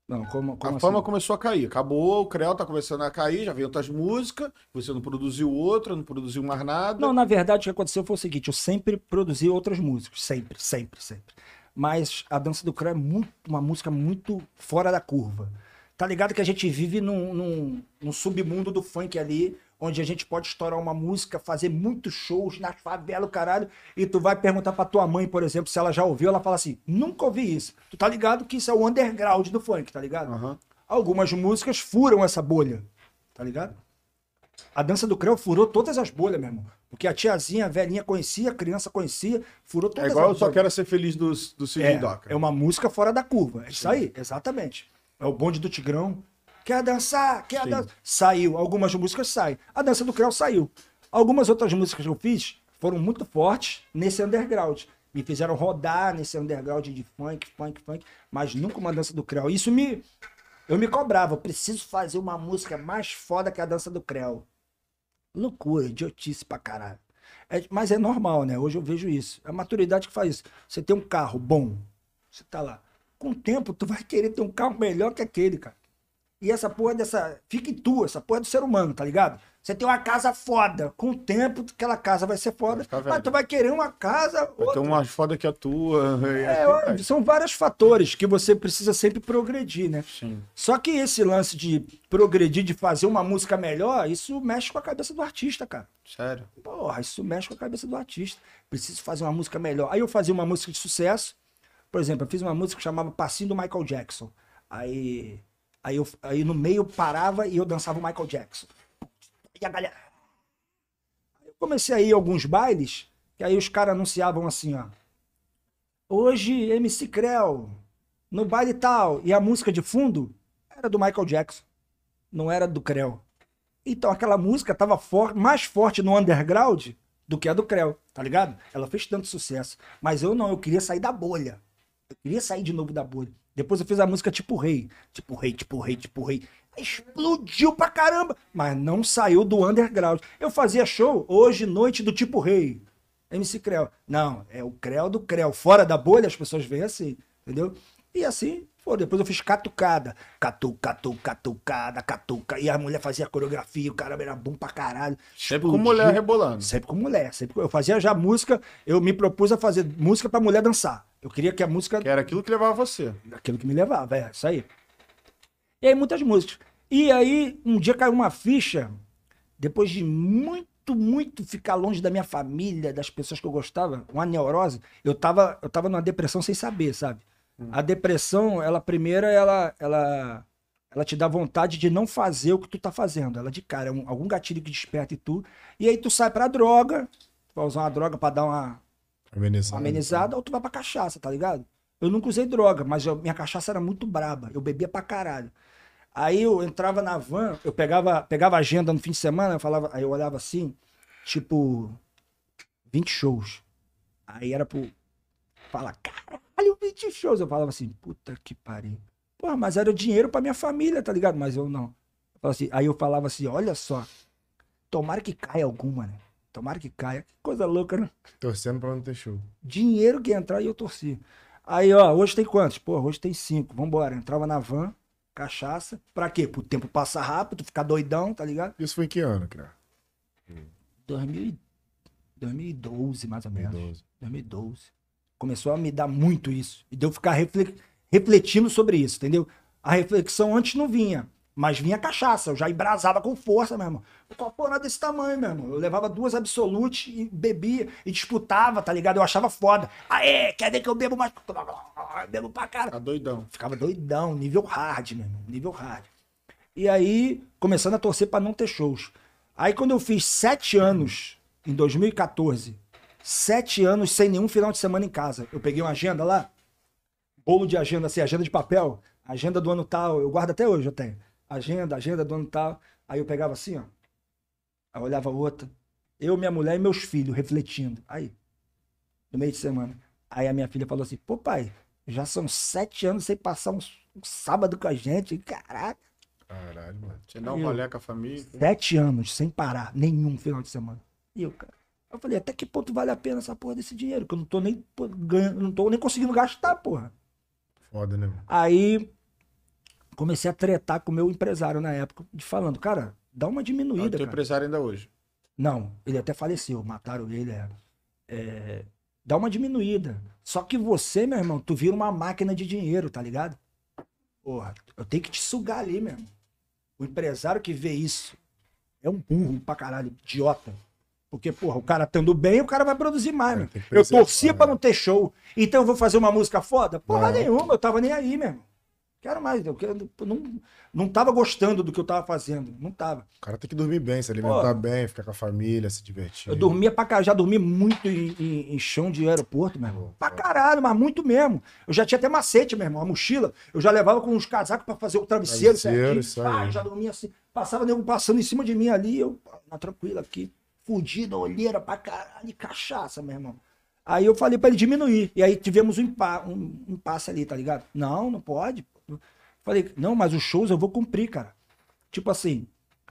Não, como, como a assim? fama começou a cair. Acabou, o Creu tá começando a cair, já veio outras músicas, você não produziu outra, não produziu mais nada. Não, na verdade, o que aconteceu foi o seguinte: eu sempre produzi outras músicas. Sempre, sempre, sempre. Mas a Dança do Creu é muito, uma música muito fora da curva. Tá ligado que a gente vive num, num, num submundo do funk ali, onde a gente pode estourar uma música, fazer muitos shows na favela, o caralho, e tu vai perguntar pra tua mãe, por exemplo, se ela já ouviu, ela fala assim: nunca ouvi isso. Tu tá ligado que isso é o underground do funk, tá ligado? Aham. Algumas músicas furam essa bolha, tá ligado? A dança do Creu furou todas as bolhas, meu irmão. Porque a tiazinha, a velhinha conhecia, a criança conhecia, furou É todas igual eu as só bolhas. quero ser feliz do, do Sidney É, Doca. é uma música fora da curva. É isso aí, exatamente. É o bonde do Tigrão. Quer dançar? Quer Sim. dançar? Saiu. Algumas músicas saem. A dança do Creu saiu. Algumas outras músicas que eu fiz foram muito fortes nesse underground. Me fizeram rodar nesse underground de funk, funk, funk, mas nunca uma dança do Creu. Isso me. Eu me cobrava. Eu preciso fazer uma música mais foda que a dança do Creu. Loucura, idiotice pra caralho. É, mas é normal, né? Hoje eu vejo isso. É a maturidade que faz isso. Você tem um carro bom, você tá lá. Com o tempo, tu vai querer ter um carro melhor que aquele, cara. E essa porra dessa. Fica em tu, essa porra é do ser humano, tá ligado? Você tem uma casa foda. Com o tempo, aquela casa vai ser foda. Vai mas tu vai querer uma casa. Vai ter outra. uma foda que a tua. [laughs] e É, assim são vários fatores que você precisa sempre progredir, né? Sim. Só que esse lance de progredir, de fazer uma música melhor, isso mexe com a cabeça do artista, cara. Sério. Porra, isso mexe com a cabeça do artista. Preciso fazer uma música melhor. Aí eu fazia uma música de sucesso. Por exemplo, eu fiz uma música que chamava Passinho do Michael Jackson. Aí, aí, eu, aí no meio parava e eu dançava o Michael Jackson. E a galera. Eu comecei a ir alguns bailes, que aí os caras anunciavam assim, ó. Hoje, MC Creu, no baile tal. E a música de fundo era do Michael Jackson. Não era do Creu. Então aquela música tava for- mais forte no underground do que a do Creu, tá ligado? Ela fez tanto sucesso. Mas eu não, eu queria sair da bolha. Eu queria sair de novo da bolha. Depois eu fiz a música tipo rei. Tipo rei, tipo rei, tipo rei. Explodiu pra caramba. Mas não saiu do underground. Eu fazia show hoje, noite do tipo rei. MC Creu. Não, é o Creu do Creu. Fora da bolha, as pessoas veem assim, entendeu? E assim, pô, depois eu fiz catucada. Catu, catu, catucada, catuca. E a mulher fazia coreografia, o cara era bom pra caralho. Sempre com Explodiu. mulher rebolando. Sempre com mulher. Sempre com- Eu fazia já música, eu me propus a fazer música pra mulher dançar. Eu queria que a música Que era aquilo que levava você. aquilo que me levava, é isso aí. E aí, muitas músicas. E aí, um dia caiu uma ficha, depois de muito, muito ficar longe da minha família, das pessoas que eu gostava, uma neurose, eu tava, eu tava numa depressão sem saber, sabe? A depressão, ela primeira, ela, ela, ela te dá vontade de não fazer o que tu tá fazendo. Ela de cara, é um- algum gatilho que desperta em tu. E aí tu sai pra droga, tu vai usar uma droga pra dar uma, Amenizada ou tu vai pra cachaça, tá ligado? Eu nunca usei droga, mas eu- minha cachaça era muito braba. Eu bebia pra caralho. Aí eu entrava na van, eu pegava, pegava agenda no fim de semana, eu falava, aí eu olhava assim, tipo, 20 shows. Aí era pro. Fala, caralho, 20 shows. Eu falava assim, puta que pariu. Porra, mas era dinheiro pra minha família, tá ligado? Mas eu não. Eu assim- aí eu falava assim, olha só, tomara que caia alguma, né? Tomara que caia. Que coisa louca, né? Torcendo pra não ter show. dinheiro que entrar e eu torci. Aí, ó, hoje tem quantos? Pô, hoje tem cinco. Vambora. Entrava na van, cachaça. Pra quê? Pro tempo passar rápido, ficar doidão, tá ligado? Isso foi em que ano, cara? 2000, e- 2012, mais ou menos. 2012. 2012. Começou a me dar muito isso. E deu ficar refle- refletindo sobre isso, entendeu? A reflexão antes não vinha, mas vinha cachaça. Eu já embrasava com força, meu irmão. O copo era desse tamanho, meu irmão. Eu levava duas absolutes e bebia e disputava, tá ligado? Eu achava foda. Aê, quer dizer que eu bebo mais? Bebo pra caralho. Tá doidão. Ficava doidão, nível hard, meu irmão, nível hard. E aí, começando a torcer pra não ter shows. Aí, quando eu fiz sete anos, em 2014, sete anos sem nenhum final de semana em casa, eu peguei uma agenda lá, bolo de agenda, assim, agenda de papel, agenda do ano tal, eu guardo até hoje, eu tenho. Agenda, agenda do ano tal. Aí eu pegava assim, ó. Aí eu olhava outra. Eu, minha mulher e meus filhos refletindo. Aí, no meio de semana. Aí a minha filha falou assim: pô, pai, já são sete anos sem passar um, um sábado com a gente. Caraca. Caralho, mano. Você dá um Eu- rolê com a família. Sete anos sem parar, nenhum final de semana. E eu, cara. Eu falei, até que ponto vale a pena essa porra desse dinheiro? Que eu não tô nem ganhando, não tô nem conseguindo gastar, porra. Foda, né? mano? Aí comecei a tretar com o meu empresário na época, de falando, cara, dá uma É o diminuída, teu cara. empresário ainda hoje. Não, ele até faleceu, mataram ele. É, É, dá uma diminuída. Só que você, meu irmão, tu vira uma máquina de dinheiro, tá ligado? Porra, eu tenho que te sugar ali, meu irmão. O empresário que vê isso é um burro pra caralho, idiota. Porque, porra, o cara estando bem, o cara vai produzir mais, É, Eu torcia pra né? não ter show. Então eu vou fazer uma música foda? Porra Não. nenhuma, eu tava nem aí, meu irmão. Quero mais, eu quero- não, não tava gostando do que eu tava fazendo. Não tava. O cara tem que dormir bem, se alimentar Pô. bem, ficar com a família, se divertir. Eu dormia pra caralho, já dormi muito em, em- em chão de aeroporto, meu irmão. Pra caralho, mas muito mesmo. Eu já tinha até macete, meu irmão. A mochila, eu já levava com uns casacos pra fazer o travesseiro, Travesseiro, isso aí. Ah, eu já dormia assim. Passava nego passando em cima de mim ali, eu, na tranquila aqui, fudida, olheira pra caralho, cachaça, meu irmão. Aí eu falei pra ele diminuir. E aí tivemos um, impa um impasse ali, tá ligado? Não, não pode. Falei, não, mas os shows eu vou cumprir, cara. Tipo assim,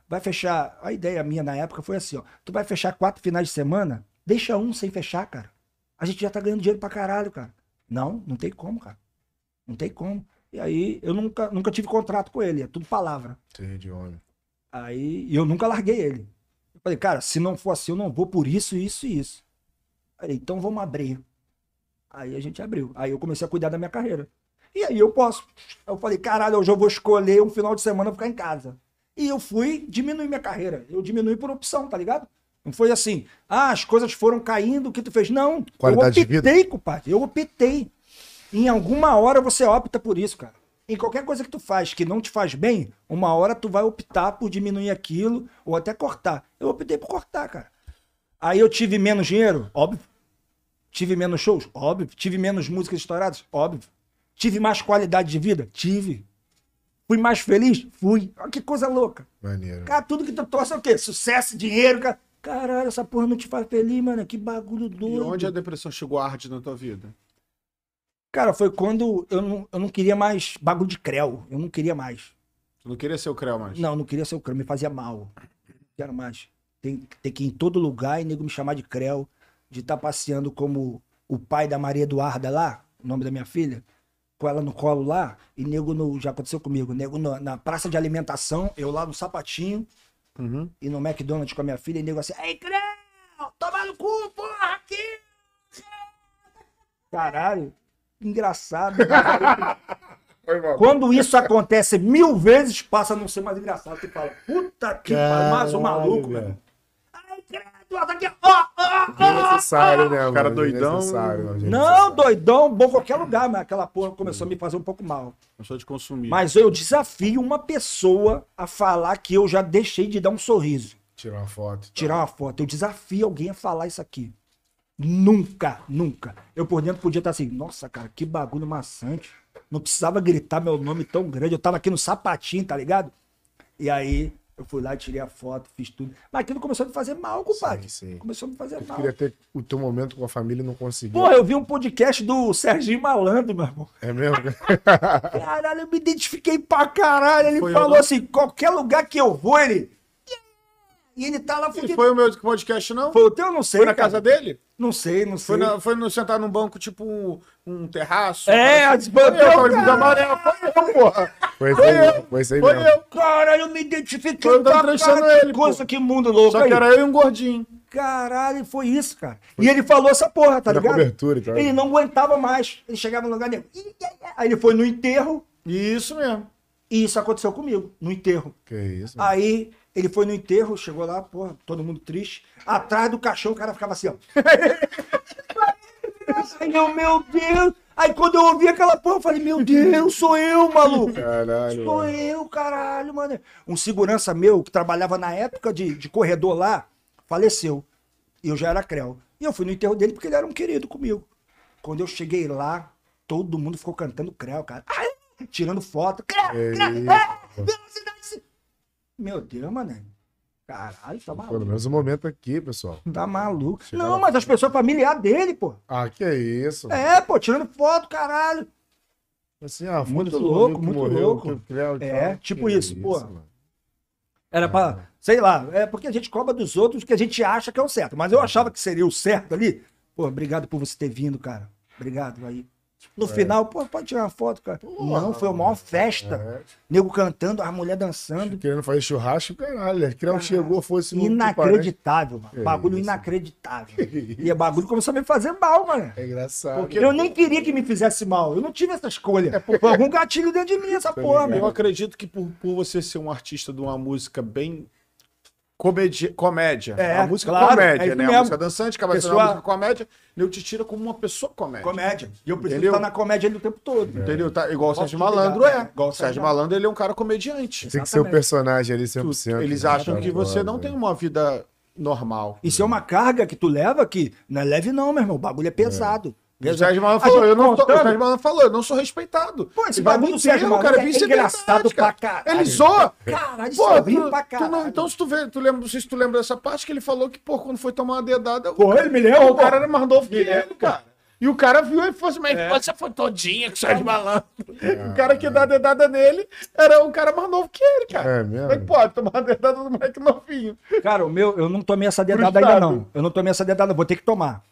vai fechar. A ideia minha na época foi assim, ó. Tu vai fechar quatro finais de semana, deixa um sem fechar, cara. A gente já tá ganhando dinheiro pra caralho, cara. Não, não tem como, cara. Não tem como. E aí eu nunca, nunca tive contrato com ele, é tudo palavra. De homem. Aí eu nunca larguei ele. Eu falei, cara, se não for assim, eu não vou por isso, isso e isso. Falei, então vamos abrir. Aí a gente abriu. Aí eu comecei a cuidar da minha carreira. E aí eu posso. Eu falei, caralho, hoje eu vou escolher um final de semana ficar em casa. E eu fui diminuir minha carreira. Eu diminui por opção, tá ligado? Não foi assim, ah, as coisas foram caindo, o que tu fez? Não, Qualidade eu de vida? optei, compadre. Eu optei. Em alguma hora você opta por isso, cara. Em qualquer coisa que tu faz que não te faz bem, uma hora tu vai optar por diminuir aquilo ou até cortar. Eu optei por cortar, cara. Aí eu tive menos dinheiro? Óbvio. Tive menos shows? Óbvio. Tive menos músicas estouradas? Óbvio. Tive mais qualidade de vida? Tive. Fui mais feliz? Fui. Olha que coisa louca. Maneiro. Cara, tudo que tu torce é o quê? Sucesso, dinheiro, cara. Caralho, essa porra não te faz feliz, mano. Que bagulho E doido. onde a depressão chegou hard na tua vida? Cara, foi quando eu não, eu não queria mais bagulho de creu. Eu não queria mais. Tu não queria ser o Creu mais? Não, não queria ser o creu. Me fazia mal. Não quero mais. Tem, tem que ir em todo lugar e nego me chamar de creu. De estar passeando como o pai da Maria Eduarda lá, o nome da minha filha. Com ela no colo lá. E nego no. Já aconteceu comigo. Nego no- na praça de alimentação, eu lá no sapatinho. Uhum. E no McDonald's com a minha filha. E nego assim. Ei, creu! Toma no cu, porra! Aqui! [laughs] Caralho. Engraçado. [laughs] Foi mal. Quando isso acontece mil vezes, passa a não ser mais engraçado. Tu fala, puta que pariu, mais um maluco, velho. Olha aqui, ó, ó, ó. Necessário, né, mano? Cara doidão. Necessário, mano. Não, doidão, bom qualquer lugar, mas aquela porra começou a me fazer um pouco mal. Começou de consumir. Mas eu desafio uma pessoa a falar que eu já deixei de dar um sorriso, Tirar uma foto. tirar uma foto. Eu desafio alguém a falar isso aqui. Nunca, nunca. Eu por dentro podia estar assim, nossa, cara, que bagulho maçante. Não precisava gritar meu nome tão grande. Eu tava aqui no sapatinho, tá ligado? E aí eu fui lá, tirei a foto, fiz tudo. Mas aquilo começou a me fazer mal, compadre. Sim, sim. Começou a me fazer Eu mal. queria ter o teu momento com a família e não conseguiu. Porra, eu vi um podcast do Serginho Malandro, meu irmão. É mesmo? Caralho, eu me identifiquei pra caralho. Ele Foi falou eu. assim: qualquer lugar que eu vou, ele. E ele tá lá E fudido. foi o meu podcast, não? Foi o teu? Não sei. Foi na cara. casa dele? Não sei, não sei. Foi, na, foi no sentar num banco, tipo um, um terraço? É, as Foi eu, bandeiras, com a camisa cara. amarela. Foi eu, [laughs] porra. Foi isso Foi aí, eu. mesmo, foi isso aí Foi mesmo. eu. Caralho, eu me identifiquei Foi eu pra entrevistando caralho, ele, que coisa, pô. que mundo louco Só que aí. era eu e um gordinho. Caralho, foi isso, cara. E ele falou essa porra, tá Foi ligado? cobertura e tal. Ele não aguentava mais. Ele chegava no lugar dele. Aí ele foi no enterro Isso mesmo. e isso aconteceu comigo, no enterro. Que isso? Aí ele foi no enterro, chegou lá, porra, todo mundo triste. Atrás do caixão o cara ficava assim, ó. [laughs] Aí eu, meu Deus. Aí quando eu ouvi aquela porra, eu falei, meu Deus, sou eu, maluco. Caralho. Sou mano. eu, caralho, mano. Um segurança meu que trabalhava na época de, de corredor lá, faleceu. E eu já era creu. E eu fui no enterro dele porque ele era um querido comigo. Quando eu cheguei lá, todo mundo ficou cantando creu, cara. Ai, tirando foto. Creu, creu, pô. velocidade. Meu Deus, mano. Caralho, tá Pelo maluco. menos um momento aqui, pessoal. Tá maluco. Chega Não, lá. mas as pessoas familiares dele, pô. Ah, que isso. É, pô, tirando foto, caralho. Assim, ah, Muito louco, muito morreu, louco. É, tal. tipo Que isso, pô. mano. Era pra, sei lá, é porque a gente cobra dos outros o que a gente acha que é o certo. Mas eu achava que seria o certo ali. Pô, obrigado por você ter vindo, cara. Obrigado aí. No final, pô, pode tirar uma foto, cara. Não, foi uma maior festa. É, Nego cantando, a mulher dançando. querendo fazer churrasco, caralho. Creu chegou, fosse no Inacreditável, mano. Bagulho isso. inacreditável. [laughs] E o bagulho começou a me fazer mal, mano. É engraçado. Eu nem queria que me fizesse mal. Eu não tive essa escolha. Foi algum gatilho dentro de mim, essa porra, ligado. Eu acredito que por, por você ser um artista de uma música bem comedi- comédia, É, a música claro, é comédia, isso né? mesmo. A música dançante, acaba sendo Pessoa- uma música comédia, eu te tira como uma pessoa comédia. Comédia. E eu preciso Entendeu? estar na comédia ali o tempo todo. Entendeu? Tá, igual o Sérgio Malandro né? é. Igual o Sérgio Sérgio Malandro ele é um cara comediante. Tem que ser o personagem ali 100%. Eles né? acham Tá que você não né? tem uma vida normal. Isso é uma carga que tu leva que não é leve não, meu irmão. O bagulho é pesado. O Sérgio Malandro falou, eu não tô, o Sérgio Malandro falou, eu não sou respeitado. Pô, esse bagulho do Sérgio o Malandro cara é vice engraçado pra caralho. Ele zoa. Caralho, isso Pô, é horrível tu- pra tu não- caralho. então, se tu vê, tu lembra, não sei se tu lembra dessa parte que ele falou que, pô, quando foi tomar uma dedada, Pô, ele me lembra, o pô. cara era mais novo que ele, cara. E o cara viu e falou assim, mas É. você foi todinha com o Sérgio Malandro. O cara que dá a dedada nele era um cara mais novo que ele, cara. É mesmo? Como é que pode tomar a dedada do moleque novinho? Cara, o meu, eu não tomei essa dedada Frustrado. ainda não. Eu não tomei essa dedada, vou ter que tomar.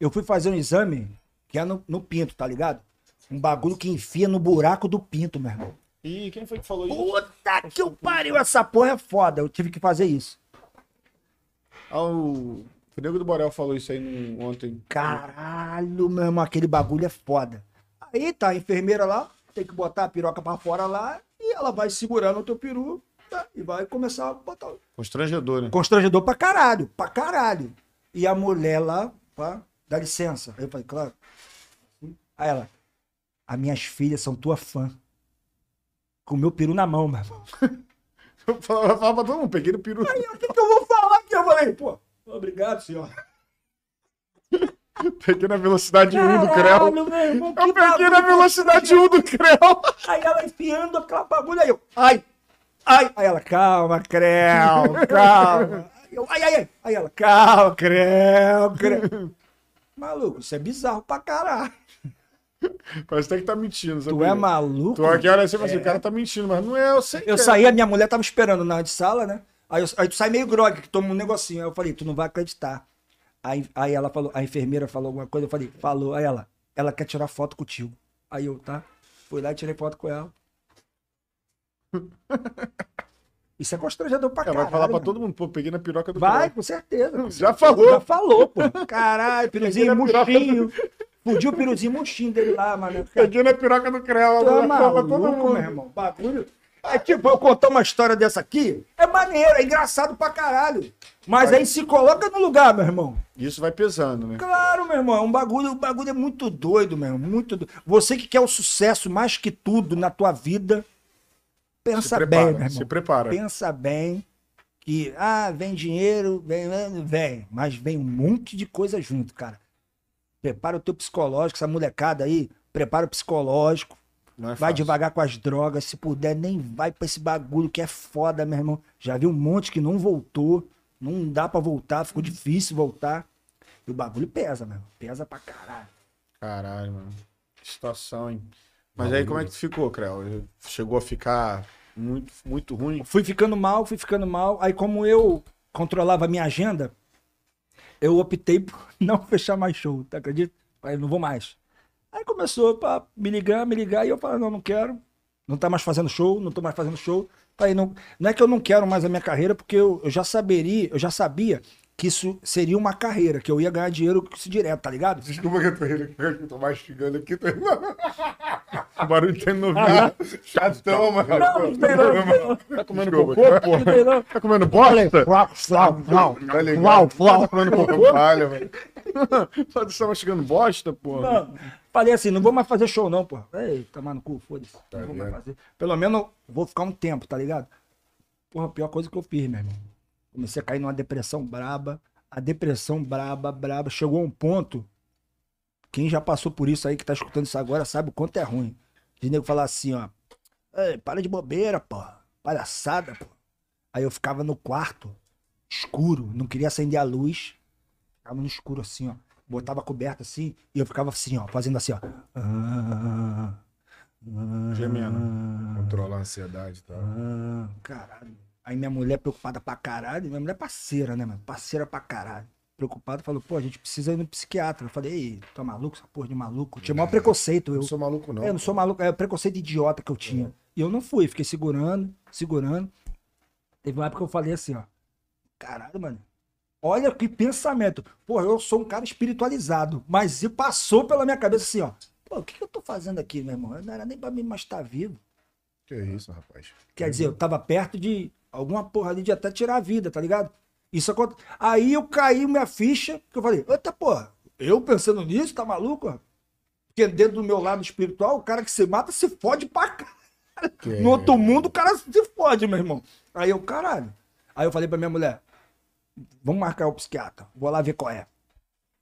Eu fui fazer um exame que é no, no pinto, tá ligado? Um bagulho que enfia no buraco do pinto, meu irmão. E quem foi que falou isso? Puta que o pariu, essa porra é foda. Eu tive que fazer isso. Ah, o o Nego do Borel falou isso aí no- ontem. Caralho, meu irmão, aquele bagulho é foda. Aí tá a enfermeira lá, tem que botar a piroca pra fora lá e ela vai segurando o teu peru tá? e vai começar a botar. Constrangedor, né? Constrangedor pra caralho, pra caralho. E a mulher lá, pá, dá licença. Aí eu falei, claro. Aí ela, as minhas filhas são tua fã. Com o meu peru na mão, meu irmão. [laughs] Eu falava, eu falava pra todo mundo, peguei no peru. O que, que eu vou falar aqui? Eu falei, pô, obrigado, senhor. [laughs] Peguei na velocidade 1 do Creu. Irmão, Eu peguei na velocidade 1 do Creu. Aí ela enfiando aquela bagulho, aí eu, ai, ai. Aí ela, calma, Creu, [laughs] calma. Aí, eu, ai, ai, ai. Aí ela, calma, Creu, Creu. Maluco, isso é bizarro pra caralho. [laughs] Parece até que tá mentindo, sabe? Tu é maluco? Tu aqui olha assim, assim, o cara tá mentindo, mas não é, eu sei Eu é. saí, a minha mulher tava esperando na de sala, né? Aí, eu- aí tu sai meio grog, que toma um negocinho. Aí eu falei, tu não vai acreditar. Aí, aí ela falou, a enfermeira falou alguma coisa, eu falei, falou. Aí ela, ela quer tirar foto contigo. Aí eu, tá? Fui lá e tirei foto com ela. [laughs] Isso é constrangedor pra Ela caralho. vai falar pra todo mundo, pô, peguei na piroca do Vai, com certeza. [laughs] Já falou. Já falou, pô. Caralho, piruzinho Peguei na Fudiu o piruzinho murchinho dele lá, mano. Peguei na piroca do Creu. É pra todo mundo. meu irmão. Bagulho. É tipo, eu contar uma história dessa aqui, é maneiro, é engraçado pra caralho. Mas aí se coloca no lugar, meu irmão. Isso vai pesando, né? Claro, meu irmão, um bagulho, um bagulho é muito doido, meu irmão, muito doido. Você que quer o sucesso mais que tudo na tua vida, pensa Se bem, prepara, meu irmão. se prepara. Pensa bem que, ah, vem dinheiro, vem, vem, mas vem um monte de coisa junto, cara. Prepara o teu psicológico, essa molecada aí, prepara o psicológico. Não é Vai devagar com as drogas, se puder, nem vai pra esse bagulho que é foda, meu irmão. Já vi um monte que não voltou, não dá pra voltar, ficou difícil voltar. E o bagulho pesa, meu irmão. Pesa pra caralho. Caralho, mano. Que situação, hein? Mas aí como é que tu ficou, Creu? Chegou a ficar muito, muito ruim? Fui ficando mal, fui ficando mal. Aí como eu controlava a minha agenda, eu optei por [laughs] não fechar mais show, tá acredita? Falei, não vou mais. Aí começou a me ligar, me ligar, e eu falei, não, não quero. Não tá mais fazendo show, não tô mais fazendo show. Falei, não, não é que eu não quero mais a minha carreira, porque eu, eu já saberia, eu já sabia que isso seria uma carreira, que eu ia ganhar dinheiro com isso direto, tá ligado? Desculpa que eu tô rindo aqui, eu tô mastigando aqui. Tô... [laughs] o barulho tem no ouvido. Chatão, mano. Não, não tem não. Tá comendo Desculpa, cocô, cara. pô? Não tem não. Tá comendo bosta? Flau, flau, flau. Tá? Flau, flau. Tá comendo cocô? Falha, velho. Só você tá mastigando bosta, pô? Não, falei assim, não vou mais fazer show não, pô. Ei, tomar no cu, foda-se. Tá não vou mais fazer. Pelo menos vou ficar um tempo, tá ligado? Porra, a pior coisa que eu fiz, meu irmão. Comecei a cair numa depressão braba. A depressão braba, braba. Chegou a um ponto. Quem já passou por isso aí, que tá escutando isso agora, sabe o quanto é ruim. De nego falar assim, ó. Para de bobeira, pô. Palhaçada, pô. Aí eu ficava no quarto, escuro, não queria acender a luz. Ficava no escuro assim, ó. Botava a coberta assim e eu ficava assim, ó, fazendo assim, ó. Ah, ah, Gemendo. Controlar a ansiedade e tal. ah, caralho. Aí minha mulher preocupada pra caralho, minha mulher é parceira, né, mano? Parceira pra caralho. Preocupada, falou, pô, a gente precisa ir no psiquiatra. Eu falei, ei, tu é maluco, essa porra de maluco? Tinha maior preconceito, Eu eu. não sou maluco, não. É, eu não sou maluco, é o preconceito idiota que eu tinha. E eu não fui, fiquei segurando, segurando. Teve uma época que eu falei assim, ó. Caralho, mano. Olha que pensamento. Pô, eu sou um cara espiritualizado, mas se passou pela minha cabeça assim, ó. Pô, o que, que eu tô fazendo aqui, meu irmão? Eu não era nem pra mim mais estar vivo. Que isso, rapaz. Quer dizer, eu tava perto de alguma porra ali de até tirar a vida, tá ligado? Isso aconteceu. Aí eu caí minha ficha, que eu falei, eita porra, eu pensando nisso, tá maluco? ó? Porque dentro do meu lado espiritual, o cara que se mata se fode pra caralho. [laughs] Que No outro mundo, o cara se fode, meu irmão. Aí eu, caralho. Aí eu falei pra minha mulher, vamos marcar o psiquiatra, vou lá ver qual é.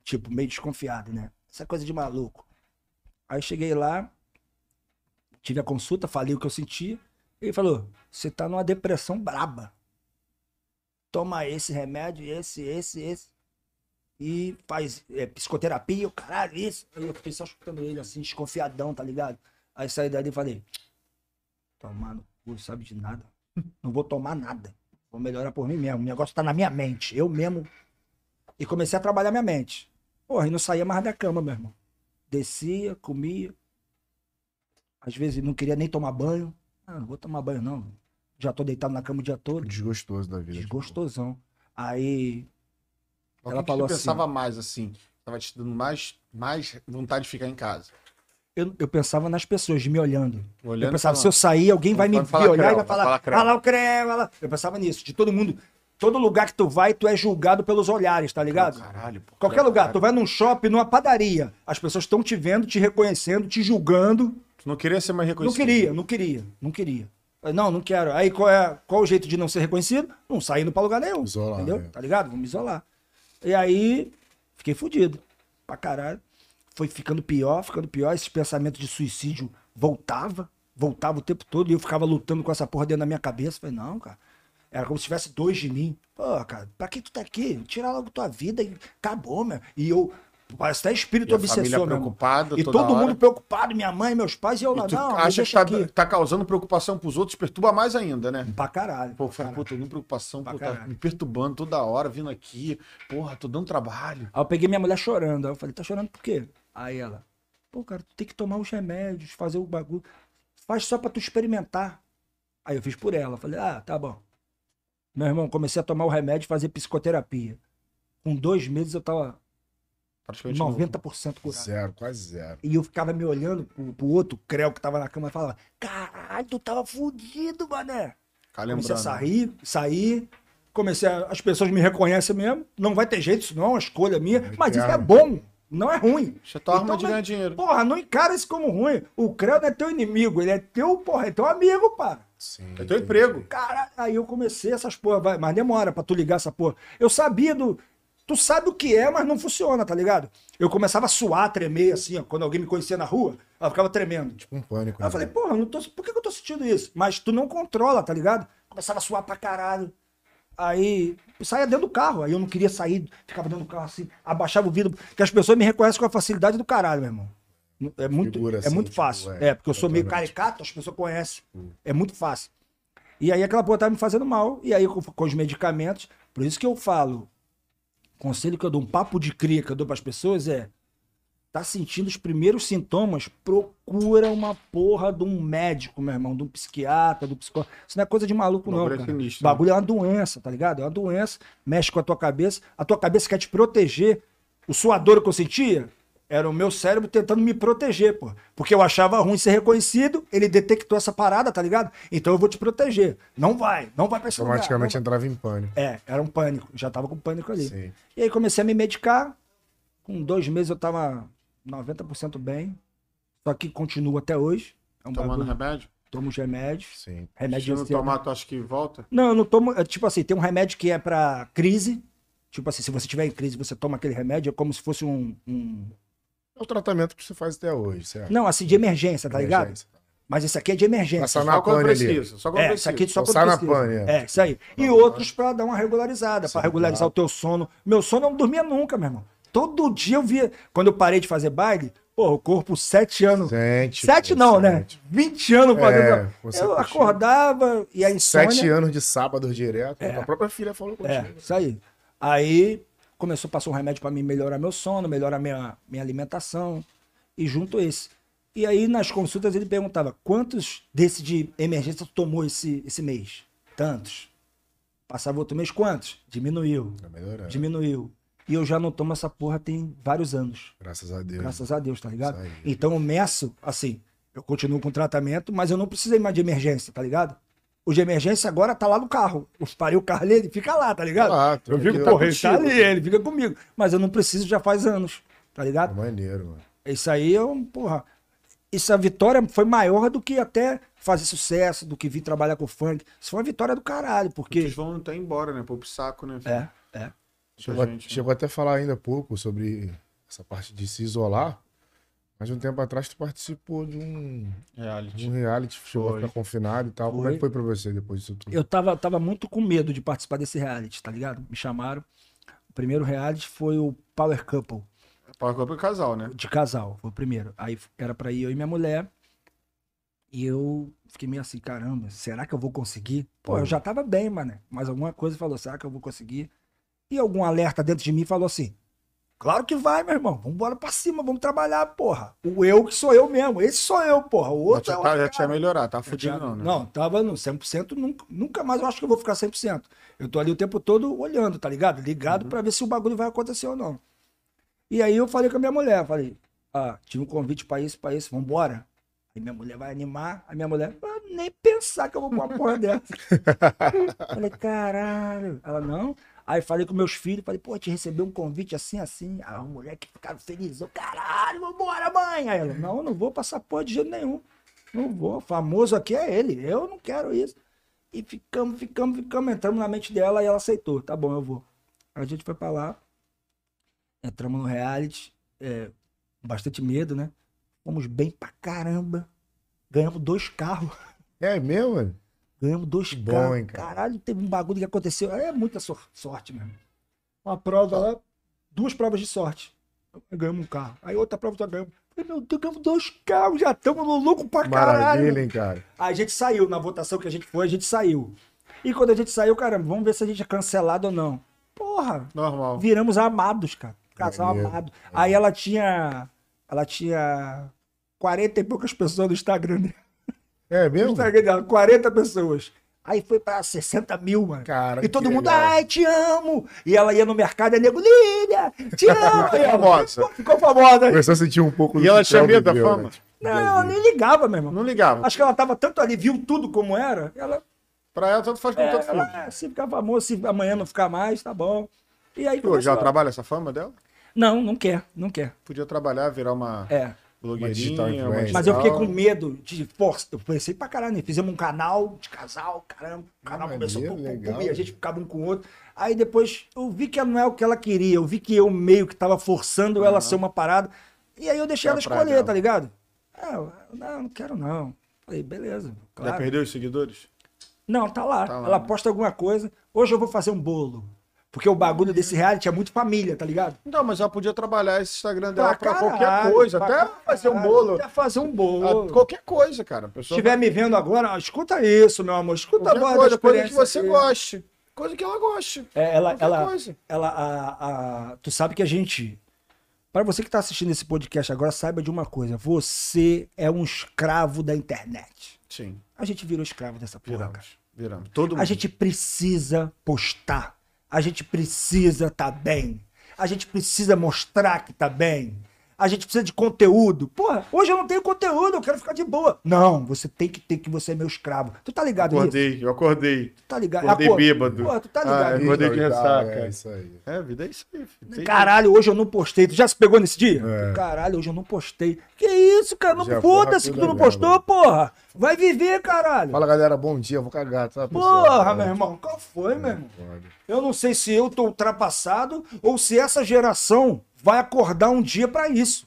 Tipo, meio desconfiado, né? Essa é coisa de maluco. Aí cheguei lá, tive a consulta, falei o que eu sentia. Ele falou: você tá numa depressão braba. Toma esse remédio, esse, esse, esse. E faz é, psicoterapia, o caralho, isso. Aí eu fiquei só escutando ele assim, desconfiadão, tá ligado? Aí saí dali e falei: tomar no cu, sabe de nada. Não vou tomar nada. Vou melhorar por mim mesmo. O negócio tá na minha mente. Eu mesmo. E comecei a trabalhar minha mente. Porra, e não saía mais da cama, meu irmão. Descia, comia. Às vezes não queria nem tomar banho. Ah, não vou tomar banho, não. Já tô deitado na cama o dia todo. Desgostoso da vida. Desgostosão. Aí. O Ela que que falou tu assim- pensava mais assim? Tava te dando mais, mais vontade de ficar em casa. Eu, eu pensava nas pessoas, de me olhando. Olhando eu pensava, falando. se eu sair, alguém vai me Vai falar ver olhar e vai falar, falar creu. ah lá o creu, ah lá. Eu pensava nisso, de todo mundo. Todo lugar que tu vai, tu é julgado pelos olhares, tá ligado? Caralho, pô. Qualquer lugar, tu vai num shopping, numa padaria, as pessoas estão te vendo, te reconhecendo, te julgando. Tu não queria ser mais Não reconhecido? queria, não queria, não queria. Não, não quero. Aí qual é qual o jeito de não ser reconhecido? Não saindo pra lugar nenhum. Isolar, entendeu? né? Tá ligado? Vamos me isolar. E aí, fiquei fudido. Pra caralho. Foi ficando pior, ficando pior. Esses pensamentos de suicídio voltava, voltava o tempo todo. E eu ficava lutando com essa porra dentro da minha cabeça. Falei, não, cara. Era como se tivesse dois de mim. Pô, cara, pra que tu tá aqui? Tira logo tua vida e acabou, meu. E eu. Parece até espírito E obsessor, preocupada E todo hora. mundo preocupado, minha mãe, meus pais, e eu lá, E não, acha que tá, aqui. tá causando preocupação pros outros, perturba mais ainda, né? Pra caralho. Pô, pra caralho. pô, tô dando preocupação, Pra pô, tá me perturbando toda hora, vindo aqui. Porra, tô dando trabalho. Aí eu peguei minha mulher chorando. Aí eu falei, tá chorando por quê? Aí ela, pô, cara, tu tem que tomar os remédios, fazer o bagulho. Faz só pra tu experimentar. Aí eu fiz por ela. Falei, ah, tá bom. Meu irmão, comecei a tomar o remédio e fazer psicoterapia. Com dois meses eu tava Praticamente novo. 90% curado. Zero, quase zero. E eu ficava me olhando pro, pro outro creu que tava na cama e falava, caralho, tu tava fudido, mané. Comecei a lembrando. sair, sair. Comecei a, As pessoas me reconhecem mesmo. Não vai ter jeito, isso não é uma escolha minha. Mas isso é bom, não é ruim. Isso é tua arma de ganhar dinheiro. Porra, não encara isso como ruim. O Creu não é teu inimigo, ele é teu, porra, é teu amigo, pá. Sim, É teu entendi. emprego. Cara, aí eu comecei essas porra, vai, mas demora pra tu ligar essa porra. Eu sabia do. Tu sabe o que é, mas não funciona, tá ligado? Eu começava a suar, tremer, assim, ó. Quando alguém me conhecia na rua, ela ficava tremendo. Um pânico. Aí eu né? falei, porra, não tô, por que que eu tô sentindo isso? Mas tu não controla, tá ligado? Começava a suar pra caralho. Aí eu saía dentro do carro, aí eu não queria sair, ficava dentro do carro assim, abaixava o vidro, porque as pessoas me reconhecem com a facilidade do caralho, meu irmão. É muito, Figura é assim, muito tipo, fácil. é, É, porque eu sou meio caricato, as pessoas conhecem. É muito fácil. E aí aquela porra tava me fazendo mal. E aí, com, com os medicamentos, Por isso que eu falo, conselho que eu dou, um papo de cria que eu dou pras pessoas é tá sentindo os primeiros sintomas, procura uma porra de um médico, meu irmão, de um psiquiatra, do psicólogo. Isso não é coisa de maluco, não, Bagulho é cara. sinistro, né? bagulho é uma doença, tá ligado? É uma doença, mexe com a tua cabeça, a tua cabeça quer te proteger. O suador que eu sentia era o meu cérebro tentando me proteger, pô. Porque eu achava ruim ser reconhecido, ele detectou essa parada, tá ligado? Então eu vou te proteger. Não vai, não vai pra esse lugar, não Automaticamente vai. entrava em pânico. É, era um pânico, já tava com pânico ali. Sim. E aí comecei a me medicar. Com dois meses eu tava 90% bem. Só que continuo até hoje. É um Tomando bagulho. remédio? Tomo os remédios. Sim. Se Remédio não ansiedade. tomar, tu acha que volta? Não, eu não tomo. é, Tipo assim, tem um remédio que é pra crise. Tipo assim, se você tiver em crise, você toma aquele remédio, é como se fosse um. um- É o tratamento que você faz até hoje, certo? Não, assim, de emergência, tá ligado? Emergência. Mas esse aqui é de emergência. Passar Só na quando precisa. Só quando É, isso precisa. aqui só quando precisa. pane, é. É, isso aí. E outros pra dar uma regularizada, pra Sim, regularizar claro. o teu sono. Meu sono eu não dormia nunca, meu irmão. Todo dia eu via. Quando eu parei de fazer baile, pô, o corpo sete anos. Sente. Sete não, né? sente. 20 anos É, fazendo. você eu acordava e a insônia. Sete anos de sábado direto. A própria filha falou contigo. É, isso aí. Aí começou a passar um remédio pra mim melhorar meu sono, melhorar minha, minha alimentação. E junto esse. E aí nas consultas ele perguntava: quantos desse de emergência tomou esse, esse mês? Tantos. Passava outro mês, quantos? Diminuiu. Tá. Diminuiu. E eu já não tomo essa porra tem vários anos. Graças a Deus. Graças a Deus, tá ligado? Então eu meço, assim, eu continuo com tratamento, mas eu não precisei mais de emergência, tá ligado? O de emergência agora tá lá no carro. Eu parei o carro ali, ele fica lá, tá ligado? Ah, eu fico, porra, ele tá ali, ele fica comigo. Mas eu não preciso já faz anos, tá É ligado? maneiro, mano. Isso aí eu, porra. Essa vitória foi maior do que até fazer sucesso, do que vir trabalhar com funk. Isso foi uma vitória do caralho, porque. Eles vão até embora, né? Pô, pro saco, né? filho? É, é. Chegou, gente, né? chegou até a falar ainda há pouco sobre essa parte de se isolar. Mas um tempo atrás tu participou de um, de Reality. um reality, chegou a Foi. ficar confinado e tal. Como é Foi. que foi pra você depois disso tudo? Eu tava, tava muito com medo de participar desse reality, tá ligado? Me chamaram. O primeiro reality foi o Power Couple. Para o casal, né? de casal, foi o primeiro. Aí era pra ir eu e minha mulher. E eu fiquei meio assim, caramba, será que eu vou conseguir? Pô, eu já tava bem, mano. Mas alguma coisa falou, será que eu vou conseguir? E algum alerta dentro de mim falou assim: Claro que vai, meu irmão. Vamos embora pra cima, vamos trabalhar, porra. O eu que sou eu mesmo. Esse sou eu, porra. O Já, outro é tinha- o tá, já tinha melhorar, tá Já- fudido não, né? Não, tava no 100%, nunca, nunca mais eu acho que eu vou ficar 100%. Eu tô ali o tempo todo olhando, tá ligado? Uhum. Ligado pra ver se o bagulho vai acontecer ou não. E aí eu falei com a minha mulher, falei, ah, tive um convite pra isso, pra isso, vambora. Aí minha mulher vai animar, a minha mulher, "Ah, nem pensar que eu vou pra uma porra [laughs] dessa. falei, caralho. Ela, não. Aí falei com meus filhos, falei, pô, te recebeu um convite assim, assim. Aí os moleques ficaram felizes, caralho, vambora, mãe. Aí ela, não, não vou passar porra de jeito nenhum. Não vou, famoso aqui é ele, eu não quero isso. E ficamos, ficamos, ficamos, entramos na mente dela e ela aceitou, tá bom, eu vou. A gente foi pra lá, entramos no reality, é, bastante medo, né? Fomos bem pra caramba. Ganhamos dois carros. É mesmo, mano? Ganhamos dois bom, carros. hein, cara? Caralho, teve um bagulho que aconteceu. É muita sor- sorte mesmo. Uma prova lá, duas provas de sorte. Ganhamos um carro. Aí outra prova só ganhamos. Meu Deus, ganhamos dois carros, já estamos no lucro pra caralho. Maravilha, hein, cara? Aí a gente saiu, na votação que a gente foi, a gente saiu. E quando a gente saiu, caramba, vamos ver se a gente é cancelado ou não. Porra, Normal. viramos amados, cara. Casal amado. Aí ela tinha. Ela tinha 40 e poucas pessoas no Instagram dela. É mesmo? Instagram dela, 40 pessoas. Aí foi pra 60 mil, mano. Cara, e todo mundo, legal. ai, te amo. E ela ia no mercado, é nego, Lília, te [laughs] amo. Ficou E famosa. Ficou, famosa. Começou a sentir um pouco E ela tinha medo da viveu, fama? né? Não, ela nem ligava, meu irmão. Não ligava. Acho que ela tava tanto ali, viu tudo como era. Ela, Pra ela, tanto faz como é, tanto faz. ela, é, se ficar famoso, se amanhã não ficar mais, tá bom. E aí Pô, já trabalha essa fama dela? Não, não quer, não quer. Podia trabalhar, virar uma É. blogueirinha, uma. Mas eu fiquei com medo de força. Eu pensei pra caralho, né? fizemos um canal de casal, caramba. O canal Ah, começou pum, pum, e a gente ficava um com o outro. Aí depois eu vi que não é o que ela queria. Eu vi que eu meio que tava forçando ela a ser uma parada. E aí eu deixei ela escolher, dela. tá ligado? É, não, não quero não. Falei, beleza. Já Claro. perdeu os seguidores? Não, tá lá. Tá lá, Ela né? posta alguma coisa. Hoje eu vou fazer um bolo. Porque o bagulho desse reality é muito família, tá ligado? Não, mas ela podia trabalhar esse Instagram dela pra, caralho, qualquer coisa, pra até caralho. fazer um bolo. Até fazer um Ah, bolo. Qualquer coisa, cara. Se estiver me vendo agora, escuta isso, meu amor. Escuta qualquer agora. coisa, coisa que você aqui. goste. Coisa que ela goste. É, ela, Qualquer ela, coisa. ela, a, a- tu sabe que a gente, para você que tá assistindo esse podcast agora, saiba de uma coisa: você é um escravo da internet. Sim, A gente virou escravo dessa porra, cara. viramos. Viramos. Todo mundo. A gente precisa postar. A gente precisa tá bem. A gente precisa mostrar que tá bem. A gente precisa de conteúdo. Porra, hoje eu não tenho conteúdo, eu quero ficar de boa. Não, você tem que ter que você é meu escravo. Tu tá ligado nisso? Acordei, eu acordei. Tu tá ligado? Acordei Acorda- bêbado. Porra, tu tá ligado Ah, nisso? acordei de ressaca. É isso aí. É, vida é isso aí. filho. Caralho, hoje eu não postei. Tu já se pegou nesse dia? É. Caralho, hoje eu não postei. Que isso, cara? Não Já foda-se que tu não postou, porra. Vai viver, caralho. Fala, galera, bom dia, eu vou cagar, tá, pessoal? Porra, É, meu irmão. Qual foi, meu irmão? Eu não sei se eu tô ultrapassado ou se essa geração vai acordar um dia pra isso.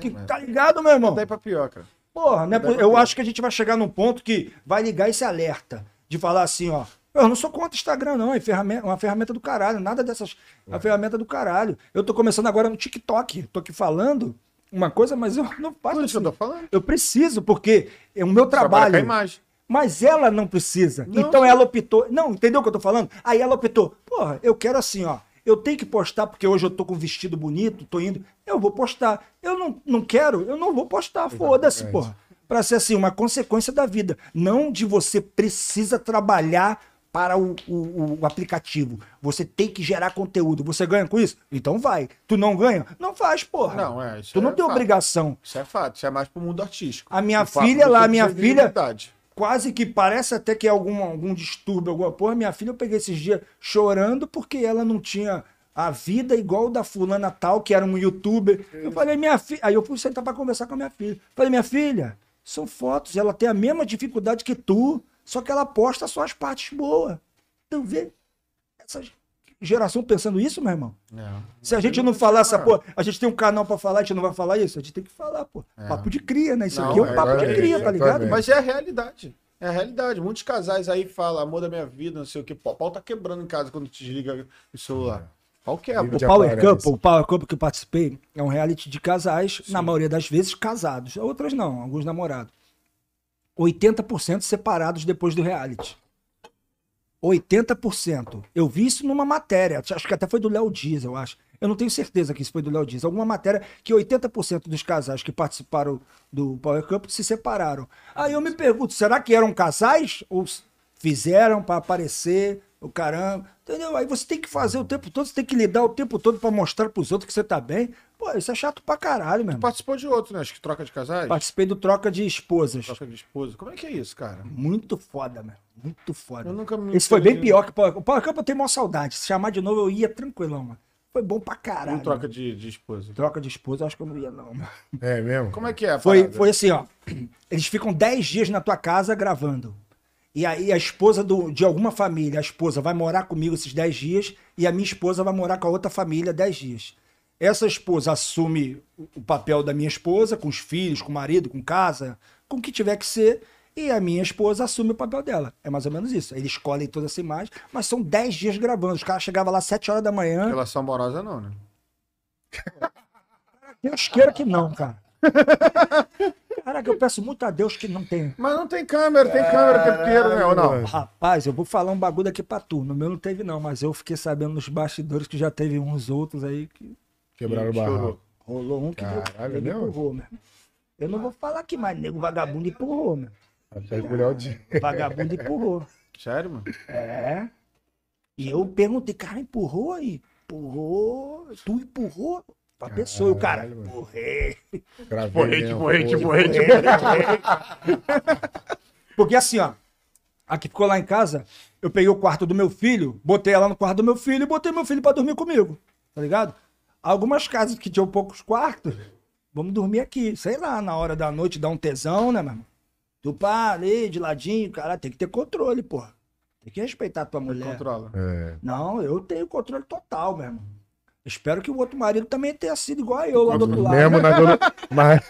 Que, mas- tá ligado, meu irmão? Daí pra pior, cara. Porra, né? Pra Eu acho que a gente vai chegar num ponto que vai ligar esse alerta de falar assim, ó. Eu não sou contra o Instagram, não. É ferramenta, uma ferramenta do caralho. Nada dessas. É uma ferramenta do caralho. Eu tô começando agora no TikTok. Tô aqui falando uma coisa, mas eu não faço Por isso eu assim. tô falando. Eu preciso, porque é o meu trabalho. com a imagem. Mas ela não precisa. Não, então sim. ela optou. Não, entendeu o que eu tô falando? Aí ela optou. Porra, eu quero assim, ó. Eu tenho que postar porque hoje eu tô com um vestido bonito, tô indo. Eu vou postar. Eu não, não quero, eu não vou postar. Foda-se, porra. Pra ser assim, uma consequência da vida. Não de você precisa trabalhar para o, o- o aplicativo. Você tem que gerar conteúdo. Você ganha com isso? Então vai. Tu não ganha? Não faz, porra. Não, é. Isso Tu não é tem fato. obrigação. Isso é fato. Isso é mais pro mundo artístico. A minha O filha lá, a minha filha- quase que parece até que é algum, algum distúrbio, alguma porra. Minha filha, eu peguei esses dias chorando porque ela não tinha a vida igual da fulana tal, que era um youtuber. Eu falei, minha filha. Aí eu fui sentar pra conversar com a minha filha. Falei, minha filha, são fotos, ela tem a mesma dificuldade que tu, só que ela posta só as partes boas. Então vê essa geração pensando isso, meu irmão. É. Se a gente não falar essa porra, a gente tem um canal pra falar, a gente não vai falar isso? A gente tem que falar, pô. Papo de cria, né? Isso Não, aqui é um é, papo de é, cria, tá ligado? Mas é a realidade. É a realidade. Muitos casais aí falam, amor da minha vida, não sei o que. O pau tá quebrando em casa quando desliga o celular. Pau quebra. Vive O de Power. Couple, o Power Couple que eu participei, é um reality de casais, na maioria das vezes casados. Outras não, alguns namorados. 80% separados depois do reality. 80%. Eu vi isso numa matéria, acho que até foi do Léo Dias, eu acho. Eu não tenho certeza que isso foi do Léo Dias. Alguma matéria que 80% dos casais que participaram do Power Couple se separaram. Aí eu me pergunto, será que eram casais ou fizeram para aparecer o caramba? Entendeu? Aí você tem que fazer o tempo todo, você tem que lidar o tempo todo para mostrar pros outros que você tá bem. Pô, isso é chato pra caralho, irmão. Participou de outro, né? Acho que troca de casais. Participei do troca de esposas. Troca de esposa. Como é que é isso, cara? Muito foda, meu. Muito foda. Eu nunca me Esse foi bem pior que o Power Power Cup eu tenho maior saudade. Se chamar de novo, eu ia tranquilão, mano. Foi bom pra caralho. Não troca de, de esposa. Troca de esposa, eu acho que eu não ia, não. mano. É mesmo? Como é que é a Foi, parada? foi assim, ó. Eles ficam 10 dias na tua casa gravando. E aí a esposa do, de alguma família, a esposa vai morar comigo esses 10 dias e a minha esposa vai morar com a outra família 10 dias. Essa esposa assume o- papel da minha esposa, com os filhos, com o marido, com casa, com o que tiver que ser, e a minha esposa assume o papel dela. É mais ou menos isso. Eles escolhem toda essa imagem, mas são 10 dias gravando. Os caras chegavam lá às 7 horas da manhã. Relação amorosa não, né? [laughs] Deus queira que não, cara. [laughs] Caraca, eu peço muito a Deus que não tenha. Mas não tem câmera, tem câmera o tempo inteiro, né? Ou não? Rapaz, eu vou falar um bagulho aqui pra tu. No meu não teve, não, mas eu fiquei sabendo nos bastidores que já teve uns outros aí que Quebraram o barraco. rolou um que Caralho, mesmo? empurrou, meu. Eu não vou falar aqui, mas nego vagabundo empurrou, meu. Até o. [laughs] Vagabundo empurrou. Sério, mano? É. E eu perguntei, cara, empurrou aí? Empurrou? Tu empurrou? Pra pessoa, o cara, empurrei. Mesmo, porrete, pô. porrete. Porque assim, ó, a que ficou lá em casa, eu peguei o quarto do meu filho, botei ela no quarto do meu filho e botei meu filho pra dormir comigo, tá ligado? Algumas casas que tinham poucos quartos, vamos dormir aqui, sei lá, na hora da noite dá um tesão, né, meu irmão? Tu pá, ali, de ladinho, cara, tem que ter controle, porra. Tem que respeitar a tua mulher. Controla. É. Não, eu tenho controle total, meu irmão. Espero que o outro marido também tenha sido igual a eu lá do outro lado. Mesmo na velo... [laughs] mas...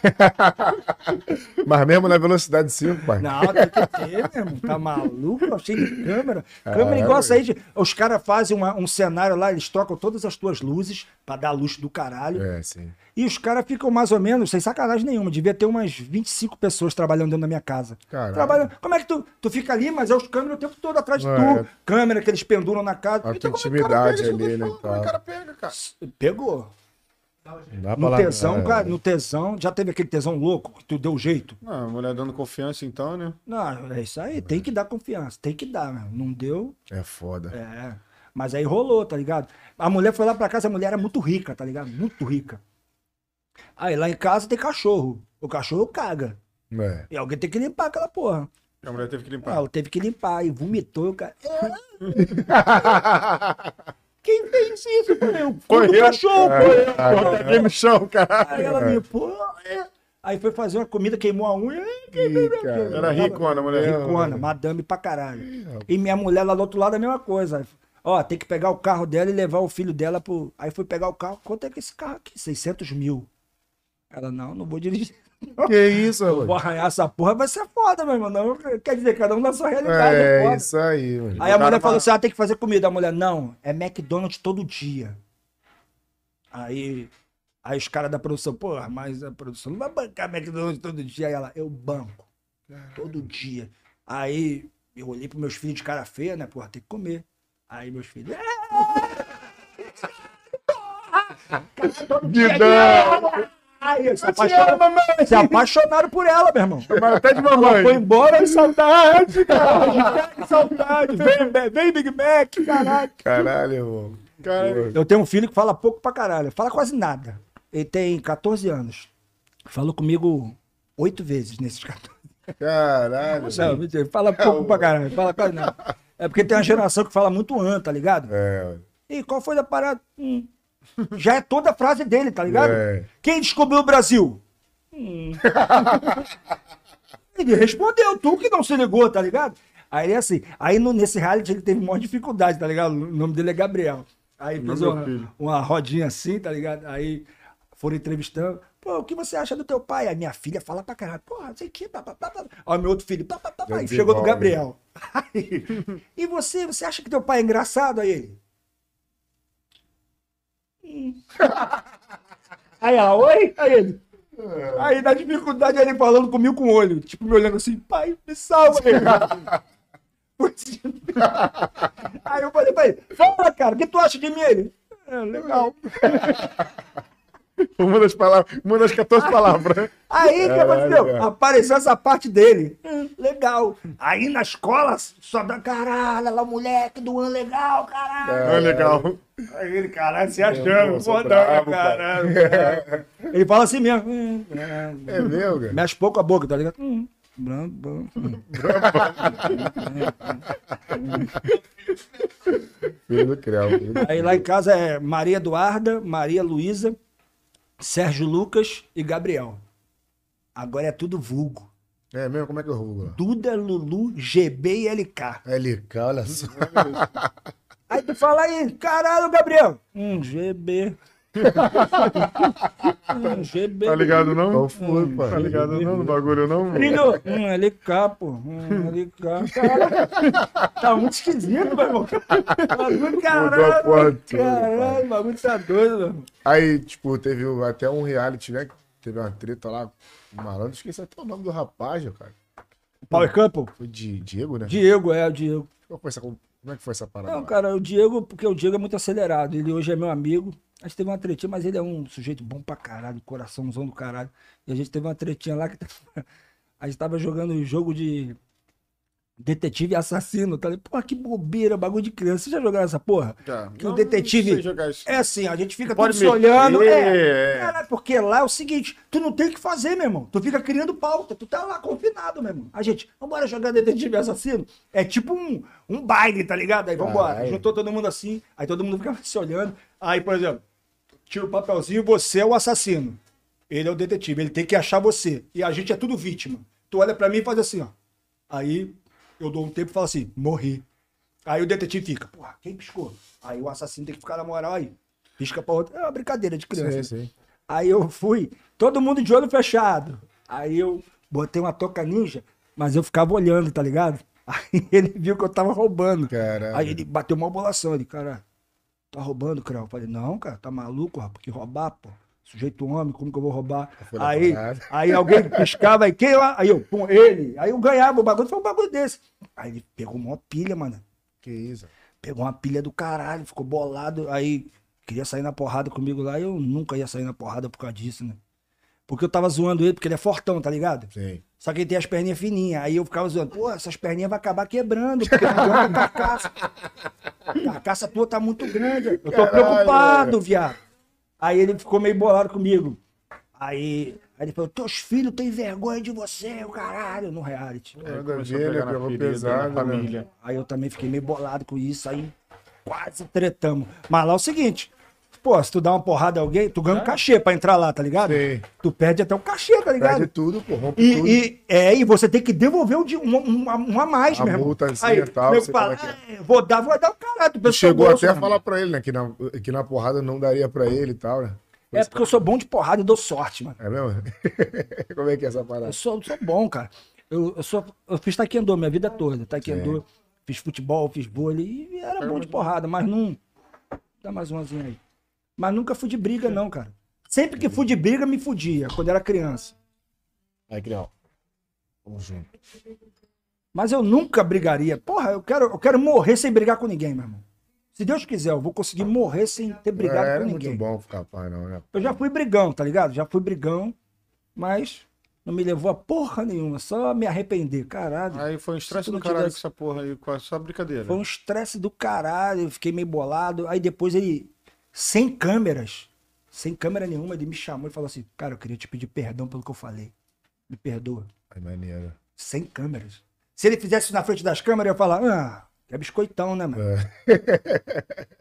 [laughs] mas mesmo na velocidade 5, pai. Não, tem que ter, meu irmão. Tá maluco? Cheio de câmera. Câmera Caralho. igual essa aí. De... Os caras fazem uma- um cenário lá, eles trocam todas as tuas luzes pra dar luz do caralho. É, sim. E os caras ficam mais ou menos, sem sacanagem nenhuma, devia ter umas 25 pessoas trabalhando dentro da minha casa. Caralho. Trabalhando. Como é que tu, tu fica ali, mas é os câmeras o tempo todo atrás de É. tu? Câmera que eles penduram na casa. A Então, como é que o cara intimidade tô ali, né? falando? Como é que o Tá. cara pega, cara? Pegou. Não dá pra No tesão, é. cara, no tesão, já teve aquele tesão louco que tu deu jeito? Não, a mulher dando confiança então, né? Não, é isso aí, tem que dar confiança, tem que dar, meu. Não deu, É foda. é. Mas aí rolou, tá ligado? A mulher foi lá pra casa, a mulher era muito rica, tá ligado? Muito rica. Aí lá em casa tem cachorro. O cachorro caga. É. E alguém tem que limpar aquela porra. A mulher teve que limpar. Ela teve que limpar e vomitou, cara. [laughs] Quem fez isso? Eu falei, o cu do Correu. cachorro, foi eu. Bota aqui no chão, cara. Aí ela limpou. é. Aí foi fazer uma comida, queimou a unha. Ih, cara. Era ricona a mulher. Ricona, madame pra caralho. E minha mulher lá do outro lado a mesma coisa. Ó, tem que pegar o carro dela e levar o filho dela pro. Aí fui pegar o carro. Quanto é que esse carro aqui? 600 mil. Ela, não, não vou dirigir. [laughs] Que isso, Vou mano? arranhar essa porra, vai ser foda, meu irmão. Não, quer dizer, cada um na sua realidade. É, É isso aí, mano. Aí a cara mulher falou assim: ah, tem que fazer comida. A mulher, não, é McDonald's todo dia. Aí, aí os caras da produção, porra, mas a produção não vai bancar McDonald's todo dia. Aí ela, eu banco. Todo dia. Aí eu olhei pros meus filhos de cara feia, né? Porra, tem que comer. Aí meus filhos. "É, [laughs] Guidão! Aí, se apaixonaram, se apaixonaram por ela, meu irmão. Mas até de Ela mamãe. foi embora, que saudade, cara. [laughs] Que saudade. Vem, vem, Big Mac, caralho. Caralho, irmão. Cara, Eu tenho um filho que fala pouco pra caralho. Fala quase nada. Ele tem 14 anos. Falou comigo oito vezes nesses 14. Caralho. Não, mentira. Fala pouco pra caralho. Fala quase nada. É porque tem uma geração que fala muito an, tá ligado? É. E qual foi a parada? Hum. Já é toda a frase dele, tá ligado? É. Quem descobriu o Brasil? Hum. ele respondeu, tu que não se ligou, tá ligado? Aí é assim, aí no, nesse reality ele teve maior dificuldade, tá ligado? O nome dele é Gabriel. Aí fez uma, uma rodinha assim, tá ligado? Aí foram entrevistando. Pô, o que você acha do teu pai? Aí minha filha fala pra caralho. Porra, não sei o que. Pá. Ó, meu outro filho. Já Aí chegou do. Gabriel. [laughs] Aí, e você, você acha que teu pai é engraçado? Aí ele. "Hum." [laughs] Aí ela, oi? Aí ele. Aí na dificuldade ele falando comigo com o olho, tipo me olhando assim, pai, me salva [laughs] aí. [laughs] aí eu falei pra ele, fala cara, o que tu acha de mim? Ele, é, legal. [laughs] uma das palavras, uma das 14 palavras. Aí o que aconteceu? cara. Apareceu essa parte dele. Hum, legal. Aí na escola, só dá caralho, lá o moleque do ano legal, caralho. É legal. Aí ele, caralho, se achando, fodão, caralho. caralho. Ele fala assim mesmo. hum, é, É meu, cara. Mexe pouco a boca, tá ligado? Hum, bram, bram, hum. Filho do Creu. filho do- Aí lá em casa é Maria Eduarda, Maria Luísa, Sérgio Lucas e Gabriel. Agora é tudo vulgo. É mesmo? Como é que eu vou? Duda, Lulu, GB e LK. LK, olha só. Aí tu fala aí, caralho, Gabriel. Hum, GB. Hum. Tá ligado não? Qual foi, pai? Tá ligado não no bagulho não? mano? Brilho. Hum, LK, pô. Hum, LK. Caralho. Tá muito esquisito, meu irmão. Bagulho, caralho. Caralho, o bagulho tá doido, meu irmão. Aí, tipo, teve até um reality, né? Teve uma treta lá, um malandro. Esqueci até o nome do rapaz, cara. Power Couple? Foi de Diego, né? Diego, é, o Diego. Como é que foi essa parada? Não, lá? cara, o Diego, porque o Diego é muito acelerado. Ele hoje é meu amigo. A gente teve uma tretinha, mas ele é um sujeito bom pra caralho, coraçãozão do caralho. E a gente teve uma tretinha lá que [laughs] a gente tava jogando um jogo de detetive assassino. Tá? Porra, que bobeira, bagulho de criança. Você já jogou essa porra? Tá. Que o detetive-. É assim, a gente fica Pode tudo se olhando. É, é. Caralho, porque lá é o seguinte, tu não tem o que fazer, meu irmão. Tu fica criando pauta, tu tá lá confinado, meu irmão. A gente, vambora jogar detetive assassino. É tipo um, um baile, tá ligado? Aí vambora. Caralho. Juntou todo mundo assim, aí todo mundo fica se olhando. Aí, por exemplo, tira o papelzinho, você é o assassino. Ele é o detetive, ele tem que achar você. E a gente é tudo vítima. Tu olha pra mim e faz assim, ó. Aí eu dou um tempo e falo assim, morri. Aí o detetive fica, porra, quem piscou? Aí o assassino tem que ficar na moral aí. Pisca pra outro. É uma brincadeira de criança. Sim, sim. Aí eu fui, todo mundo de olho fechado. Aí eu botei uma toca ninja, mas eu ficava olhando, tá ligado? [laughs] Aí ele viu que eu tava roubando. Caralho. Aí ele bateu uma bolação ali, cara. Tá roubando, Creu? Eu falei, não, cara, tá maluco, rapaz? Que roubar, pô. Sujeito homem, como que eu vou roubar? Aí, parada. aí alguém piscava, aí quem lá? Aí eu, pum, ele. Aí eu ganhava o bagulho, foi um bagulho desse. Aí ele pegou uma pilha, mano. Que isso? Pegou uma pilha do caralho, ficou bolado. Aí queria sair na porrada comigo lá. Eu nunca ia sair na porrada por causa disso, né? Porque eu tava zoando ele, porque ele é fortão, tá ligado? Sim. Só que ele tem as perninhas fininhas. Aí eu ficava zoando, pô, essas perninhas vão acabar quebrando, porque não aguenta a carcaça. A carcaça tua tá muito grande. Eu tô Caralho, preocupado, viado. Aí ele ficou meio bolado comigo. Aí, aí ele falou, teus filhos têm vergonha de você, o caralho, no reality. Aí Pegou ferida, pesado, né? família. Aí eu também fiquei meio bolado com isso, aí quase tretamos. Mas lá é o seguinte, pô, se tu dá uma porrada em alguém, tu ganha um cachê pra entrar lá, tá ligado? Sim. Tu perde até o cachê, tá ligado? Perde tudo, pô, rompe E, tudo. e, é, e você tem que devolver um, um, um, um a mais, A meu irmão. multazinha Aí, e tal, sei fala, é que "Ah, vou dar, vou dar o caralho. Tu chegou bolso, até a meu falar pra ele, né? Que na, que na porrada não daria pra ele e tal, né? É porque eu sou bom de porrada e dou sorte, mano. É mesmo? [laughs] Como é que é essa parada? Eu sou, sou bom, cara. Eu, eu, sou, eu fiz taekwondo minha vida toda. Taekwondo, fiz futebol, fiz vôlei e era bom de porrada, mas não... Dá mais umazinha aí. Mas nunca fui de briga, não, cara. Sempre que fui de briga, me fudia, quando era criança. Aí, Crial. Vamos junto. Mas eu nunca brigaria. Porra, eu quero, eu quero morrer sem brigar com ninguém, meu irmão. Se Deus quiser, eu vou conseguir morrer sem ter brigado é, com era ninguém. muito bom ficar pai, não, né? Eu já fui brigão, tá ligado? Já fui brigão, mas não me levou a porra nenhuma, só me arrepender. Caralho. Aí foi um estresse do caralho tivesse- com essa porra aí, com essa brincadeira. Foi um estresse do caralho, eu fiquei meio bolado. Aí depois ele, sem câmeras, sem câmera nenhuma, ele me chamou e falou assim: Cara, eu queria te pedir perdão pelo que eu falei. Me perdoa. Aí, maneiro. Sem câmeras. Se ele fizesse isso na frente das câmeras, eu ia falar: Ah, é biscoitão, né, mano? É.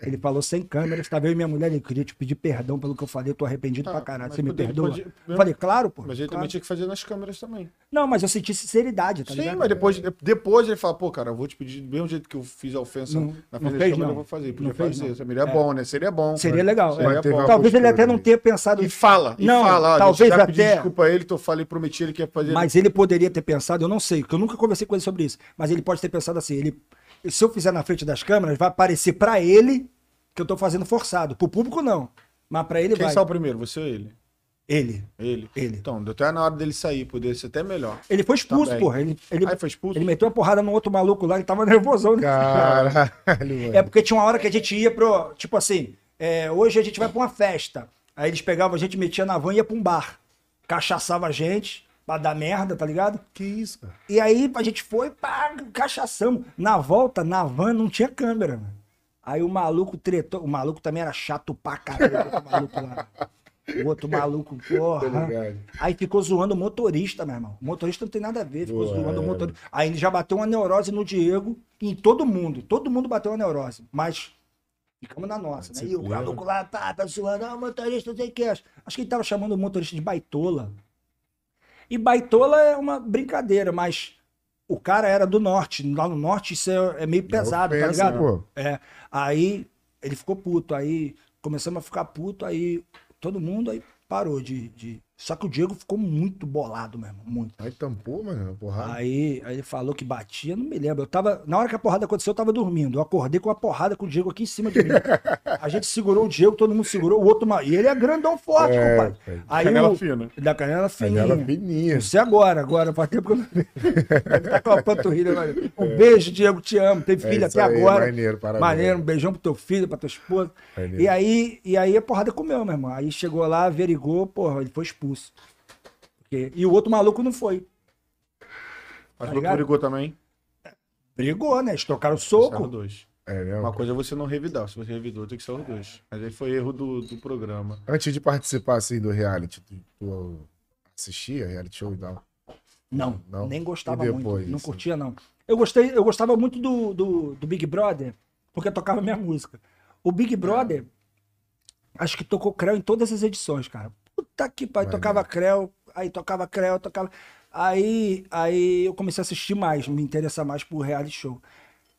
Ele falou sem câmeras, tava eu e minha mulher, ele queria te pedir perdão pelo que eu falei, eu tô arrependido Ah, pra caralho. Você me podia- perdoa? podia- Eu falei, claro, pô. Mas ele claro. também tinha que fazer nas câmeras também. Não, mas eu senti sinceridade, tá Sim, ligado? mas depois, depois ele fala, pô, cara, eu vou te pedir do mesmo jeito que eu fiz a ofensa Não- na frente da fez, câmera, não. eu vou fazer. Podia Não fazer. Seria É. bom, né? Seria bom. Seria legal. Seria é. Bom. Talvez ele até não tenha pensado E fala, e Não, fala. talvez pedi até- desculpa a ele, tô falei, prometi ele que ia fazer. Mas ele poderia ter pensado, eu não sei, porque eu nunca conversei com ele sobre isso, mas ele pode ter pensado assim, ele, se eu fizer na frente das câmeras, vai parecer pra ele que eu tô fazendo forçado. Pro público, não. Mas pra ele Quem vai. saiu primeiro, você ou ele? Ele. Ele. Ele. Então, deu até na hora dele sair, poderia ser até melhor. Ele foi expulso, Tá bem. porra. Ele, ele, Aí foi expulso? ele meteu uma porrada no outro maluco lá, ele tava [laughs] nervosão, né? Caralho, mano. É porque tinha uma hora que a gente ia pro. Tipo assim, é, hoje a gente vai pra uma festa. Aí eles pegavam a gente, metia na van e ia pra um bar. Cachaçava a gente, pra dar merda, tá ligado? Que isso, cara? E aí a gente foi, pá, cachaçamos. Na volta, na van, não tinha câmera, mano. Aí o maluco tretou. O maluco também era chato pra caralho. o outro maluco lá. O outro maluco, [laughs] porra. Aí ficou zoando o motorista, meu irmão. O motorista não tem nada a ver, ficou zoando o motorista. Aí ele já bateu uma neurose no Diego e em todo mundo. Todo mundo bateu uma neurose. Mas ficamos na nossa, né? E o maluco lá tá, tá zoando, ah, o motorista não sei o que. Acho acho que ele tava chamando o motorista de baitola. E baitola é uma brincadeira, mas o cara era do norte. Lá no norte isso é, é meio pesado, tá ofensa, ligado? pô. É. Aí ele ficou puto. Aí começamos a ficar puto. Aí todo mundo aí parou de. de... Só que o Diego ficou muito bolado mesmo. Muito. Aí tampou, mano, a porrada. Aí, aí ele falou que batia, não me lembro. Eu tava. Na hora que a porrada aconteceu, eu tava dormindo. Eu acordei com a porrada com o Diego aqui em cima de mim. [laughs] A gente segurou o Diego, todo mundo segurou, o outro. E ele é grandão forte, É, compadre. pai. Aí Canela o- fina. Da canela fininha. Canela fininha. Sei agora, agora, faz tempo que eu não. Ele tá com a panturrilha agora. [laughs] Um beijo, Diego, te amo. Teve É filho até aí, agora. maneiro, parabéns. Maneiro, um beijão pro teu filho, pra tua esposa. Maneiro. E aí, e aí a porrada comeu, meu irmão. Aí chegou lá, averigou, porra, ele foi expulso. Porque- E o outro maluco não foi. Mas Tá o outro brigou também. Brigou, né? Eles trocaram Saiu soco. dois. É mesmo? Uma coisa é você não revidar. Se você revidou, tem que ser os dois. Mas aí foi erro do, do programa. Antes de participar, assim, do reality, tu, tu assistia reality show e tal? Não, Não. nem gostava E muito. depois, Não assim? curtia, não. Eu, gostei, eu gostava muito do, do, do Big Brother, porque tocava minha música. O Big Brother, acho que tocou Creu em todas as edições, cara. Puta que pariu, tocava Creu, aí tocava Creu, tocava. Aí, aí eu comecei a assistir mais, me interessar mais por reality show.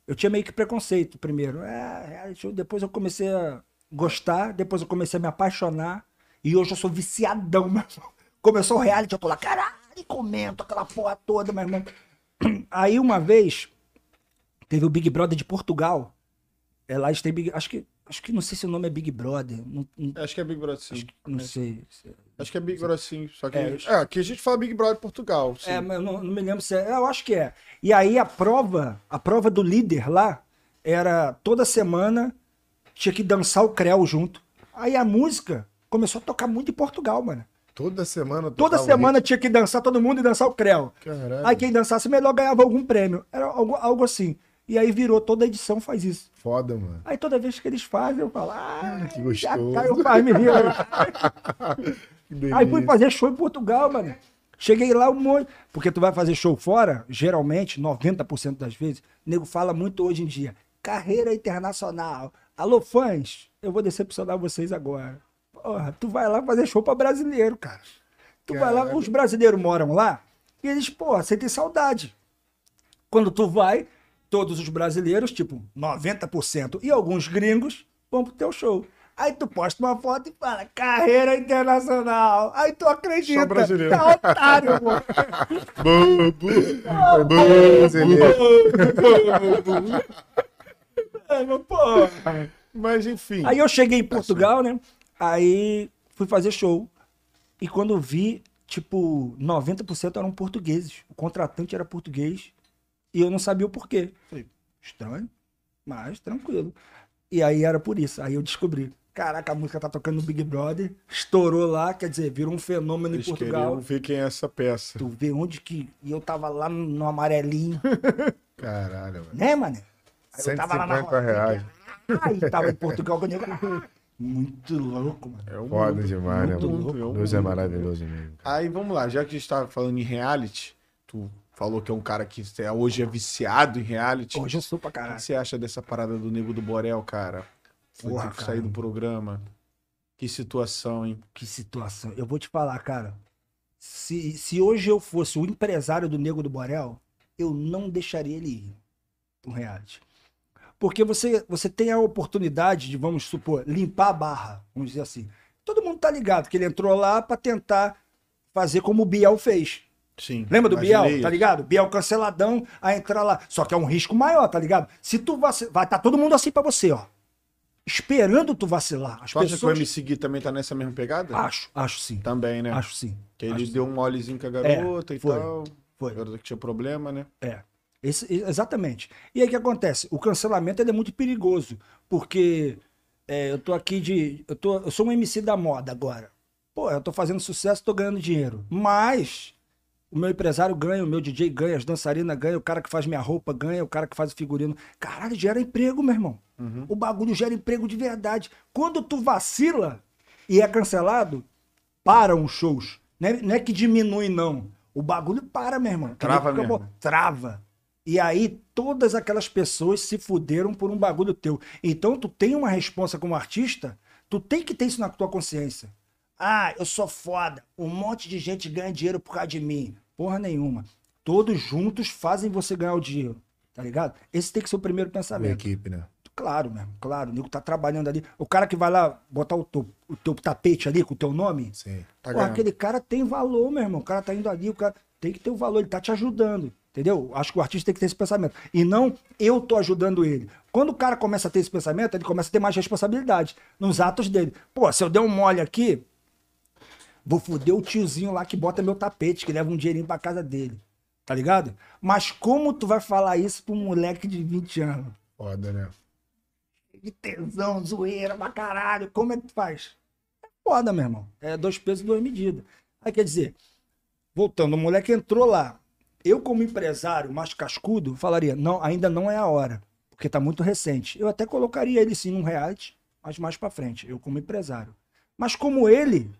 Eu tinha meio que preconceito primeiro. É, reality show. Depois eu comecei a gostar, depois eu comecei a me apaixonar. E hoje eu sou viciadão, [laughs] meu irmão. Começou o reality, eu tô lá, caralho, e comento aquela porra toda, meu irmão. [clears throat] Aí uma vez, teve o Big Brother de Portugal. É, lá eles têm Big, acho que Acho que não sei se o nome é Big Brother. Não, não, Acho que é Big Brother sim. acho que- não sei. Acho que é Big Brother sim. Só que. É, É, aqui a gente fala Big Brother Portugal. Sim. É, mas eu não, não me lembro se é. Eu acho que é. E aí a prova, a prova do líder lá, era toda semana tinha que dançar o creu junto. Aí a música começou a tocar muito em Portugal, mano. Toda semana. Toda semana tinha que dançar todo mundo e dançar o creu. Caralho. Aí quem dançasse melhor ganhava algum prêmio. Era algo, algo assim. E aí virou, toda edição faz isso. Foda, mano. Aí toda vez que eles fazem, eu falo, ah, que gostoso. já caiu faz me. [laughs] [laughs] Que delícia. Aí fui fazer show em Portugal, mano. Cheguei lá um monte. Porque tu vai fazer show fora, geralmente, 90% das vezes, o nego fala muito hoje em dia. Carreira internacional. Alô, fãs, eu vou decepcionar vocês agora. Porra, tu vai lá fazer show pra brasileiro, cara. Tu vai lá, os brasileiros moram lá e eles, porra, sentem saudade. Quando tu vai, todos os brasileiros, tipo 90%, e alguns gringos vão pro teu show. Aí tu posta uma foto e fala, carreira internacional. Aí tu acredita. Só brasileiro. Tá otário. É, mas, pô. Mas enfim. Aí eu cheguei em Portugal, né? Aí fui fazer show. E quando vi, tipo, 90% eram portugueses. O contratante era português. E eu não sabia o porquê. Falei, estranho, mas tranquilo. E aí era por isso. Aí eu descobri. Caraca, a música tá tocando no Big Brother. Estourou lá, quer dizer, virou um fenômeno em Eles Portugal. queriam ver quem é essa peça. Tu vê onde que. E eu tava lá no, no amarelinho, [laughs] Caralho, mano. né, mano? Aí eu tava lá na 150 reais. Aí tava em Portugal quando eu. Muito louco, mano. É um Foda mundo, demais, né, muito mano? mundo, é Deus é maravilhoso mesmo. Aí vamos lá, já que a gente tava falando em reality, tu falou que é um cara que é- hoje é viciado em reality. Hoje eu sou pra O que caralho. você acha dessa parada do Nego do Borel, cara? Foi Porra, cara. sair do programa. Que situação, hein? Que situação. Eu vou te falar, cara. Se, se hoje eu fosse o empresário do Nego do Borel, eu não deixaria ele ir um reality. Porque você, você tem a oportunidade de, vamos supor, limpar a barra, vamos dizer assim. Todo mundo tá ligado que ele entrou lá pra tentar fazer como o Biel fez. Sim. Lembra do Biel, imaginei tá isso. ligado? Biel canceladão a entrar lá. Só que é um risco maior, tá ligado? Se tu vacilar, vai estar todo mundo assim pra você, ó. Esperando tu vacilar. As Tu acha que o pessoas... MC Gui também tá nessa mesma pegada? Acho, acho sim. Também, né? Acho sim. que ele acho sim. deu um molezinho com a garota e foi, tal. Foi. Garota que tinha problema, né? É. Esse- exatamente. E aí o que acontece? O cancelamento é muito perigoso, porque é, eu tô aqui de. Eu, tô, eu sou um MC da moda agora. Pô, eu tô fazendo sucesso, tô ganhando dinheiro. Mas o meu empresário ganha, o meu DJ ganha, as dançarinas ganham, o cara que faz minha roupa ganha, o cara que faz o figurino. Caralho, gera emprego, meu irmão. O bagulho gera emprego de verdade. Quando tu vacila e é cancelado, param os shows. Não é, não é que diminui, não. O bagulho para, meu irmão. Trava mesmo. bom. Trava. E aí todas aquelas pessoas se fuderam por um bagulho teu. Então tu tem uma responsa como artista, tu tem que ter isso na tua consciência. Ah, eu sou foda. Um monte de gente ganha dinheiro por causa de mim. Porra nenhuma. Todos juntos fazem você ganhar o dinheiro. Tá ligado? Esse tem que ser o primeiro Minha pensamento. equipe, né? Claro, mesmo, claro. O nego tá trabalhando ali. O cara que vai lá botar o teu, o teu tapete ali com o teu nome, Sim. Tá ganhando. aquele cara tem valor, meu irmão. O cara tá indo ali, o cara tem que ter o valor, ele tá te ajudando. Entendeu? Acho que o artista tem que ter esse pensamento. E não eu tô ajudando ele. Quando o cara começa a ter esse pensamento, ele começa a ter mais responsabilidade nos atos dele. Pô, se eu der um mole aqui, vou foder o tiozinho lá que bota meu tapete, que leva um dinheirinho pra casa dele. Tá ligado? Mas como tu vai falar isso pra um moleque de 20 anos? Foda, né? de tesão, zoeira pra caralho. Como é que tu faz? É foda, meu irmão. É dois pesos e duas medidas. Aí quer dizer, voltando, o moleque entrou lá. Eu, como empresário mais cascudo, falaria: não, ainda não é a hora, porque tá muito recente. Eu até colocaria ele sim num reality, mas mais pra frente, eu como empresário. Mas como ele,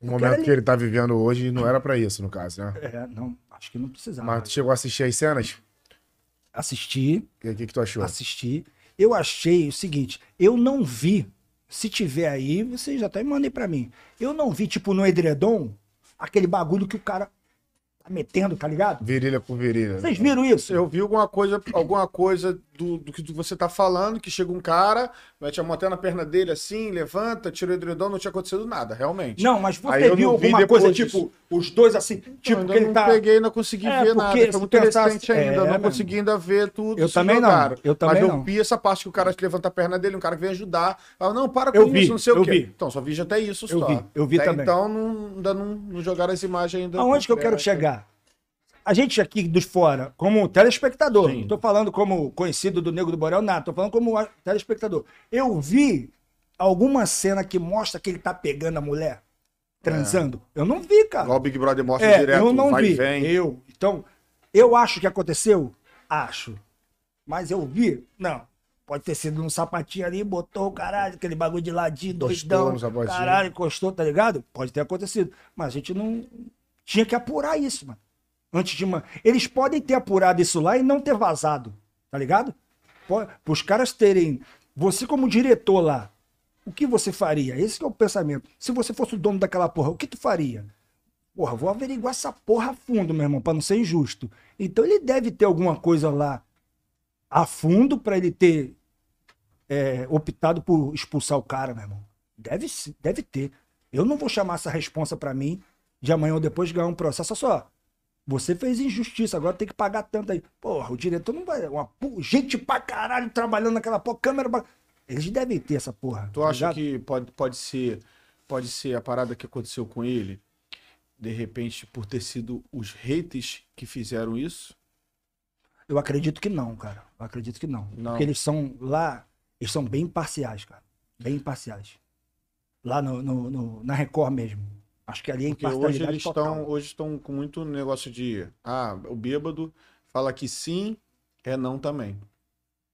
O momento que ele tá vivendo hoje não era pra isso, no caso, né? é, não, acho que não precisava. Mas tu chegou a assistir as cenas? Assistir, O que, que, tu achou? assistir. Eu achei o seguinte, eu não vi, se tiver aí, você já até mandei pra mim. Eu não vi, tipo, no edredom, aquele bagulho que o cara Tá metendo, tá ligado? Virilha por virilha. Vocês viram isso? Eu vi alguma coisa, alguma coisa do, do que você tá falando, que chega um cara, mete a mão até na perna dele assim, levanta, tira o edredom, não tinha acontecido nada, realmente. Não, mas Aí você eu viu não vi alguma coisa, depois tipo, os dois assim, Tipo, tipo, que ele não tá. peguei, não consegui É, ver nada. porque Foi muito recente ainda, É, eu não meu consegui ainda ver tudo. Eu também não, eu também Mas eu vi essa parte que o cara levanta a perna dele, um cara que vem ajudar. Fala, não, para com Eu isso, vi, não sei o eu quê. vi. Então, só vi até isso Eu só. vi, eu vi Até também. Então, não, ainda não, não jogaram as imagens ainda. Aonde que eu quero chegar? A gente aqui dos fora, como telespectador, Sim. não tô falando como conhecido do Nego do Borel, nada, tô falando como telespectador. Eu vi alguma cena que mostra que ele tá pegando a mulher transando. Eu não vi, cara. Igual o Big Brother mostra É, direto, eu não vai vi. e vem. Eu, então, eu acho que aconteceu? Acho. Mas eu vi? Não. Pode ter sido um sapatinho ali, botou o caralho, aquele bagulho de ladinho, doidão. sapatinho. Caralho, encostou, tá ligado? Pode ter acontecido. Mas a gente não tinha que apurar isso, mano. Antes de uma. Eles podem ter apurado isso lá e não ter vazado, tá ligado? Para os caras terem. Você, como diretor lá, o que você faria? Esse é o pensamento. Se você fosse o dono daquela porra, o que tu faria? Porra, vou averiguar essa porra a fundo, meu irmão, pra não ser injusto. Então ele deve ter alguma coisa lá a fundo pra ele ter é, optado por expulsar o cara, meu irmão. Deve, deve ter. Eu não vou chamar essa responsa pra mim de amanhã ou depois ganhar um processo. Olha só, você fez injustiça, agora tem que pagar tanto aí. Porra, o diretor não vai. Uma, gente pra caralho trabalhando naquela porra, câmera. pra- Eles devem ter essa porra. Tu tá acha ligado? que pode, pode ser pode ser a parada que aconteceu com ele, de repente, por ter sido os haters que fizeram isso? Eu acredito que não, cara. Eu acredito que não. Não. Porque eles são lá, eles são bem imparciais, cara. Bem imparciais. Lá no, no- no- na Record mesmo. Acho que ali é Porque hoje eles total. estão hoje estão com muito negócio de ah, o bêbado fala que sim, é não também.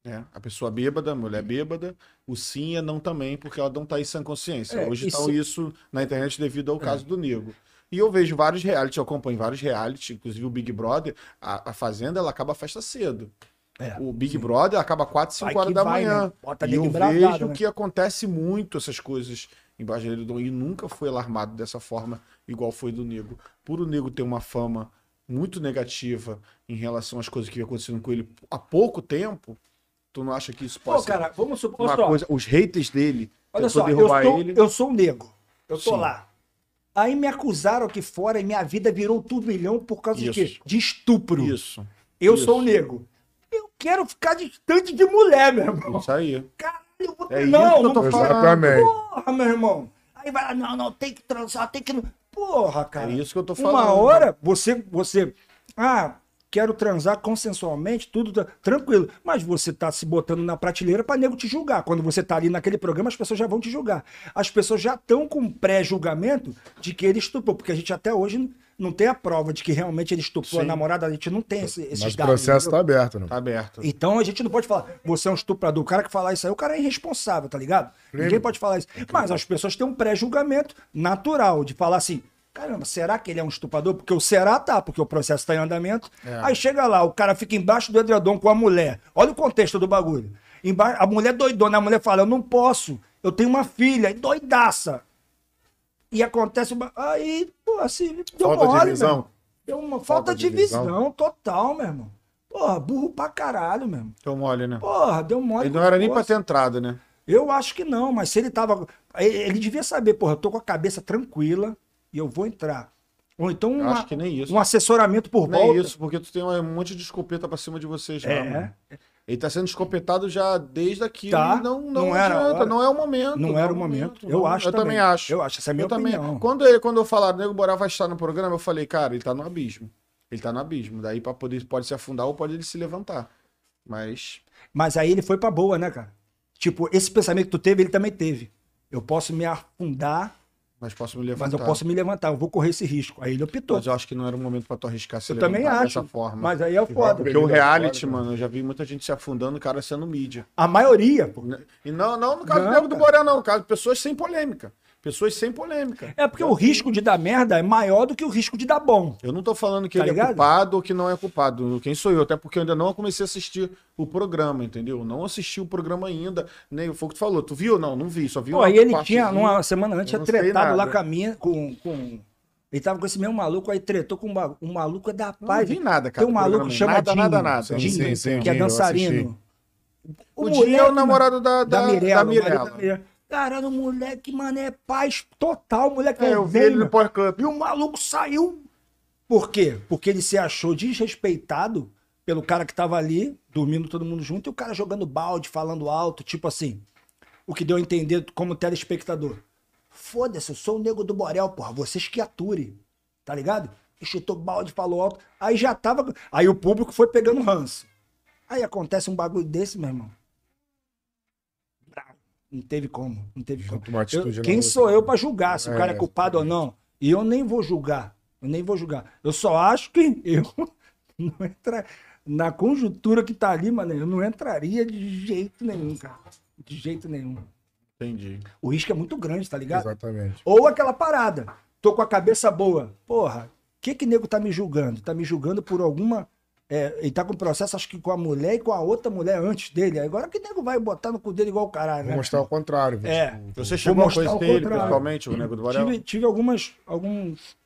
né? A pessoa bêbada, a mulher bêbada, o sim é não também, porque ela não tá em sã consciência. É, hoje e estão se- isso na internet devido ao caso do Nego. E eu vejo vários reality, eu acompanho vários reality, inclusive o Big Brother, a, a Fazenda, ela acaba a festa cedo. É, O Big Brother acaba 4, 5 Vai horas da vai, manhã. né? E eu vejo né? que acontece muito essas coisas embaixo da Edredom e nunca foi alarmado dessa forma igual foi do Nego. Por o Nego ter uma fama muito negativa em relação às coisas que vem acontecendo com ele há pouco tempo, tu não acha que isso pode Pô, cara, vamos supor. uma só, coisa... Os haters dele olha só, eu derrubar sou, ele... eu sou um nego. Eu tô Sim. lá. Aí me acusaram aqui fora e minha vida virou um turbilhão por causa de Isso. quê? De estupro. Isso, Eu isso. sou um nego. Eu quero ficar distante de mulher, meu irmão. isso aí. Caralho, eu vou... É isso não, que eu tô não falando. Porra, meu irmão. Aí vai lá, não, não, tem que transar, tem que. Porra, cara. É isso que eu tô falando. Uma hora você, você. Ah, quero transar consensualmente, tudo tá- tranquilo. Mas você tá se botando na prateleira pra nego te julgar. Quando você tá ali naquele programa, as pessoas já vão te julgar. As pessoas já estão com pré-julgamento de que ele estuprou, porque a gente até hoje não tem a prova de que realmente ele estuprou a Sim. namorada, a gente não tem esse, esses Mas o processo entendeu? tá aberto, né? Tá aberto. Então a gente não pode falar, você é um estuprador. O cara que falar isso aí, o cara é irresponsável, tá ligado? Ninguém pode falar isso. Mas as pessoas têm um pré-julgamento natural de falar assim: caramba, será que ele é um estuprador? Porque o será tá, porque o processo tá em andamento. É. Aí chega lá, o cara fica embaixo do edredom com a mulher. Olha o contexto do bagulho. Emba- A mulher doidona, a mulher fala: eu não posso, eu tenho uma filha, e doidaça. E acontece. uma- Aí, pô, assim, deu Falta de mole, visão. meu irmão. Deu uma falta, de, de visão. visão. total, meu irmão. Porra, burro pra caralho, irmão. Então mole, né? Porra, deu mole. Ele não era nem pra força. ter entrado, né? Eu acho que não, mas se ele tava. Ele devia saber, porra, eu tô com a cabeça tranquila e eu vou entrar. Ou então uma- acho que nem isso. um assessoramento por Nem volta. isso, porque tu tem um monte de escopeta pra cima de você já. É. mano. Ele tá sendo escopetado já desde aqui. Tá. Não, não, Não era adianta, hora. não é o momento. Não era o momento. Eu não- acho Eu também também. acho. Eu acho, essa é a minha eu também. opinião. Quando, ele, quando eu falar, Nego Borel vai estar no programa, eu falei, cara, ele tá no abismo. Ele tá no abismo. Daí pra poder, pode se afundar ou pode ele se levantar. Mas. Mas aí ele foi pra boa, né, cara? Tipo, esse pensamento que tu teve, ele também teve. Eu posso me afundar, Mas posso me levantar. mas eu posso me levantar, eu vou correr esse risco. Aí ele optou. Mas eu acho que não era o momento pra tu arriscar se Eu também levantar acho. dessa forma. Mas aí é o foda. Porque o reality, fora, né? mano, eu já vi muita gente se afundando, o cara sendo mídia. A maioria, pô. E não, não no caso Não, do Nego do. Borel, não. No caso de pessoas sem polêmica. Pessoas sem polêmica. É porque o risco de dar merda é maior do que o risco de dar bom. Eu não tô falando que Tá ele é ligado? culpado ou que não é culpado. Quem sou eu? Até porque eu ainda não comecei a assistir o programa, entendeu? Eu Não assisti o programa ainda. Nem foi o que tu falou. Tu viu? Não, não vi. Só vi Pô, uma aí ele tinha, numa semana antes, tinha não tretado lá nada. com a minha, com, com Ele tava com esse mesmo maluco, aí tretou com um, maluco é da Não paz. vi nada, cara. Tem um maluco programa. chama Nada, Dinho, nada, nada. Sim, Dinho, sim, sim, que é dançarino. O Dinho é o namorado da, da, da, Mirella. da o Mirella. Caralho, o moleque, mano, é paz total. O moleque É, eu vi ele no Club. E o maluco saiu. Por quê? Porque ele se achou desrespeitado pelo cara que tava ali, dormindo todo mundo junto, e o cara jogando balde, falando alto, tipo assim. O que deu a entender como telespectador. Foda-se, eu sou o nego do Borel, porra. Vocês que ature. Tá ligado? E chutou balde, falou alto. Aí já tava. Aí o público foi pegando ranço. Aí acontece um bagulho desse, meu irmão. Não teve como. Não teve como. Eu- quem outra. sou eu pra julgar se o É, cara é culpado ou não? E eu nem vou julgar. Eu nem vou julgar. Eu só acho que [laughs] eu não entra na conjuntura que tá ali, mano. Eu não entraria de jeito nenhum, cara. De jeito nenhum. Entendi. O risco é muito grande, tá ligado? Exatamente. Ou aquela parada. Tô com a cabeça boa. Porra, o que que nego tá me julgando? Tá me julgando por alguma. É, ele tá com processo, acho que com a mulher e com a outra mulher antes dele. Agora que nego vai botar no cu dele igual o caralho, Vou né? mostrar o contrário. vou, É. Você chegou a conhecer o ele pessoalmente, o Nego do Borel? Tive, tive algumas. Alguns.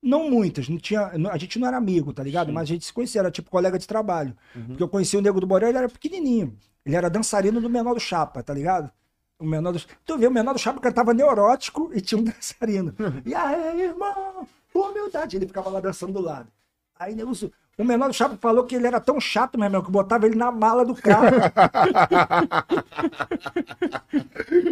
Não muitas, não tinha, não- a gente não era amigo, tá ligado? Mas a gente se conhecia, era tipo colega de trabalho. Porque eu conheci o Nego do Borel, ele era pequenininho. Ele era dançarino do Menor do Chapa, tá ligado? O Menor do Tu vê, o Menor do Chapa cantava neurótico e tinha um [laughs] dançarino. e aí, irmão, humildade. Ele ficava lá dançando do lado. Aí nego, o Menor do Chapa falou que ele era tão chato, meu irmão, que botava ele na mala do carro. [laughs]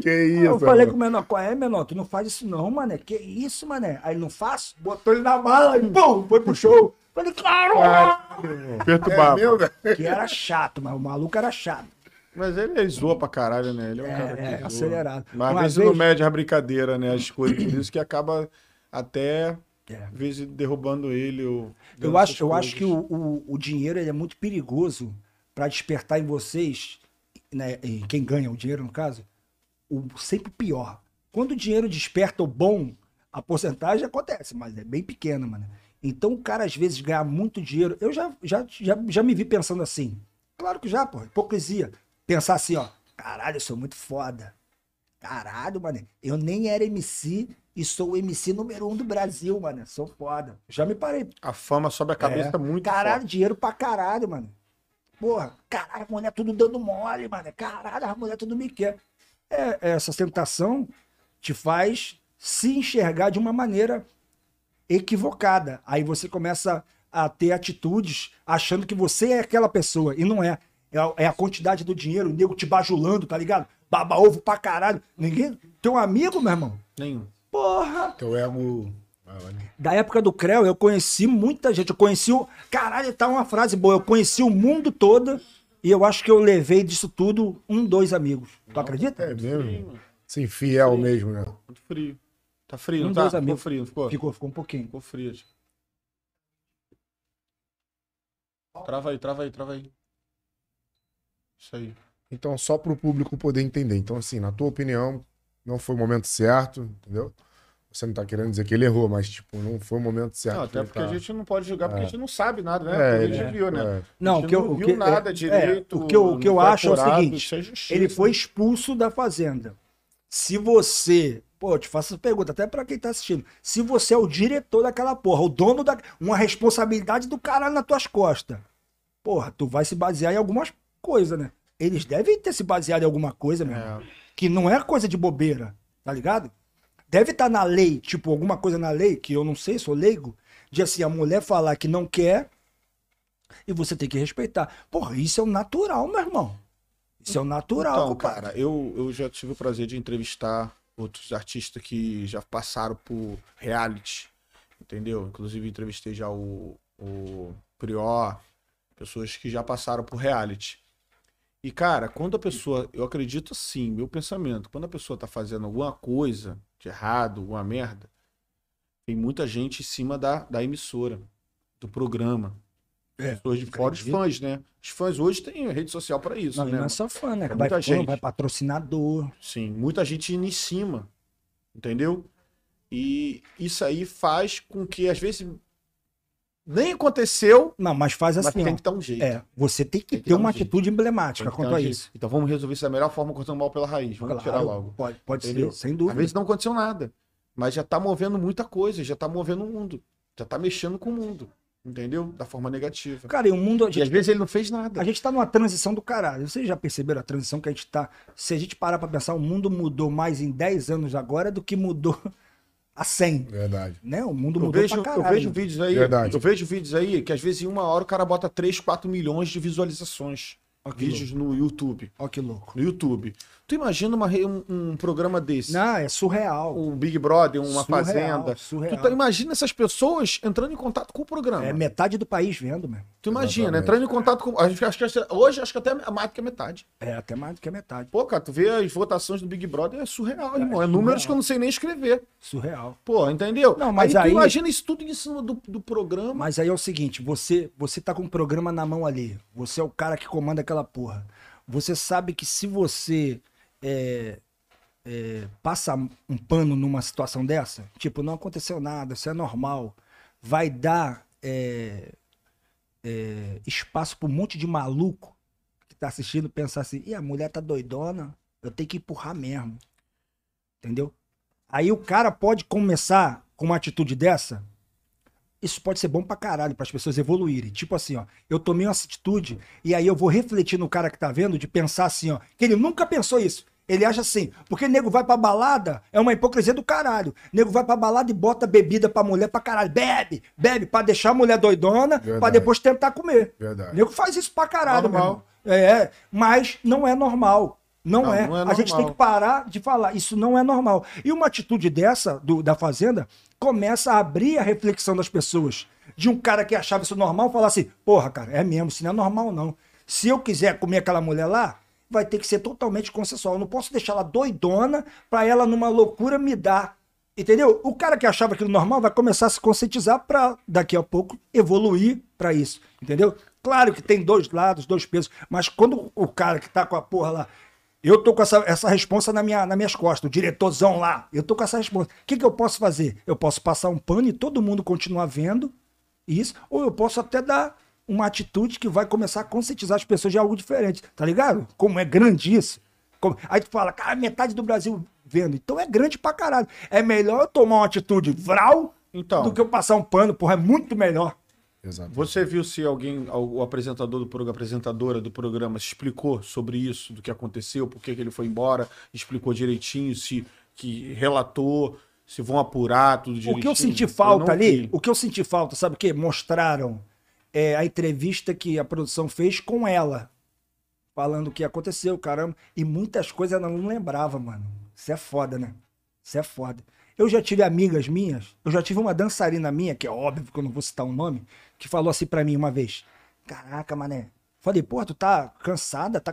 Que isso, eu falei mano. com o menor, qual é, menor? Tu não faz isso não, mané. Que isso, mané? Aí ele não faz, botou ele na mala e pum, foi pro show. Falei, claro! É Perturbado. meu, velho. Que era chato, mas o maluco era chato. Mas ele, ele zoa pra caralho, né? Ele é um É, cara que é, zoa. acelerado. Mas às vezes vez- não mede a brincadeira, né? As coisas, por isso que acaba até, É. às vezes, derrubando ele. Ou Eu acho, eu acho que o, o, o dinheiro ele é muito perigoso pra despertar em vocês, né, em quem ganha o dinheiro, no caso, o sempre pior. Quando o dinheiro desperta o bom, a porcentagem acontece, mas é bem pequena, mano. Então o cara às vezes ganha muito dinheiro. Eu já, já, já, já me vi pensando assim. Claro que já, pô. Hipocrisia. Pensar assim, ó. Caralho, eu sou muito foda. Caralho, mano. Eu nem era MC e sou o MC número um do Brasil, mano. Sou foda. Já me parei. A fama sobe a cabeça É. muito Caralho, forte. dinheiro pra caralho, mano. Porra, caralho, a mulher tudo dando mole, mano. Caralho, a mulher tudo me quer. É, essa tentação te faz se enxergar de uma maneira equivocada. Aí você começa a ter atitudes achando que você é aquela pessoa. E não é. É a, é a quantidade do dinheiro, o nego te bajulando, tá ligado? Baba ovo pra caralho. Ninguém. Teu amigo, meu irmão. Nenhum. Porra! Teu ego. Ah, olha. Da época do Creu, eu conheci muita gente. Eu conheci o. Caralho, tá uma frase boa. Eu conheci o mundo todo e eu acho que eu levei disso tudo um, dois amigos. Tu acredita? É mesmo? Sim, fiel mesmo, né? Muito frio. Tá frio, Um não tá? Ficou amigos. frio, não ficou? Ficou, ficou um pouquinho. Ficou frio. Trava aí, trava aí, trava aí. Isso aí. Então, só para o público poder entender. Então, assim, na tua opinião, não foi o momento certo, entendeu? Você não tá querendo dizer que ele errou, mas, tipo, não foi o momento certo. Não, até ele porque tá- a gente não pode julgar, porque É. a gente não sabe nada, né? É, Porque a ele- gente viu, né? é. Não, o que eu, não o viu que, nada é, direito, o que eu, o que eu acho é o seguinte: isso é justiça. ele foi expulso da fazenda. Se você. Pô, eu te faço essa pergunta, até pra quem tá assistindo. Se você é o diretor daquela porra, o dono da. Uma responsabilidade do caralho nas tuas costas. Porra, tu vai se basear em algumas coisas, né? Eles devem ter se baseado em alguma coisa, meu irmão. É. Que não é coisa de bobeira, tá ligado? Deve estar na lei, tipo, alguma coisa na lei, que eu não sei, sou leigo, de assim, a mulher falar que não quer e você tem que respeitar. Porra, isso é o natural, meu irmão. Isso é o natural, Então, compadre. cara, eu, eu já tive o prazer de entrevistar outros artistas que já passaram por reality, entendeu? Inclusive entrevistei já o, o Prior, pessoas que já passaram por reality. E, cara, quando a pessoa, eu acredito assim, meu pensamento, quando a pessoa tá fazendo alguma coisa de errado, alguma merda, tem muita gente em cima da, da emissora, do programa. É, Pessoas de fora, os fãs, né? Os fãs hoje têm rede social pra isso, Não, né? não é só fã, né? É Vai muita fã, gente. vai patrocinador. Sim, muita gente indo em cima, entendeu? E isso aí faz com que, às vezes, nem aconteceu, Não, mas faz mas assim, tem ó. que dar um jeito. É, você tem que Tem que ter um uma jeito. atitude Tem emblemática um quanto a jeito. isso. Então vamos resolver isso da melhor forma, cortando mal pela raiz. Vamos tirar Claro, logo. Pode, pode Entendeu? ser, sem Às dúvida. vezes não aconteceu nada. mas já tá movendo muita coisa, já tá movendo o mundo. Já tá mexendo com o mundo. Entendeu? Da forma negativa. Cara, e o mundo. A E gente, às vezes ele não fez nada. a gente tá numa transição do caralho. Vocês já perceberam a transição que a gente tá. Se a gente parar pra pensar, o mundo mudou mais em 10 anos agora do que mudou há 100. Verdade. Né? O mundo Eu mudou vejo, pra eu caralho. vejo vídeos aí. Verdade. Eu vejo vídeos aí que às vezes em uma hora o cara bota 3, 4 milhões de visualizações. Ó, vídeos no YouTube. Ó, que louco. No YouTube. Tu imagina uma um, um programa desse? Não, é surreal. O Big Brother, uma Surreal, fazenda. surreal. Tu tá, imagina essas pessoas entrando em contato com o programa. É metade do país vendo, mesmo. Tu imagina, Exatamente. entrando em contato com. Acho, acho que hoje acho que até mais do que a metade. É até mais do que a metade. Pô, cara, tu vê as votações do Big Brother, é surreal, irmão. É surreal. números que eu não sei nem escrever. Surreal. Pô, entendeu? Não, mas tu aí- imagina isso tudo em cima do, do programa. Mas aí é o seguinte, você você tá com um programa na mão ali. Você é o cara que comanda aquela porra. Você sabe que se você é, é, passa um pano numa situação dessa, tipo, não aconteceu nada, isso é normal, vai dar é, é, espaço pra um monte de maluco que tá assistindo pensar assim, e a mulher tá doidona, eu tenho que empurrar mesmo. Entendeu? Aí o cara pode começar com uma atitude dessa, isso pode ser bom pra caralho, para as pessoas evoluírem. Tipo assim, ó, eu tomei uma atitude e aí eu vou refletir no cara que tá vendo de pensar assim, ó, que ele nunca pensou isso. Ele acha assim, porque nego vai pra balada, é uma hipocrisia do caralho. Nego vai pra balada e bota bebida pra mulher pra caralho. Bebe, bebe, pra deixar a mulher doidona, pra Verdade. depois tentar comer. Verdade. Nego faz isso pra caralho, Normal. meu irmão. É, mas não é normal. Não, Não, é. não é A gente tem que parar de falar. Isso não é normal. E uma atitude dessa, do- da Fazenda, começa a abrir a reflexão das pessoas. De um cara que achava isso normal falar assim: porra, cara, é mesmo, isso não é normal, não. Se eu quiser comer aquela mulher lá, vai ter que ser totalmente consensual. Eu não posso deixar ela doidona pra ela, numa loucura, me dar. Entendeu? O cara que achava aquilo normal vai começar a se conscientizar pra daqui a pouco evoluir pra isso. Entendeu? Claro que tem dois lados, dois pesos, mas quando o cara que tá com a porra lá, eu tô com essa, essa responsa na minha, nas minhas costas, o diretorzão lá, eu tô com essa responsa. O que, que eu posso fazer? Eu posso passar um pano e todo mundo continuar vendo isso, ou eu posso até dar uma atitude que vai começar a conscientizar as pessoas de algo diferente, tá ligado? Como é grande isso. Como- Aí tu fala, cara, metade do Brasil vendo. Então é grande pra caralho. É melhor eu tomar uma atitude vral Então. do que eu passar um pano, porra, é muito melhor. Exato. Você viu se alguém, o apresentador do programa, apresentadora do programa, explicou sobre isso, do que aconteceu, por que que ele foi embora, explicou direitinho, se que relatou, se vão apurar tudo O direitinho. que eu senti Eu falta não ali, vi. o que eu senti falta, sabe o quê? Mostraram é, a entrevista que a produção fez com ela. Falando o que aconteceu, caramba. E muitas coisas ela não lembrava, mano. Isso é foda, né? Isso é foda. Eu já tive amigas minhas, eu já tive uma dançarina minha, que é óbvio que eu não vou citar o nome, que falou assim pra mim uma vez: Caraca, mané. Falei, pô, tu tá cansada? Tá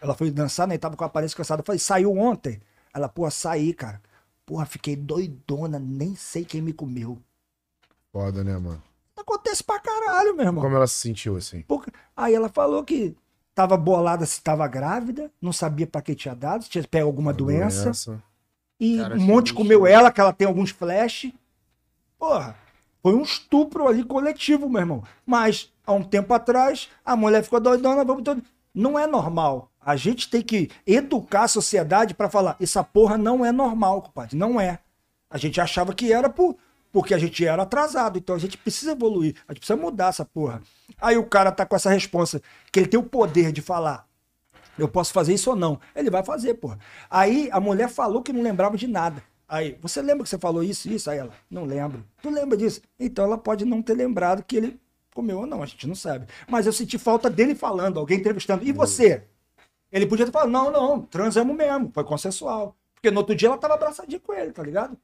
Ela foi dançar, né? Tava com a aparência cansada. Falei, saiu ontem? Ela, pô, saí, cara. Porra, fiquei doidona, nem sei quem me comeu. Foda, né, mano? Acontece pra caralho, meu irmão. Como ela se sentiu assim? Porque- Aí ela falou que tava bolada se tava grávida, não sabia pra que tinha dado, se tinha pego alguma doença. E Cara, um monte comeu ela, que ela tem alguns flash. Porra, foi um estupro ali coletivo, meu irmão. Mas, há um tempo atrás, a mulher ficou doidona, vamos todo... Não é normal. A gente tem que educar a sociedade pra falar, essa porra não é normal, compadre. Não é. A gente achava que era por, porque a gente era atrasado. Então a gente precisa evoluir. A gente precisa mudar essa porra. Aí o cara tá com essa responsa, que ele tem o poder de falar. Eu posso fazer isso ou não? Ele vai fazer, porra. Aí a mulher falou que não lembrava de nada. Aí, você lembra que você falou isso, isso? Aí ela, não lembro. Tu lembra disso? Então ela pode não ter lembrado que ele comeu ou não, a gente não sabe. Mas eu senti falta dele falando, alguém entrevistando. E você? Ele podia ter falado, não, não, transamos mesmo, foi consensual. Porque no outro dia ela tava abraçadinha com ele, tá ligado?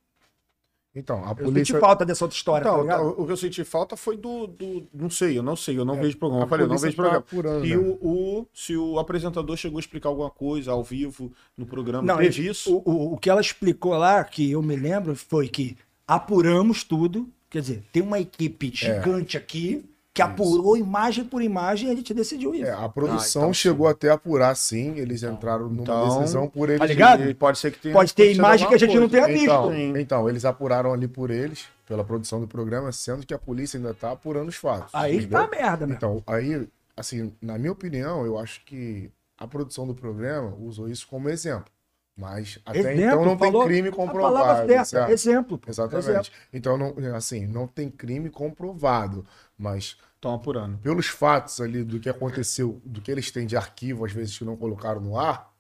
Então, a Eu polícia. senti falta dessa outra história, tá Então, ligado? o, o que eu senti falta foi do, do- Não sei, eu não sei, eu não vejo programa. Eu falei, eu não vejo tá programa. apurando, se, né? o, o- se o apresentador chegou a explicar alguma coisa ao vivo no programa, Não, teve isso. O, o, o que ela explicou lá, que eu me lembro, foi que apuramos tudo. Quer dizer, tem uma equipe É. gigante aqui que apurou imagem por imagem e a gente decidiu isso. É, a produção Ah, então chegou até a apurar sim, eles entraram numa Então, decisão por eles. tá ligado? E pode ser que tenha. Pode ter imagem que a gente alguma não tenha coisa. visto. Então, Sim. então, eles apuraram ali por eles, pela produção do programa, sendo que a polícia ainda tá apurando os fatos. Aí que entendeu? tá a merda, meu. Então, aí, assim, na minha opinião, eu acho que a produção do programa usou isso como exemplo. Mas até Exemplo, então não falou tem crime A palavra comprovado. certa, certo? exemplo. Exatamente. Exemplo. Então, não, assim, não tem crime comprovado, mas Estão apurando. pelos fatos ali do que aconteceu, do que eles têm de arquivo, às vezes que não colocaram no ar,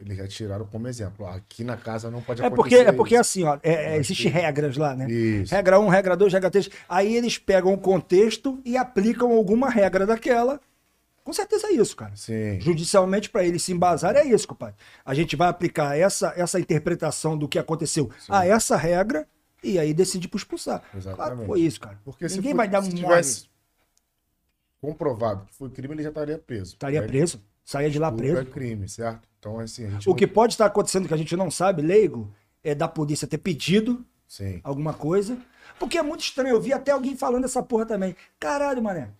eles já tiraram como exemplo. Aqui na casa não pode É acontecer porque, é porque assim, ó, é, é, Eu existe acho que- regras lá, né? Isso. Regra 1, regra 2, regra 3. Aí eles pegam o contexto e aplicam alguma regra daquela. Com certeza é isso, cara. Sim. Judicialmente, para eles se embasar, é isso, compadre. A gente vai aplicar essa, essa interpretação do que aconteceu a essa regra e aí decide por expulsar. Claro que Exatamente. foi isso, cara. Porque Ninguém for- vai dar se um tivesse comprovado que foi crime, ele já estaria preso. Estaria É, preso. Saía de lá preso. É crime, certo? Então, assim, O não- que pode estar acontecendo que a gente não sabe, leigo, é da polícia ter pedido Sim. alguma coisa. Porque é muito estranho. Eu vi até alguém falando essa porra também. Caralho, mané.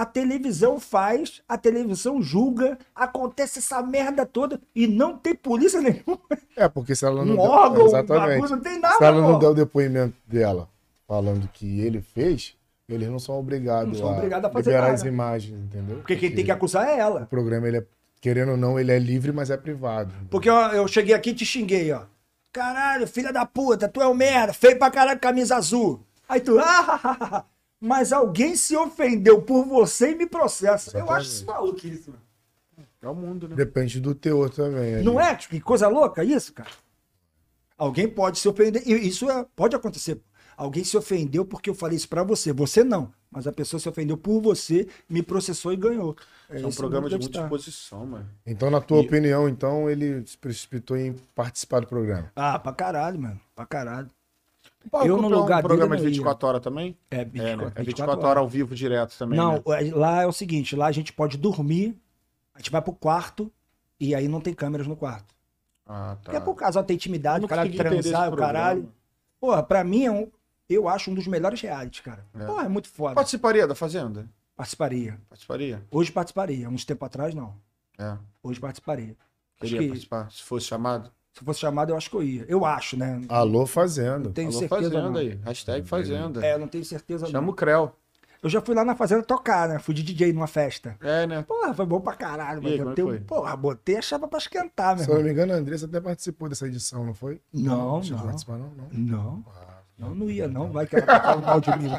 A televisão faz, a televisão julga, acontece essa merda toda e não tem polícia [laughs] nenhuma. É, porque se ela não Um deu- órgão, Exatamente. não tem nada, Se ela não pô. der o depoimento dela falando que ele fez, eles não são obrigados, Não são a, obrigados a fazer liberar nada. as imagens, entendeu? Porque quem tem que acusar é ela. O programa, ele é, querendo ou não, ele é livre, mas é privado. Porque ó, eu cheguei aqui e te xinguei, ó. Caralho, filha da puta, tu é um merda, feio pra caralho, camisa azul. Aí tu, [laughs] ah, mas alguém se ofendeu por você e me processa. Eu acho isso maluquice, mano. É o mundo, né? Depende do teor também. Não é? Que coisa louca isso, cara? Alguém pode se ofender. E isso é- pode acontecer. Alguém se ofendeu porque eu falei isso pra você. Você não. Mas a pessoa se ofendeu por você, me processou e ganhou. É É um programa de muita exposição, mano. Então, na tua opinião, então, ele se precipitou em participar do programa. Ah, pra caralho, mano. Pra caralho. Pô, Eu, no é um lugar programa de não ia. 24 horas também? É, É, 24, né? É 24, 24 horas ao vivo direto também. Não, né? é- lá é o seguinte, lá a gente pode dormir, a gente vai pro quarto e aí não tem câmeras no quarto. Ah, tá. Porque é pro casal ter intimidade, o entender transar, o caralho. Porra, pra mim é um, eu acho um dos melhores reality, cara. É. Porra, é muito foda. Participaria da Fazenda? Participaria. Participaria? Hoje participaria. Uns tempo atrás, não. É. Hoje participaria. Queria que participar, se fosse chamado. Se fosse chamado, eu acho que eu ia. Eu acho, né? Alô, Não Fazenda. tenho Alô, certeza. Fazenda não. aí. Hashtag Fazenda. É, eu não tenho certeza. Chama não. o Creu. Eu já fui lá na fazenda tocar, né? Fui de DJ numa festa. É, né? Porra, foi bom pra caralho. Mas aí, como é foi? porra, botei a chapa pra esquentar, meu Se eu não me engano, a Andressa até participou dessa edição, não foi? Não, a não. participar, não? Não. Não. Não, não ia, não. Vai que ela tá falando mal de mim.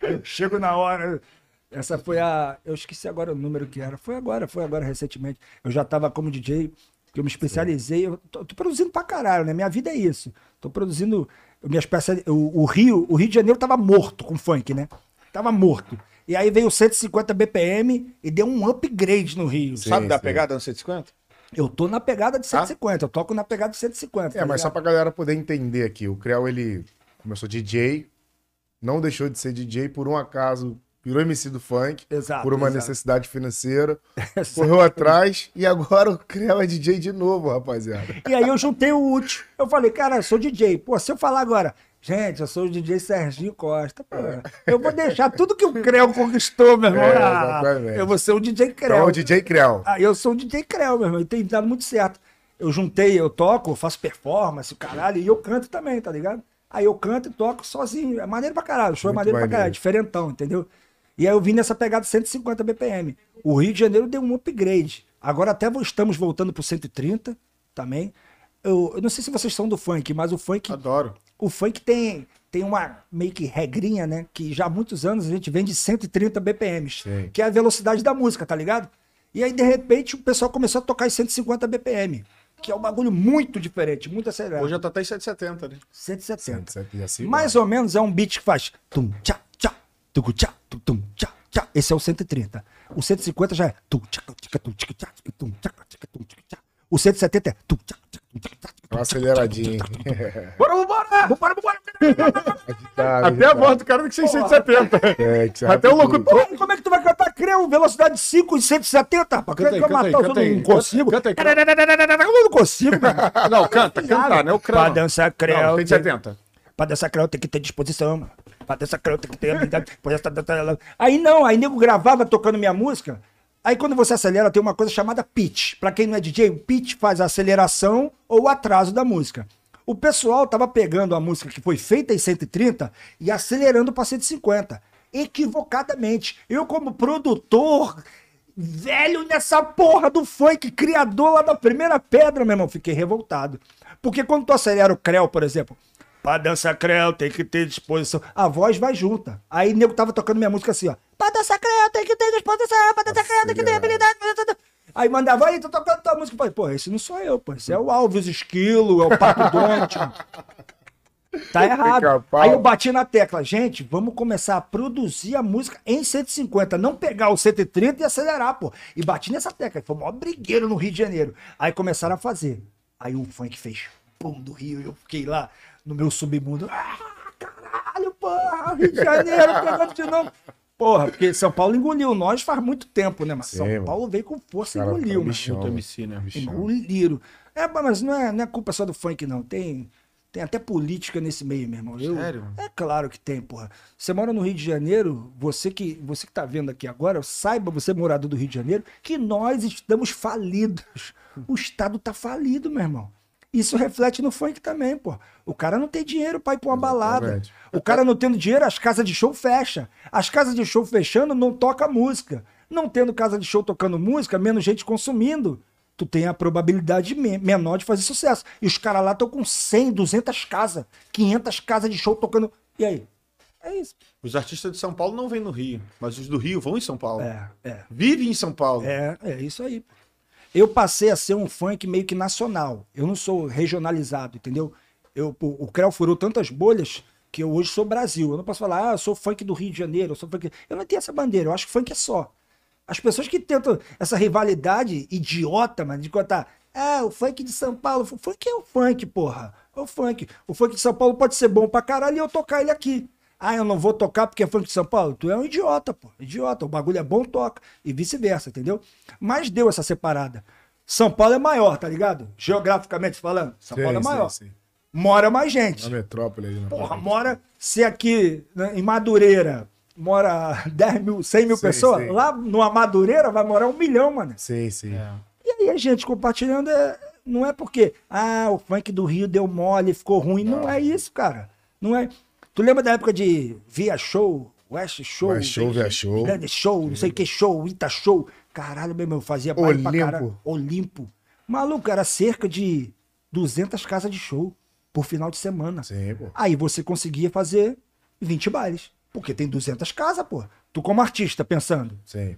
Eu [laughs] Chego na hora. Essa foi a. Eu esqueci agora o número que era. Foi agora, foi agora recentemente. Eu já tava como DJ, que eu me especializei. Eu tô, tô produzindo pra caralho, né? Minha vida é isso. Tô produzindo. Minhas peças. O, o Rio, o Rio de Janeiro tava morto com funk, né? Tava morto. E aí veio 150 BPM e deu um upgrade no Rio. Sim, Sabe da pegada no 150? Eu tô na pegada de 150, eu toco na pegada de 150. É, tá mas só ligado? pra galera poder entender aqui. O Creu, ele começou DJ, não deixou de ser DJ por um acaso, virou MC do funk, Exato, por uma exato. necessidade financeira, [laughs] correu atrás e agora o Creu é DJ de novo, rapaziada. E aí eu juntei o útil. Eu falei, cara, eu sou DJ. Pô, se eu falar agora, gente, eu sou o DJ Serginho Costa, pô, eu vou deixar tudo que o Creu conquistou, meu irmão. É, Ah, exatamente. eu vou ser o DJ Então é Creu. o DJ Creu. Ah, eu sou o DJ Creu, meu irmão, e tem dado muito certo. Eu juntei, eu toco, eu faço performance, o caralho, e eu canto também, tá ligado? Aí eu canto e toco sozinho. É maneiro pra caralho, o show Muito é maneiro pra maneiro. caralho, diferentão, entendeu? E aí eu vim nessa pegada de 150 BPM. O Rio de Janeiro deu um upgrade. Agora até estamos voltando pro 130 também. Eu, eu não sei se vocês são do funk, mas o funk Adoro. o funk tem, tem uma meio que regrinha, né? Que já há muitos anos a gente vem de 130 BPMs, Sim. que é a velocidade da música, tá ligado? E aí, de repente, o pessoal começou a tocar em 150 BPM, que é um bagulho muito diferente, muito acelerado. Hoje já tá até em 170, né? 170. 170, e assim Mais ou menos é um beat que faz tum, tchá, tchá, tucu, tchá, tum, tchá, tchá. Esse é o 130. O 150 já é tum, tchá, tchá, tum, tchá, tchá, tum, tchá, tchá, tum, tchá, tchá. O 170 é tum, tchá, tchá, tum, tchá, tchá, Uma aceleradinha, hein? Bora, vambora! Vambora, vambora. Até a voz do cara [laughs] que 670. É, Até o locutor. Porra, como é que tu vai cantar Creu, velocidade 5 e 170, rapaz? Canta Canta aí, canta aí, canta aí. não consigo. Canta aí, Eu não consigo. Não, canta, cantar, né? O Pra crânio. dançar Creu. Não, tem 70. Pra dançar Creu tem que ter disposição, mano. Ter habilidade. [laughs] Pois essa- Aí não, aí nego gravava tocando minha música. Aí quando você acelera, tem uma coisa chamada pitch. Pra quem não é DJ, o pitch faz a aceleração ou o atraso da música. O pessoal tava pegando a música que foi feita em 130 e acelerando pra 150. Equivocadamente. Eu, como produtor velho nessa porra do funk, criador lá da primeira pedra, meu irmão. Fiquei revoltado. Porque quando tu acelera o Creu, por exemplo, pra dançar Creu tem que ter disposição. A voz vai junta. Aí o nego tava tocando minha música assim, ó. Pra dançar Creu tem que ter disposição, pra dançar Creu tem que ter habilidade. Aí mandava, aí, tô tocando tua música. Falei, pô, esse não sou eu, pô. Esse é o Alves Esquilo, é o Pato Donte. Tá errado. Aí eu bati na tecla, gente, vamos começar a produzir a música em 150, não pegar o 130 e acelerar, pô. E bati nessa tecla, foi o maior brigueiro no Rio de Janeiro. Aí começaram a fazer. Aí o funk fez pum do Rio, e eu fiquei lá no meu submundo. Ah, caralho, porra, Rio de Janeiro [laughs] pegando de novo. Porra, porque São Paulo engoliu nós faz muito tempo, né? Mas Sim, São mano. Paulo veio com força e engoliu, tá bichão, mano. MC, né? Bichão. Engoliram. É, mas não é, não é culpa só do funk, não. Tem, tem até política nesse meio, meu irmão. Eu- Sério? É claro que tem, porra. Você mora no Rio de Janeiro, você que, você que tá vendo aqui agora, saiba, você morador do Rio de Janeiro, que nós estamos falidos. O Estado tá falido, meu irmão. Isso reflete no funk também, pô. O cara não tem dinheiro pra ir pra uma balada. O cara não tendo dinheiro, as casas de show fecham. As casas de show fechando, não toca música. Não tendo casa de show tocando música, menos gente consumindo. Tu tem a probabilidade me- menor de fazer sucesso. E os caras lá estão com 100, 200 casas, 500 casas de show tocando. E aí? É isso. Os artistas de São Paulo não vêm no Rio, mas os do Rio vão em São Paulo. É, é. Vivem em São Paulo. É, é isso aí. Eu passei a ser um funk meio que nacional. Eu não sou regionalizado, entendeu? Eu, o, o Creu furou tantas bolhas que eu hoje sou Brasil. Eu não posso falar, ah, eu sou funk do Rio de Janeiro, eu sou funk. Eu não tenho essa bandeira, eu acho que funk é só. As pessoas que tentam essa rivalidade idiota, mano, de contar, ah, o funk de São Paulo. O funk é o funk, porra. É o funk. O funk de São Paulo pode ser bom pra caralho e eu tocar ele aqui. Ah, eu não vou tocar porque é funk de São Paulo? Tu é um idiota, pô. Idiota. O bagulho é bom, toca. E vice-versa, entendeu? Mas deu essa separada. São Paulo é maior, tá ligado? Geograficamente falando. São Sim, Paulo é sim, maior. sim. Mora mais gente. Na metrópole ali. Na Porra, mora. Se aqui né, em Madureira mora [laughs] 10 mil, 100 mil Sim, pessoas, sim. lá no Madureira vai morar um milhão, mano. Sim, sim. É. E aí a gente compartilhando é- não é porque, ah, o funk do Rio deu mole, ficou ruim. Não, é isso, cara. Não é. Tu lembra da época de Via Show, West Show, West Show, Via Show. Grande Show, não sei o que Show, Ita Show. Caralho, meu irmão, eu fazia baile pra Olimpo. caralho. Olimpo. Maluco, era cerca de 200 casas de show por final de semana. Sim, pô. Aí você conseguia fazer 20 bailes. Porque tem 200 casas, pô. Tu como artista pensando. Sim.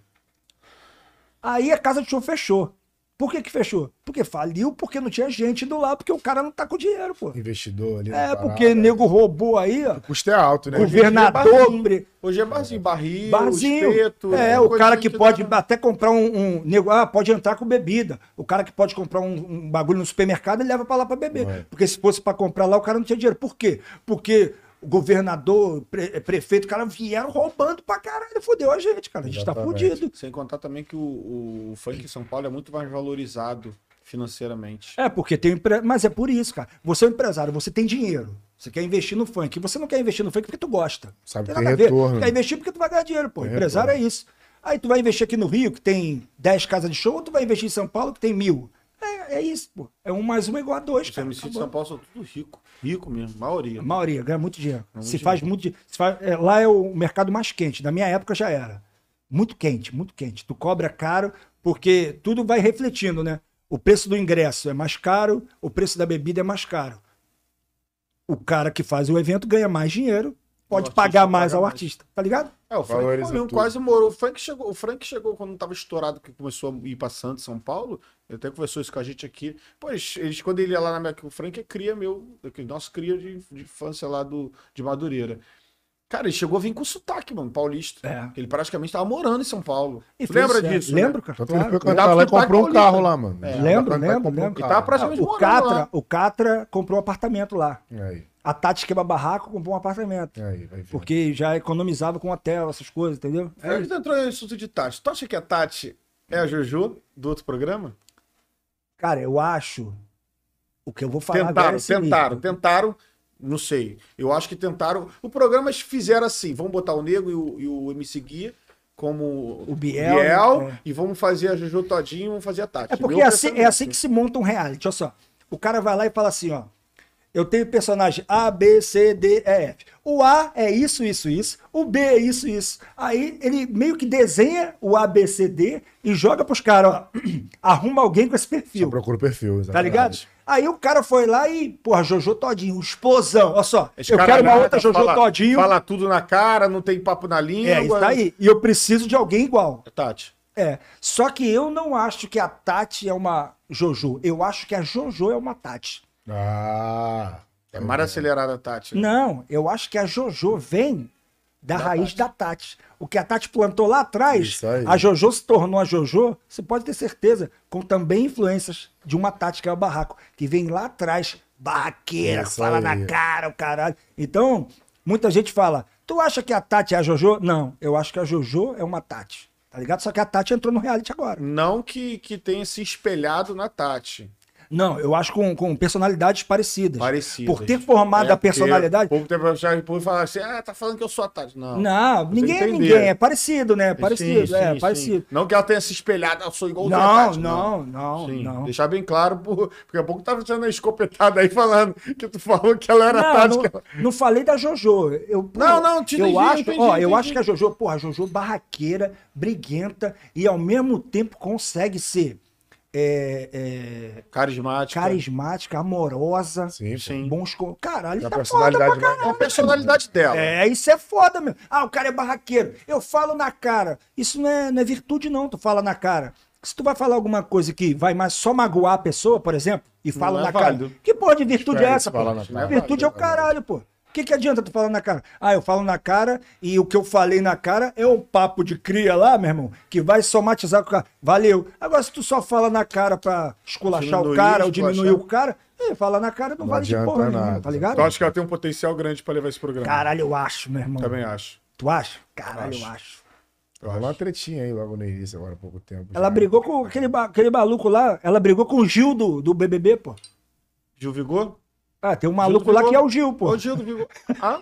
Aí a casa de show fechou. Por que que fechou? Porque faliu, porque não tinha gente do lado, porque o cara não tá com dinheiro, pô. Investidor ali. É, parada. porque nego roubou aí, ó. O custo é alto, né? Governador, Hoje é barzinho, barril, barzinho. espeto. é, o coisa cara que dá- pode até comprar um, um nego, ah, pode entrar com bebida. O cara que pode comprar um, um bagulho no supermercado, ele leva pra lá pra beber. Ué. Porque se fosse pra comprar lá, o cara não tinha dinheiro. Por quê? Porque o governador, pre- prefeito, o cara vieram roubando pra caralho. Fudeu a gente, cara. A gente tá Exatamente. fudido. Sem contar também que o, o funk em São Paulo é muito mais valorizado financeiramente. É, porque tem. Mas é por isso, cara. Você é um empresário, você tem dinheiro. Você quer investir no funk. Você não quer investir no funk porque tu gosta. Sabe Tem tem a ver. retorno. Tu quer investir porque tu vai ganhar dinheiro, pô. Tem empresário retorno. é isso. Aí tu vai investir aqui no Rio, que tem 10 casas de show, ou tu vai investir em São Paulo, que tem mil. É, é isso, pô. É um mais um igual a dois, Os cara. MC de. São Paulo são tudo rico. Rico mesmo, maioria. A maioria ganha muito dinheiro. muito se faz muito dinheiro. Faz- é, lá é o mercado mais quente. Na minha época já era. Muito quente, muito quente. Tu cobra caro, porque tudo vai refletindo, né? O preço do ingresso é mais caro, o preço da bebida é mais caro. O cara que faz o evento ganha mais dinheiro, pode pagar mais paga ao mais. artista, tá ligado? É, o Frank tudo. quase morou. O Frank chegou, o Frank chegou quando tava estourado, que começou a ir pra Santos, São Paulo. Ele até conversou isso com a gente aqui. Pois, eles, quando ele ia lá na minha. O Frank é cria meu, é nosso cria de, de infância lá do, de Madureira. Cara, ele chegou a vir com sotaque, mano, paulista. É. Ele praticamente tava morando em São Paulo. E Tu fez lembra sucesso. disso? né? Lembro, cara. Tanto que ele claro, foi claro. cantar lá e comprou um carro lá, mano. É. Lembro, lembro, um lembro. E carro. tava praticamente O morando Catra, lá. o Catra comprou um apartamento lá. Aí, A Tati Quebra Barraco comprou um apartamento. aí, vai ver. Porque já economizava com hotel, essas coisas, entendeu? É A gente entrou no assunto de Tati. Tu acha que a Tati é a Jojo do outro programa? Cara, eu acho. O que eu vou falar agora Tentaram, é o seguinte, tentaram, tentaram. Não sei. Eu acho que tentaram. O programa eles fizeram assim: vamos botar o Nego e o, e o MC Guia como O Biel, é. e vamos fazer a Jojo todinho e vamos fazer a Tati. É porque é assim, é assim que se monta um reality. Olha só. O cara vai lá e fala assim, ó. Eu tenho personagem A, B, C, D, E, F. O A é isso, isso, isso. O B é isso, isso. Aí ele meio que desenha o A, B, C, D e joga pros caras, ó. [clears throat] Arruma alguém com esse Só perfil. procura o perfil, Tá exatamente. ligado? Aí o cara foi lá e, porra, Jojo Todinho, explosão. Olha só, Esse eu quero uma nada, outra Jojo fala, Todinho. Fala tudo na cara, não tem papo na língua. É, isso aí. E eu preciso de alguém igual. Tati. É. Só que eu não acho que a Tati é uma Jojo. Eu acho que a Jojo é uma Tati. Ah. É mais acelerada, Tati. né? Não, eu acho que a Jojo vem da, raiz da Tati. O que a Tati plantou lá atrás, a Jojo se tornou a Jojo, você pode ter certeza, com também influências de uma Tati que é o barraco, que vem lá atrás, barraqueira, Isso fala aí. na cara, o caralho. Então, muita gente fala, tu acha que a Tati é a Jojo? Não, eu acho que a Jojo é uma Tati. Tá ligado? Só que a Tati entrou no reality agora. Não que, que tenha se espelhado na Tati. Não, eu acho com, com personalidades parecidas. Parecidas. Por ter formado É, a personalidade. porque O povo tem falar assim, ah, tá falando que eu sou a Tati. Não. Não, ninguém é ninguém. É parecido, né? Parecido, Sim, é, sim, parecido. sim. Não que ela tenha se espelhado, eu sou igual a Não, não, não, Sim, não. Deixar bem claro, por- porque a pouco tava sendo a escopetada aí falando que tu falou que ela era Não, não, não falei da Jojo. Eu, pô, Não, não, te eu acho, entendi, ó, eu entendi. acho que a Jojo, porra, a Jojo barraqueira, briguenta e ao mesmo tempo consegue ser é, é, Carismática. carismática, amorosa, Sim. Sim. bons co- caralho, tá foda personalidade pra caralho. É a personalidade dela. É, isso é foda, meu. Ah, o cara é barraqueiro. Eu falo na cara. Isso não é, não é virtude, não. Tu fala na cara. Se tu vai falar alguma coisa que vai mais só magoar a pessoa, por exemplo, e fala é na válido. cara. Que porra de virtude é essa, pô? Virtude é o caralho, pô. O que, que adianta tu falar na cara? Ah, eu falo na cara e o que eu falei na cara é um papo de cria lá, meu irmão, que vai somatizar com o cara. Valeu. Agora, se tu só fala na cara pra esculachar o Diminuir, cara ou diminuir o cara, é, falar na cara não, Não vale de porra nenhuma, nada. tá ligado? Eu acho que ela tem um potencial grande pra levar esse programa. Caralho, eu acho, meu irmão. Também acho. Tu acha? Caralho, eu Acho. acho. Eu Rolou uma acho. tretinha aí logo no início, agora há pouco tempo. Ela já. brigou com aquele, ba- aquele maluco lá. Ela brigou com o Gil do, do BBB, pô. Gil Vigor? Ah, tem um maluco lá que é o Gil, pô. Ô, Gil do Vigor. Ah,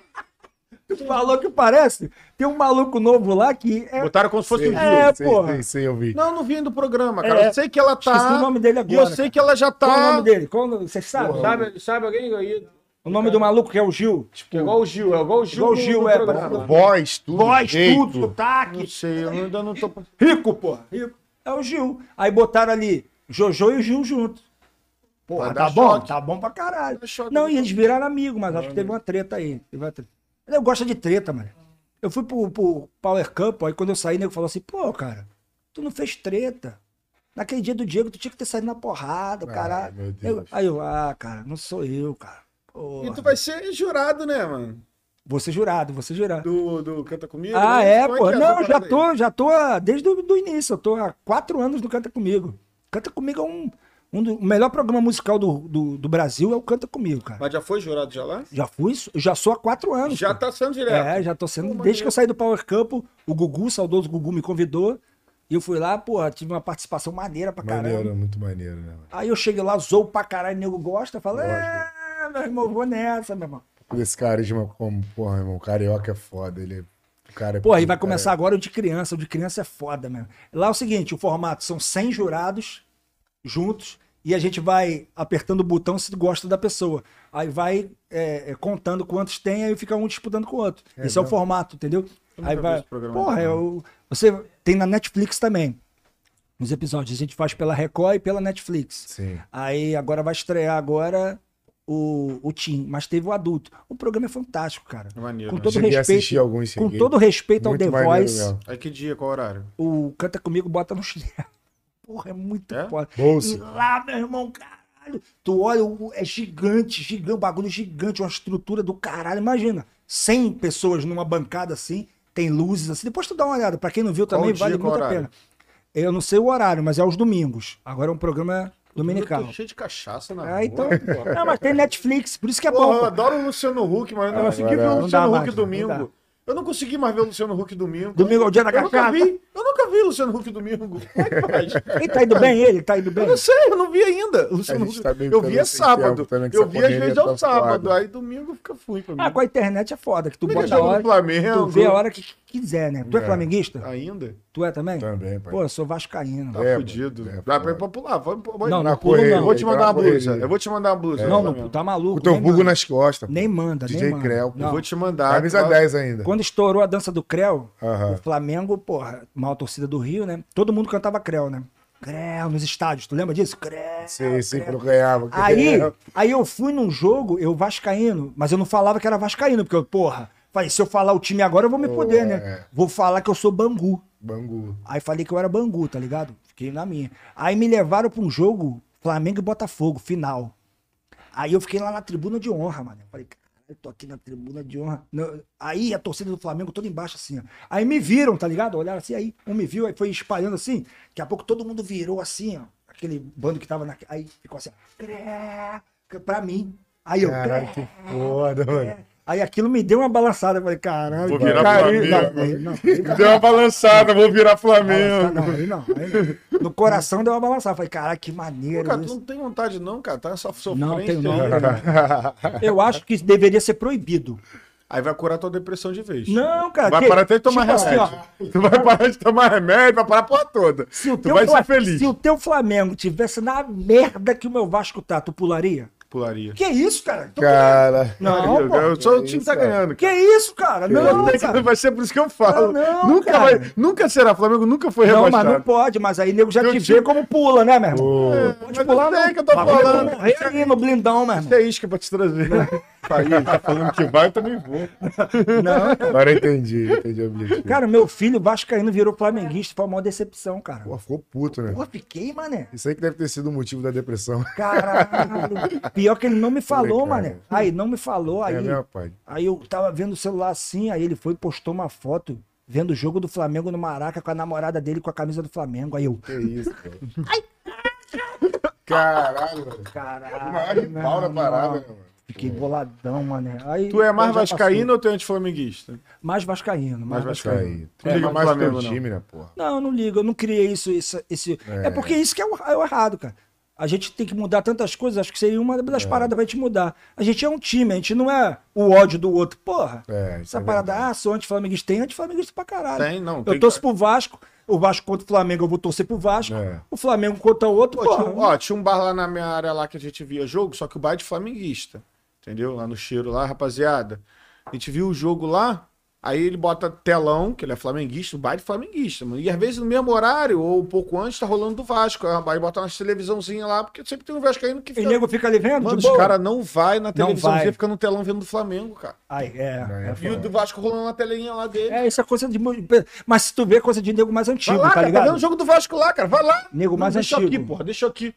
Tu falou que parece. Tem um maluco novo lá que é. botaram como se fosse o Sei, Gil. É, sei, porra. sei, sei, eu vi. Não, não vim do programa, cara. É. Eu sei que ela tá. Esqueci o nome dele E agora. eu sei que ela já tá. Qual é o nome dele? Qual o Você sabe? Sabe, sabe alguém aí? O nome do maluco que é o Gil? Que é igual o Gil, é igual o Gil. Igual o Gil, é, programa. Voz, tudo. Voz, jeito. tudo, sotaque. Não sei, eu ainda não tô. Rico, pô. Rico. É o Gil. Aí botaram ali Jojo e o Gil junto. Porra, tá bom? choque. Tá bom pra caralho. Não, e eles viraram amigos, mas acho que teve uma treta aí. Teve uma treta. Eu gosto de treta, mano. Eu fui pro, pro Power Cup, aí quando eu saí, o nego falou assim, pô, cara, tu não fez treta. Naquele dia do Diego, tu tinha que ter saído na porrada, Ai, caralho. meu Deus. Eu- aí eu, ah, cara, não sou eu, cara. Porra. E tu vai ser jurado, né, mano? Vou ser jurado, vou ser jurado. Do, do Canta Comigo? Ah, né? é, Como pô. que Não, já parada aí? tô, já tô ah, desde o do início. Eu tô há quatro anos no Canta Comigo. Canta Comigo é um, um do, o melhor programa musical do, do, do Brasil, é o Canta Comigo, cara. Mas já foi jurado já lá? Já fui, já sou há quatro anos. Já pô. tá sendo direto. É, já tô sendo. Pô, desde que eu saí do Power Camp, o Gugu, o saudoso Gugu, me convidou. E eu fui lá, pô, tive uma participação maneira pra caramba. Maneiro, muito maneiro, né? mano? Aí eu cheguei lá, zou pra caralho, o nego gosta. Falei, é, meu irmão, vou nessa, meu irmão. Esse carisma como, porra, irmão, carioca é foda. Ele é. O cara é Pô, aí vai cara, começar agora o de criança. O de criança é foda mesmo. Lá é o seguinte: o formato são 100 jurados juntos e a gente vai apertando o botão se gosta da pessoa. Aí vai é, é, contando quantos tem, aí fica um disputando com o outro. É, Esse é o formato, entendeu? Aí vai. Porra, não. é o- você tem na Netflix também. Os episódios. A gente faz pela Record e pela Netflix. Sim. Aí agora vai estrear agora o, o Team, mas teve o adulto. O programa é fantástico, cara. Maneiro, Com né? todo respeito. alguns Com todo respeito ao Muito The maneiro Voice. Aí que dia, qual horário? o Canta Comigo bota no chinelo. Porra, é muito É? foda. Bolsa. E lá, meu irmão, caralho. Tu olha, o- é gigante, gigante, um bagulho gigante, uma estrutura do caralho. Imagina, 100 pessoas numa bancada assim, tem luzes assim. Depois tu dá uma olhada. Pra quem não viu também, Qual vale dia, muito a pena. Eu não sei o horário, mas é aos domingos. Agora é um programa Eu dominical. tô cheio de cachaça na Ah, rua, então. porra. Não, mas tem Netflix, por isso que é Porra, bom. eu adoro o Luciano Huck, mas eu não Ah, consegui ver o Luciano Huck mais, domingo. Eu não consegui mais ver o Luciano Huck domingo. Domingo é o dia da Eu nunca vi. Eu nunca vi o Luciano Huck domingo. Como é que faz? [laughs] Ele tá indo bem, ele? Tá indo bem? Eu não sei, eu não vi ainda. O Luciano Huck. tá eu que vi é sem sábado. tempo Eu vi às correria vezes tá ao sábado. foda. Aí domingo fica fui pra mim. Ah, com a internet é foda, que tu Liga bota a hora, Flamengo. tu vê a hora que, quiser, né? Tu é, É. flamenguista? Ainda? Tu é também? Também, pai. Pô, eu sou vascaíno. Tá É, fudido. é Dá pra ir pra pular. Vamos, vamos, Não, na não pulo. Eu vou te mandar Tá uma na blusa. Eu vou te mandar uma blusa. Não, Flamengo. não, tá maluco. O teu bugo manda. nas costas. Nem manda, DJ nem manda. Creu. Eu vou te mandar. Camisa tu- 10 ainda. Quando estourou a dança do Creu, Aham. o Flamengo, porra, maior torcida do Rio, né? Todo mundo cantava Creu, né? Creu nos estádios, tu lembra disso? Creu. Sim, sim, quando ganhava. Aí, aí eu fui num jogo, eu vascaíno, mas eu não falava que era vascaíno, porque eu, porra, falei, se eu falar o time agora eu vou me Oh, foder, né? é. Vou falar que eu sou Bangu. Bangu. Aí falei que eu era Bangu, tá ligado? Fiquei na minha. Aí me levaram pra um jogo Flamengo e Botafogo, final. Aí eu fiquei lá na tribuna de honra, mano. Eu falei, eu tô aqui na tribuna de honra. Aí a torcida do Flamengo toda embaixo, assim, ó. Aí me viram, tá ligado? Olharam assim, aí um me viu, aí foi espalhando assim. Daqui a pouco todo mundo virou assim, ó. Aquele bando que tava na. Aí ficou assim, ó. Pra mim. Aí eu. Caralho, que foda, mano. Aí aquilo me deu uma balançada. Eu falei, caralho. Vou virar cara, Flamengo. não, aí não, aí não. [laughs] Deu uma balançada, vou virar Flamengo. Não, aí não, aí não. No coração deu uma balançada. Falei, caralho, que Pô, maneiro. cara, tu não tem vontade não, cara. Tá só sofrência. Não, tenho não. aí. [laughs] Eu acho que deveria ser proibido. Aí vai curar tua depressão de vez. Não, cara. Vai que- parar até de tomar tipo assim, remédio. ó, tu vai parar de tomar remédio, vai parar a porra toda. se o tu teu vai Fla- ser feliz. Se o teu Flamengo tivesse na merda que o meu Vasco tá, tu pularia? Pularia. Que isso, cara? Tu- Cara. Não, eu, pô. eu sou o que time isso, tá cara. ganhando. Que isso, cara? Não, Vai cara. Vai ser por isso que eu falo. Não, nunca, cara. vai, nunca será. Flamengo nunca foi Não, rebaixado. mas não pode, mas aí nego já Meu te vê como pula, né, meu irmão? Pô. Pode pular, eu não. que eu tô falando. morrer ali no blindão, meu Isso irmão. é isca pra te trazer. [laughs] Tá falando que vai, eu também vou. Não, Agora eu entendi, entendi o objetivo. Cara, meu filho vascaíno virou flamenguista, foi uma decepção, cara. Pô, ficou puto, né? Pô, fiquei, mané. Isso aí que deve ter sido o motivo da depressão. Caralho. Pior que ele não me falou, Falei, mané. Aí, não me falou. Aí, É meu pai. aí eu tava vendo o celular assim, aí ele foi e postou uma foto vendo o jogo do Flamengo no Maraca com a namorada dele com a camisa do Flamengo. Aí eu, Que isso, cara. [laughs] Caralho, velho. O caralho. maior rival da não, parada, né, mano? Fiquei boladão, mané. Aí, Tu é mais vascaíno passou. ou tu é anti-flamenguista? Mais vascaíno. Mais, Mais vascaíno. vascaíno. Aí. Tu liga é mais mais Flamengo, teu não? time, né, porra? Não, eu não ligo, eu não criei isso, isso esse. É, É. porque isso que é o, é o errado, cara. A gente tem que mudar tantas coisas, acho que seria uma É. das paradas pra gente mudar. A gente é um time, a gente não é o ódio do outro. Porra, É, isso essa é parada, verdade. ah, sou anti-flamenguista, tem anti-flamenguista pra caralho. Tem, não. eu tem- torço pro Vasco, o Vasco contra o Flamengo, eu vou torcer pro Vasco. É. O Flamengo contra o outro, Pô, tinha, porra. um- ó, tinha um bar lá na minha área lá que a gente via jogo, só que o bar é de flamenguista. Entendeu? Lá no cheiro lá, rapaziada. A gente viu o jogo lá, aí ele bota telão, que ele é flamenguista, o é de flamenguista, mano. E às vezes no mesmo horário, ou um pouco antes, tá rolando do Vasco. Aí bota umas televisãozinhas lá, porque sempre tem um Vascaíno que E fica. nego fica ali vendo, Mano, de os caras não vai na televisãozinha, vai. fica no telão vendo do Flamengo, cara. Ai, é, Não, é é, E o do Vasco rolando na telinha lá dele. é, isso é coisa de. Mas se tu vê, é coisa de nego mais Vai antigo, lá, tá cara, tá ligado? vendo o jogo do Vasco lá, cara. Vai lá. Nego Não, mais deixa antigo. aqui, porra, deixa aqui.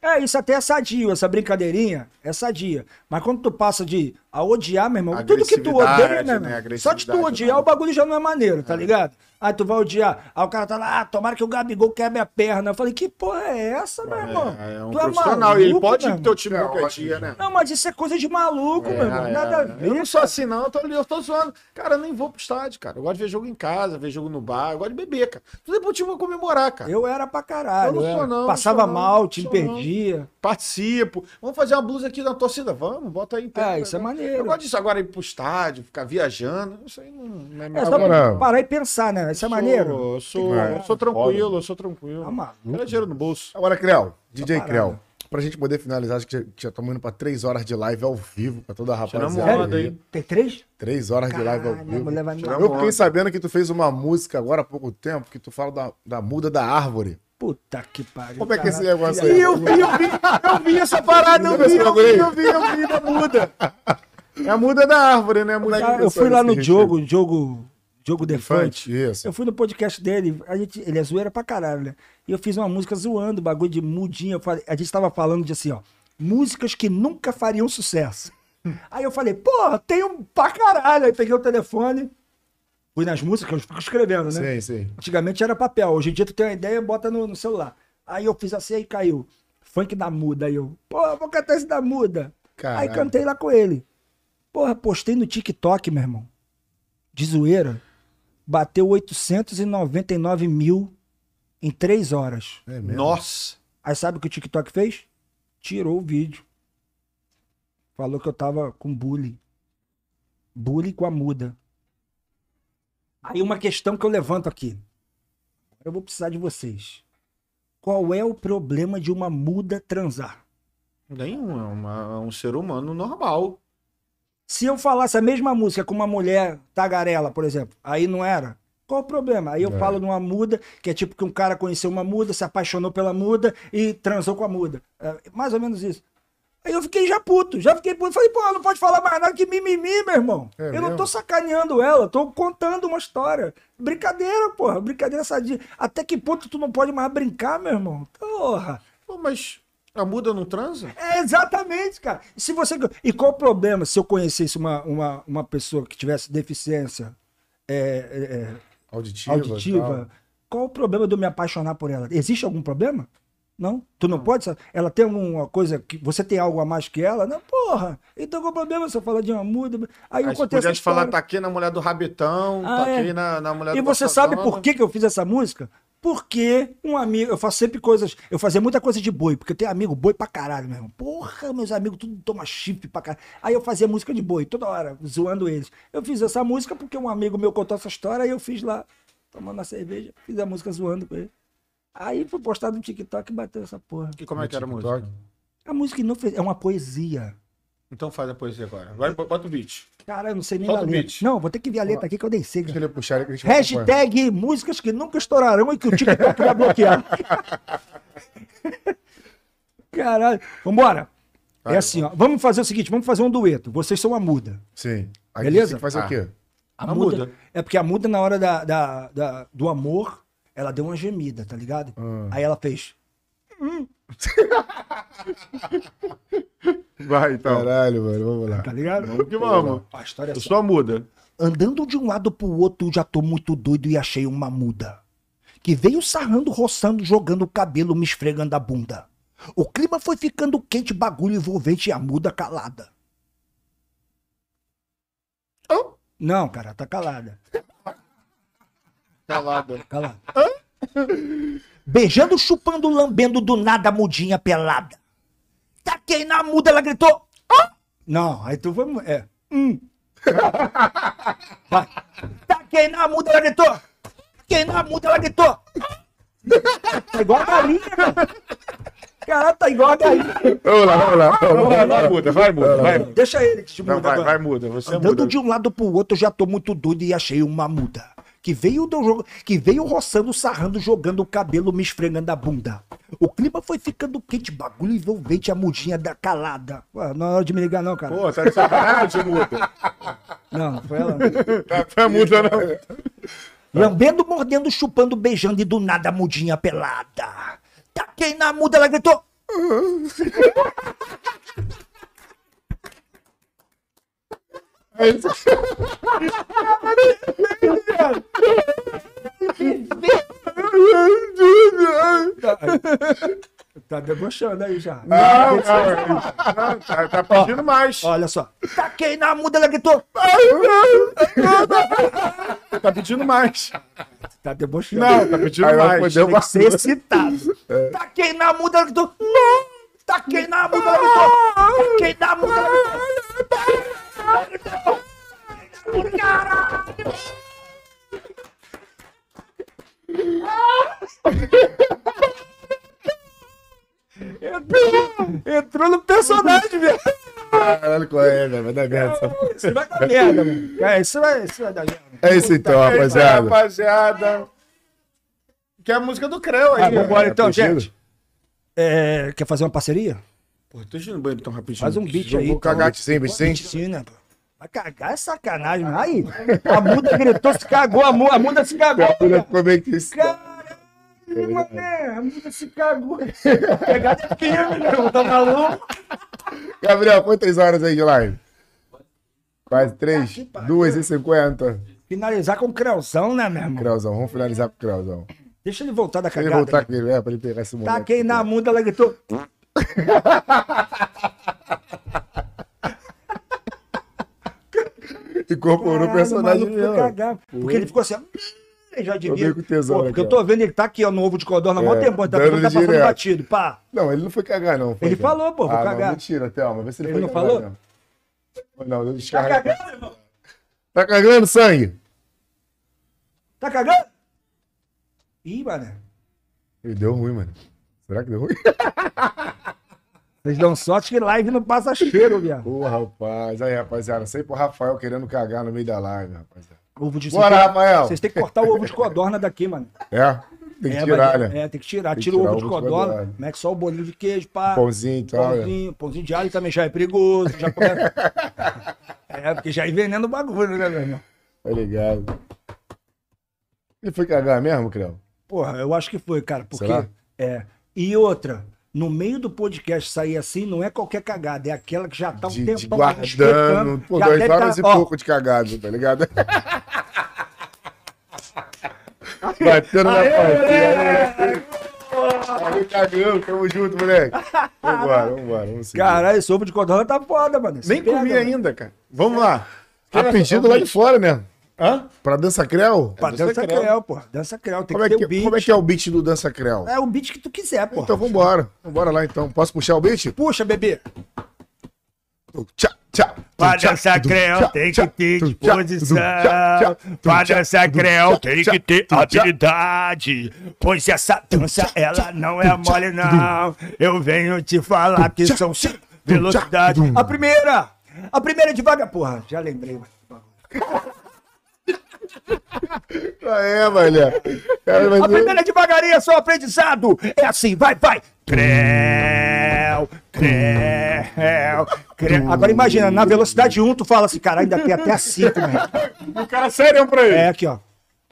É, isso até é sadio, essa brincadeirinha é sadia. Mas quando tu passa de a odiar, meu irmão, tudo que tu odeia, né, né? Só de tu odiar, né? o bagulho já não é maneiro, tá ligado? Aí tu vai odiar. Aí o cara tá lá, ah, tomara que o Gabigol quebre a perna. Eu falei, que porra é essa, meu irmão? É, é um tu profissional. e ele pode ir pro teu time É, qualquer dia, né? Não, mas isso é coisa de maluco, meu irmão. É, Nada é, a é. ver. Eu não sou assim, não. Eu tô, ali, eu tô zoando. Cara, eu nem vou pro estádio, cara. Eu gosto de ver jogo em casa, ver jogo no bar. Eu gosto de beber, cara. Tudo é pro time comemorar, cara. Eu era pra caralho. Eu não sou não, não Passava sou não, mal, o time sou não. perdia. Participo. Vamos fazer uma blusa aqui na torcida? Vamos, bota aí. então. É, isso é maneiro. Eu gosto disso agora, ir pro estádio, ficar viajando. Isso aí não, não é É Agora- parar e pensar, né? Isso é maneiro. Eu sou, É, eu sou tranquilo, eu sou tranquilo. Tá maluco. Quero dinheiro no bolso. Agora, Creu, DJ parada. Creu, pra gente poder finalizar, acho que já- estamos indo pra três horas de live ao vivo pra toda a Tiramos rapaziada. onda, aí. hein? Tem três? Três horas de live ao Caralho, vivo. Eu fiquei sabendo que tu fez uma música agora há pouco tempo, que tu fala da, da muda da árvore. Puta que pariu. Como é que é esse caralho. negócio aí? eu vi, eu vi, eu vi essa parada, eu esse vi, eu vi, eu vi, eu vi, da muda. [laughs] É a muda da árvore, né? A muda Cara, que eu fui lá no jogo, jogo, jogo Defante. Isso. Eu fui no podcast dele, a gente, ele é zoeira pra caralho, né? E eu fiz uma música zoando, bagulho de mudinha. Falei- a gente tava falando de assim, ó, músicas que nunca fariam sucesso. [laughs] Aí eu falei, porra, tem um pra caralho. Aí peguei o telefone, fui nas músicas, eu fico escrevendo, né? Sim, sim. Antigamente era papel, hoje em dia tu tem uma ideia, bota no, no celular. Aí eu fiz assim, aí caiu. Funk da muda. Aí eu, pô, vou cantar esse da muda. Aí Caralho. cantei lá com ele. Porra, postei no TikTok, meu irmão. De zoeira. Bateu 899 mil em três horas. É mesmo. Nossa. Aí sabe o que o TikTok fez? Tirou o vídeo. Falou que eu tava com bullying. Bullying com a muda. Aí uma questão que eu levanto aqui. Eu vou precisar de vocês. Qual é o problema de uma muda transar? Nenhum, é, uma- é um ser humano normal. Se eu falasse a mesma música com uma mulher tagarela, por exemplo, aí não era? Qual o problema? Aí eu É. falo de uma muda, que é tipo que um cara conheceu uma muda, se apaixonou pela muda e transou com a muda. É mais ou menos isso. Aí eu fiquei já puto, já fiquei puto. Falei, pô, não pode falar mais nada que mimimi, meu irmão. É eu não mesmo? tô sacaneando ela, tô contando uma história. Brincadeira, porra, brincadeira sadia. Até que ponto tu não pode mais brincar, meu irmão? Porra. Pô, mas a muda não transa? É, exatamente, cara. E, se você... e qual o problema se eu conhecesse uma, uma, uma pessoa que tivesse deficiência é, é, Auditiva. auditiva? Qual o problema de eu me apaixonar por ela? Existe algum problema? Não? Tu Hum. não pode? sabe? Ela tem alguma coisa que. Você tem algo a mais que ela? Não, porra. Então qual o problema se eu falar de uma muda? Aí eu Aí contei essa podia falar, história. taquei na mulher do rabetão, Ah, taquei é. na, na mulher E do você sabe por que, que eu fiz essa música? Porque um amigo, eu faço sempre coisas, eu fazia muita coisa de boi, porque eu tenho amigo boi pra caralho, meu irmão. Porra, meus amigos tudo toma chifre pra caralho. Aí eu fazia música de boi, toda hora, zoando eles. Eu fiz essa música porque um amigo meu contou essa história, aí eu fiz lá, tomando a cerveja, fiz a música zoando com ele. Aí foi postado no TikTok e bateu essa porra. E como é que era a música? TikTok. A música não fez, é uma poesia. Então faz a poesia agora. Vai, bota o beat. Cara, eu não sei nem Solta a letra. beat. Não, vou ter que ver a letra aqui que eu nem sei. Deixa ele puxar que. Hashtag músicas que nunca estourarão e que o TikTok vai bloquear. [laughs] Caralho. Vambora. É Vai, assim, ó. Vamos fazer o seguinte, vamos fazer um dueto. Vocês são a muda. Sim. Aí Beleza? Tem que fazer Ah. o quê? A A muda, muda. É porque a muda, na hora da, da- da- do amor, ela deu uma gemida, tá ligado? Ah. Aí ela fez. [laughs] Vai, então. Caralho, mano. Vamos lá. Tá ligado? Vamos que vamos. A história é Eu só. sou a muda. Andando de um lado pro outro, já tô muito doido e achei uma muda. Que veio sarrando, roçando, jogando o cabelo, me esfregando a bunda. O clima foi ficando quente, bagulho envolvente e a muda calada. Não, cara, tá calada. Calada. Calada. Beijando, chupando, lambendo, do nada a mudinha pelada. Taquei na muda, ela gritou. "Ah!" Não, aí tu foi. É. Hum. Vai. Taquei na muda, ela gritou. Taquei na muda, ela gritou. Tá igual a galinha, cara. Caralho, tá igual a galinha. Vamos lá, vamos lá. Vamos lá. Vai, muda, vai, muda. Vai, Deixa ele que te Não, muda vai, agora. vai, muda. Você Andando muda. de um lado pro outro, eu já tô muito doido e achei uma muda. Que veio do jogo, que veio roçando, sarrando, jogando o cabelo, me esfregando a bunda. O clima foi ficando quente, bagulho envolvente, a mudinha da calada. Ué, não é hora de me ligar, não, cara. Pô, tá de sacanagem, muda. Não, não foi ela. Tá, tá muda, não. Lambendo, mordendo, chupando, beijando e do nada a mudinha pelada. Taquei na muda, ela gritou. [laughs] Tá debochando aí já. Não, não, não, tá, tá pedindo mais. Olha só. Taquei na muda, ela gritou. Tá pedindo mais. Tá debochando. Não, tá pedindo Aí mais. Tem que ser excitado. Taquei na muda, ela gritou. Não! Taquei na muda, ela gritou. Taquei na muda, ela gritou. Caralho! Entrou, entrou no personagem, velho. Caralho, qual é, velho? Vai dar merda. Isso vai dar merda, mano. É, isso vai, isso vai dar merda. É isso então, É aí, rapaziada. rapaziada. Que é a música do Creu aí. Ah, vambora é então, pedido? gente. É, quer fazer uma parceria? Pô, deixa eu ir no banheiro tão rapidinho. Faz um beat aí, Vou cagar sim. Sim, né? pô? Vai cagar é sacanagem. Aí, a muda gritou, se cagou, a muda, a muda se cagou. A mulher ficou meio que isso. Caralho, mané, a muda se cagou. Pegada é firme, meu, tá maluco? Gabriel, quantas horas aí de live? Quase três? Duas e cinquenta. Finalizar com o Creuzão, né, meu irmão? Creuzão, vamos finalizar com o Creuzão. Deixa ele voltar da Pra ele cagada. voltar aqui, é, pra ele pegar esse momento. Taquei na muda, ela gritou. [laughs] Incorporou o personagem mesmo. cagar. Porque ele ficou assim, ele já devia. com tesão, Pô, porque eu cara? tô vendo ele tá aqui, ó, no ovo de codorna, há mó É, tempo, tá, dando tá passando batido, pá. Não, ele não foi cagar, não. foi, Ele cara. falou, pô, vou ah, cagar. Não, mentira, Thelma. Vê se ele, Ele não falou? mesmo. Não, deu Tá descarga. cagando, irmão? Tá cagando sangue? Tá cagando? Ih, mano. Ele deu ruim, mano. Será que deu ruim? [laughs] Vocês dão sorte que live não passa cheiro, viado. Pô, rapaz. Aí, rapaziada. Sei pro Rafael querendo cagar no meio da live, rapaziada. Ovo de Bora, Rafael. Vocês têm que cortar o ovo de codorna daqui, mano. É? Tem que é, tirar, né? É, tem que tirar. Tem que Tira o tirar ovo de o ovo de codorna, mete só o bolinho de queijo, pá. Pãozinho e tal. né? Pãozinho, pãozinho de alho também já é perigoso. Já começa... [laughs] é, porque já envenena o bagulho, né, meu irmão? Tá ligado. Ele foi cagar mesmo, Creu? Porra, eu acho que foi, cara. Porque. Será? É. E outra, no meio do podcast sair assim, não é qualquer cagada, é aquela que já tá um De, tempão de guardando. Pô, deve horas tá- e ó, pouco de cagado, tá ligado? [laughs] Batendo na partida. Aí, cagão, tamo junto, moleque. Vambora, vambora, vamos seguir. Caralho, ovo de codorna tá foda, mano. Nem comi ainda, cara. Vamos lá. Tá pedindo lá de fora, né? Hã? Pra Dança Creu? Pra Dança dança creu. creu, pô. Dança creu, tem Como é, que ter que, o beat. como é que é o beat do Dança Creu? É o beat que tu quiser, pô. Então vambora. Vambora lá então. Posso puxar o beat? Puxa, bebê. Tchá, tchá, Pra dançar creu tchá, tem que ter disposição. Pra dançar creu tchá, tem que ter habilidade. Pois essa dança, ela não é mole, não. Eu venho te falar que são cinco velocidades. A primeira! A primeira é devagar. Porra, já lembrei. [laughs] [laughs] Ah, é, malha. Cara, mas A primeira é devagarinho, é só aprendizado. É assim, vai, vai. Creu, creu, creu. Agora imagina, na velocidade 1, tu fala assim, cara, ainda tem até a 5, mano. [laughs] O cara sério pra ele. É aqui, ó.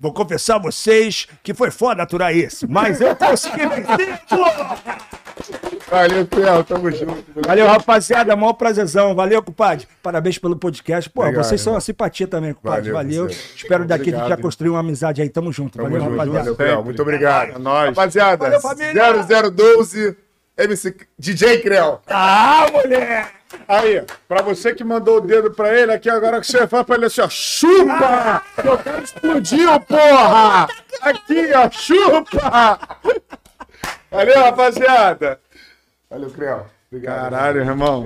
Vou confessar a vocês que foi foda aturar esse, mas eu consegui vencer, porra! [laughs] Valeu, Creu. Tamo junto. Valeu, rapaziada. Maior prazerzão. Valeu, compadre. Parabéns pelo podcast. Pô, Obrigado, vocês são uma simpatia também, compadre. Valeu, Valeu. Espero daqui que Obrigado. já construir uma amizade aí. Tamo junto. Tamo Valeu, junto. rapaziada. Valeu. Muito obrigado. É nóis. Rapaziada, Valeu, família. 0012 MC DJ Creu. Ah, mulher! Aí, pra você que mandou o dedo pra ele, aqui agora que você fala pra ele assim, ó, chupa! Eu quero explodiu, porra! Aqui, ó, chupa! Valeu, rapaziada! Valeu, Creu. Obrigado. Caralho, irmão.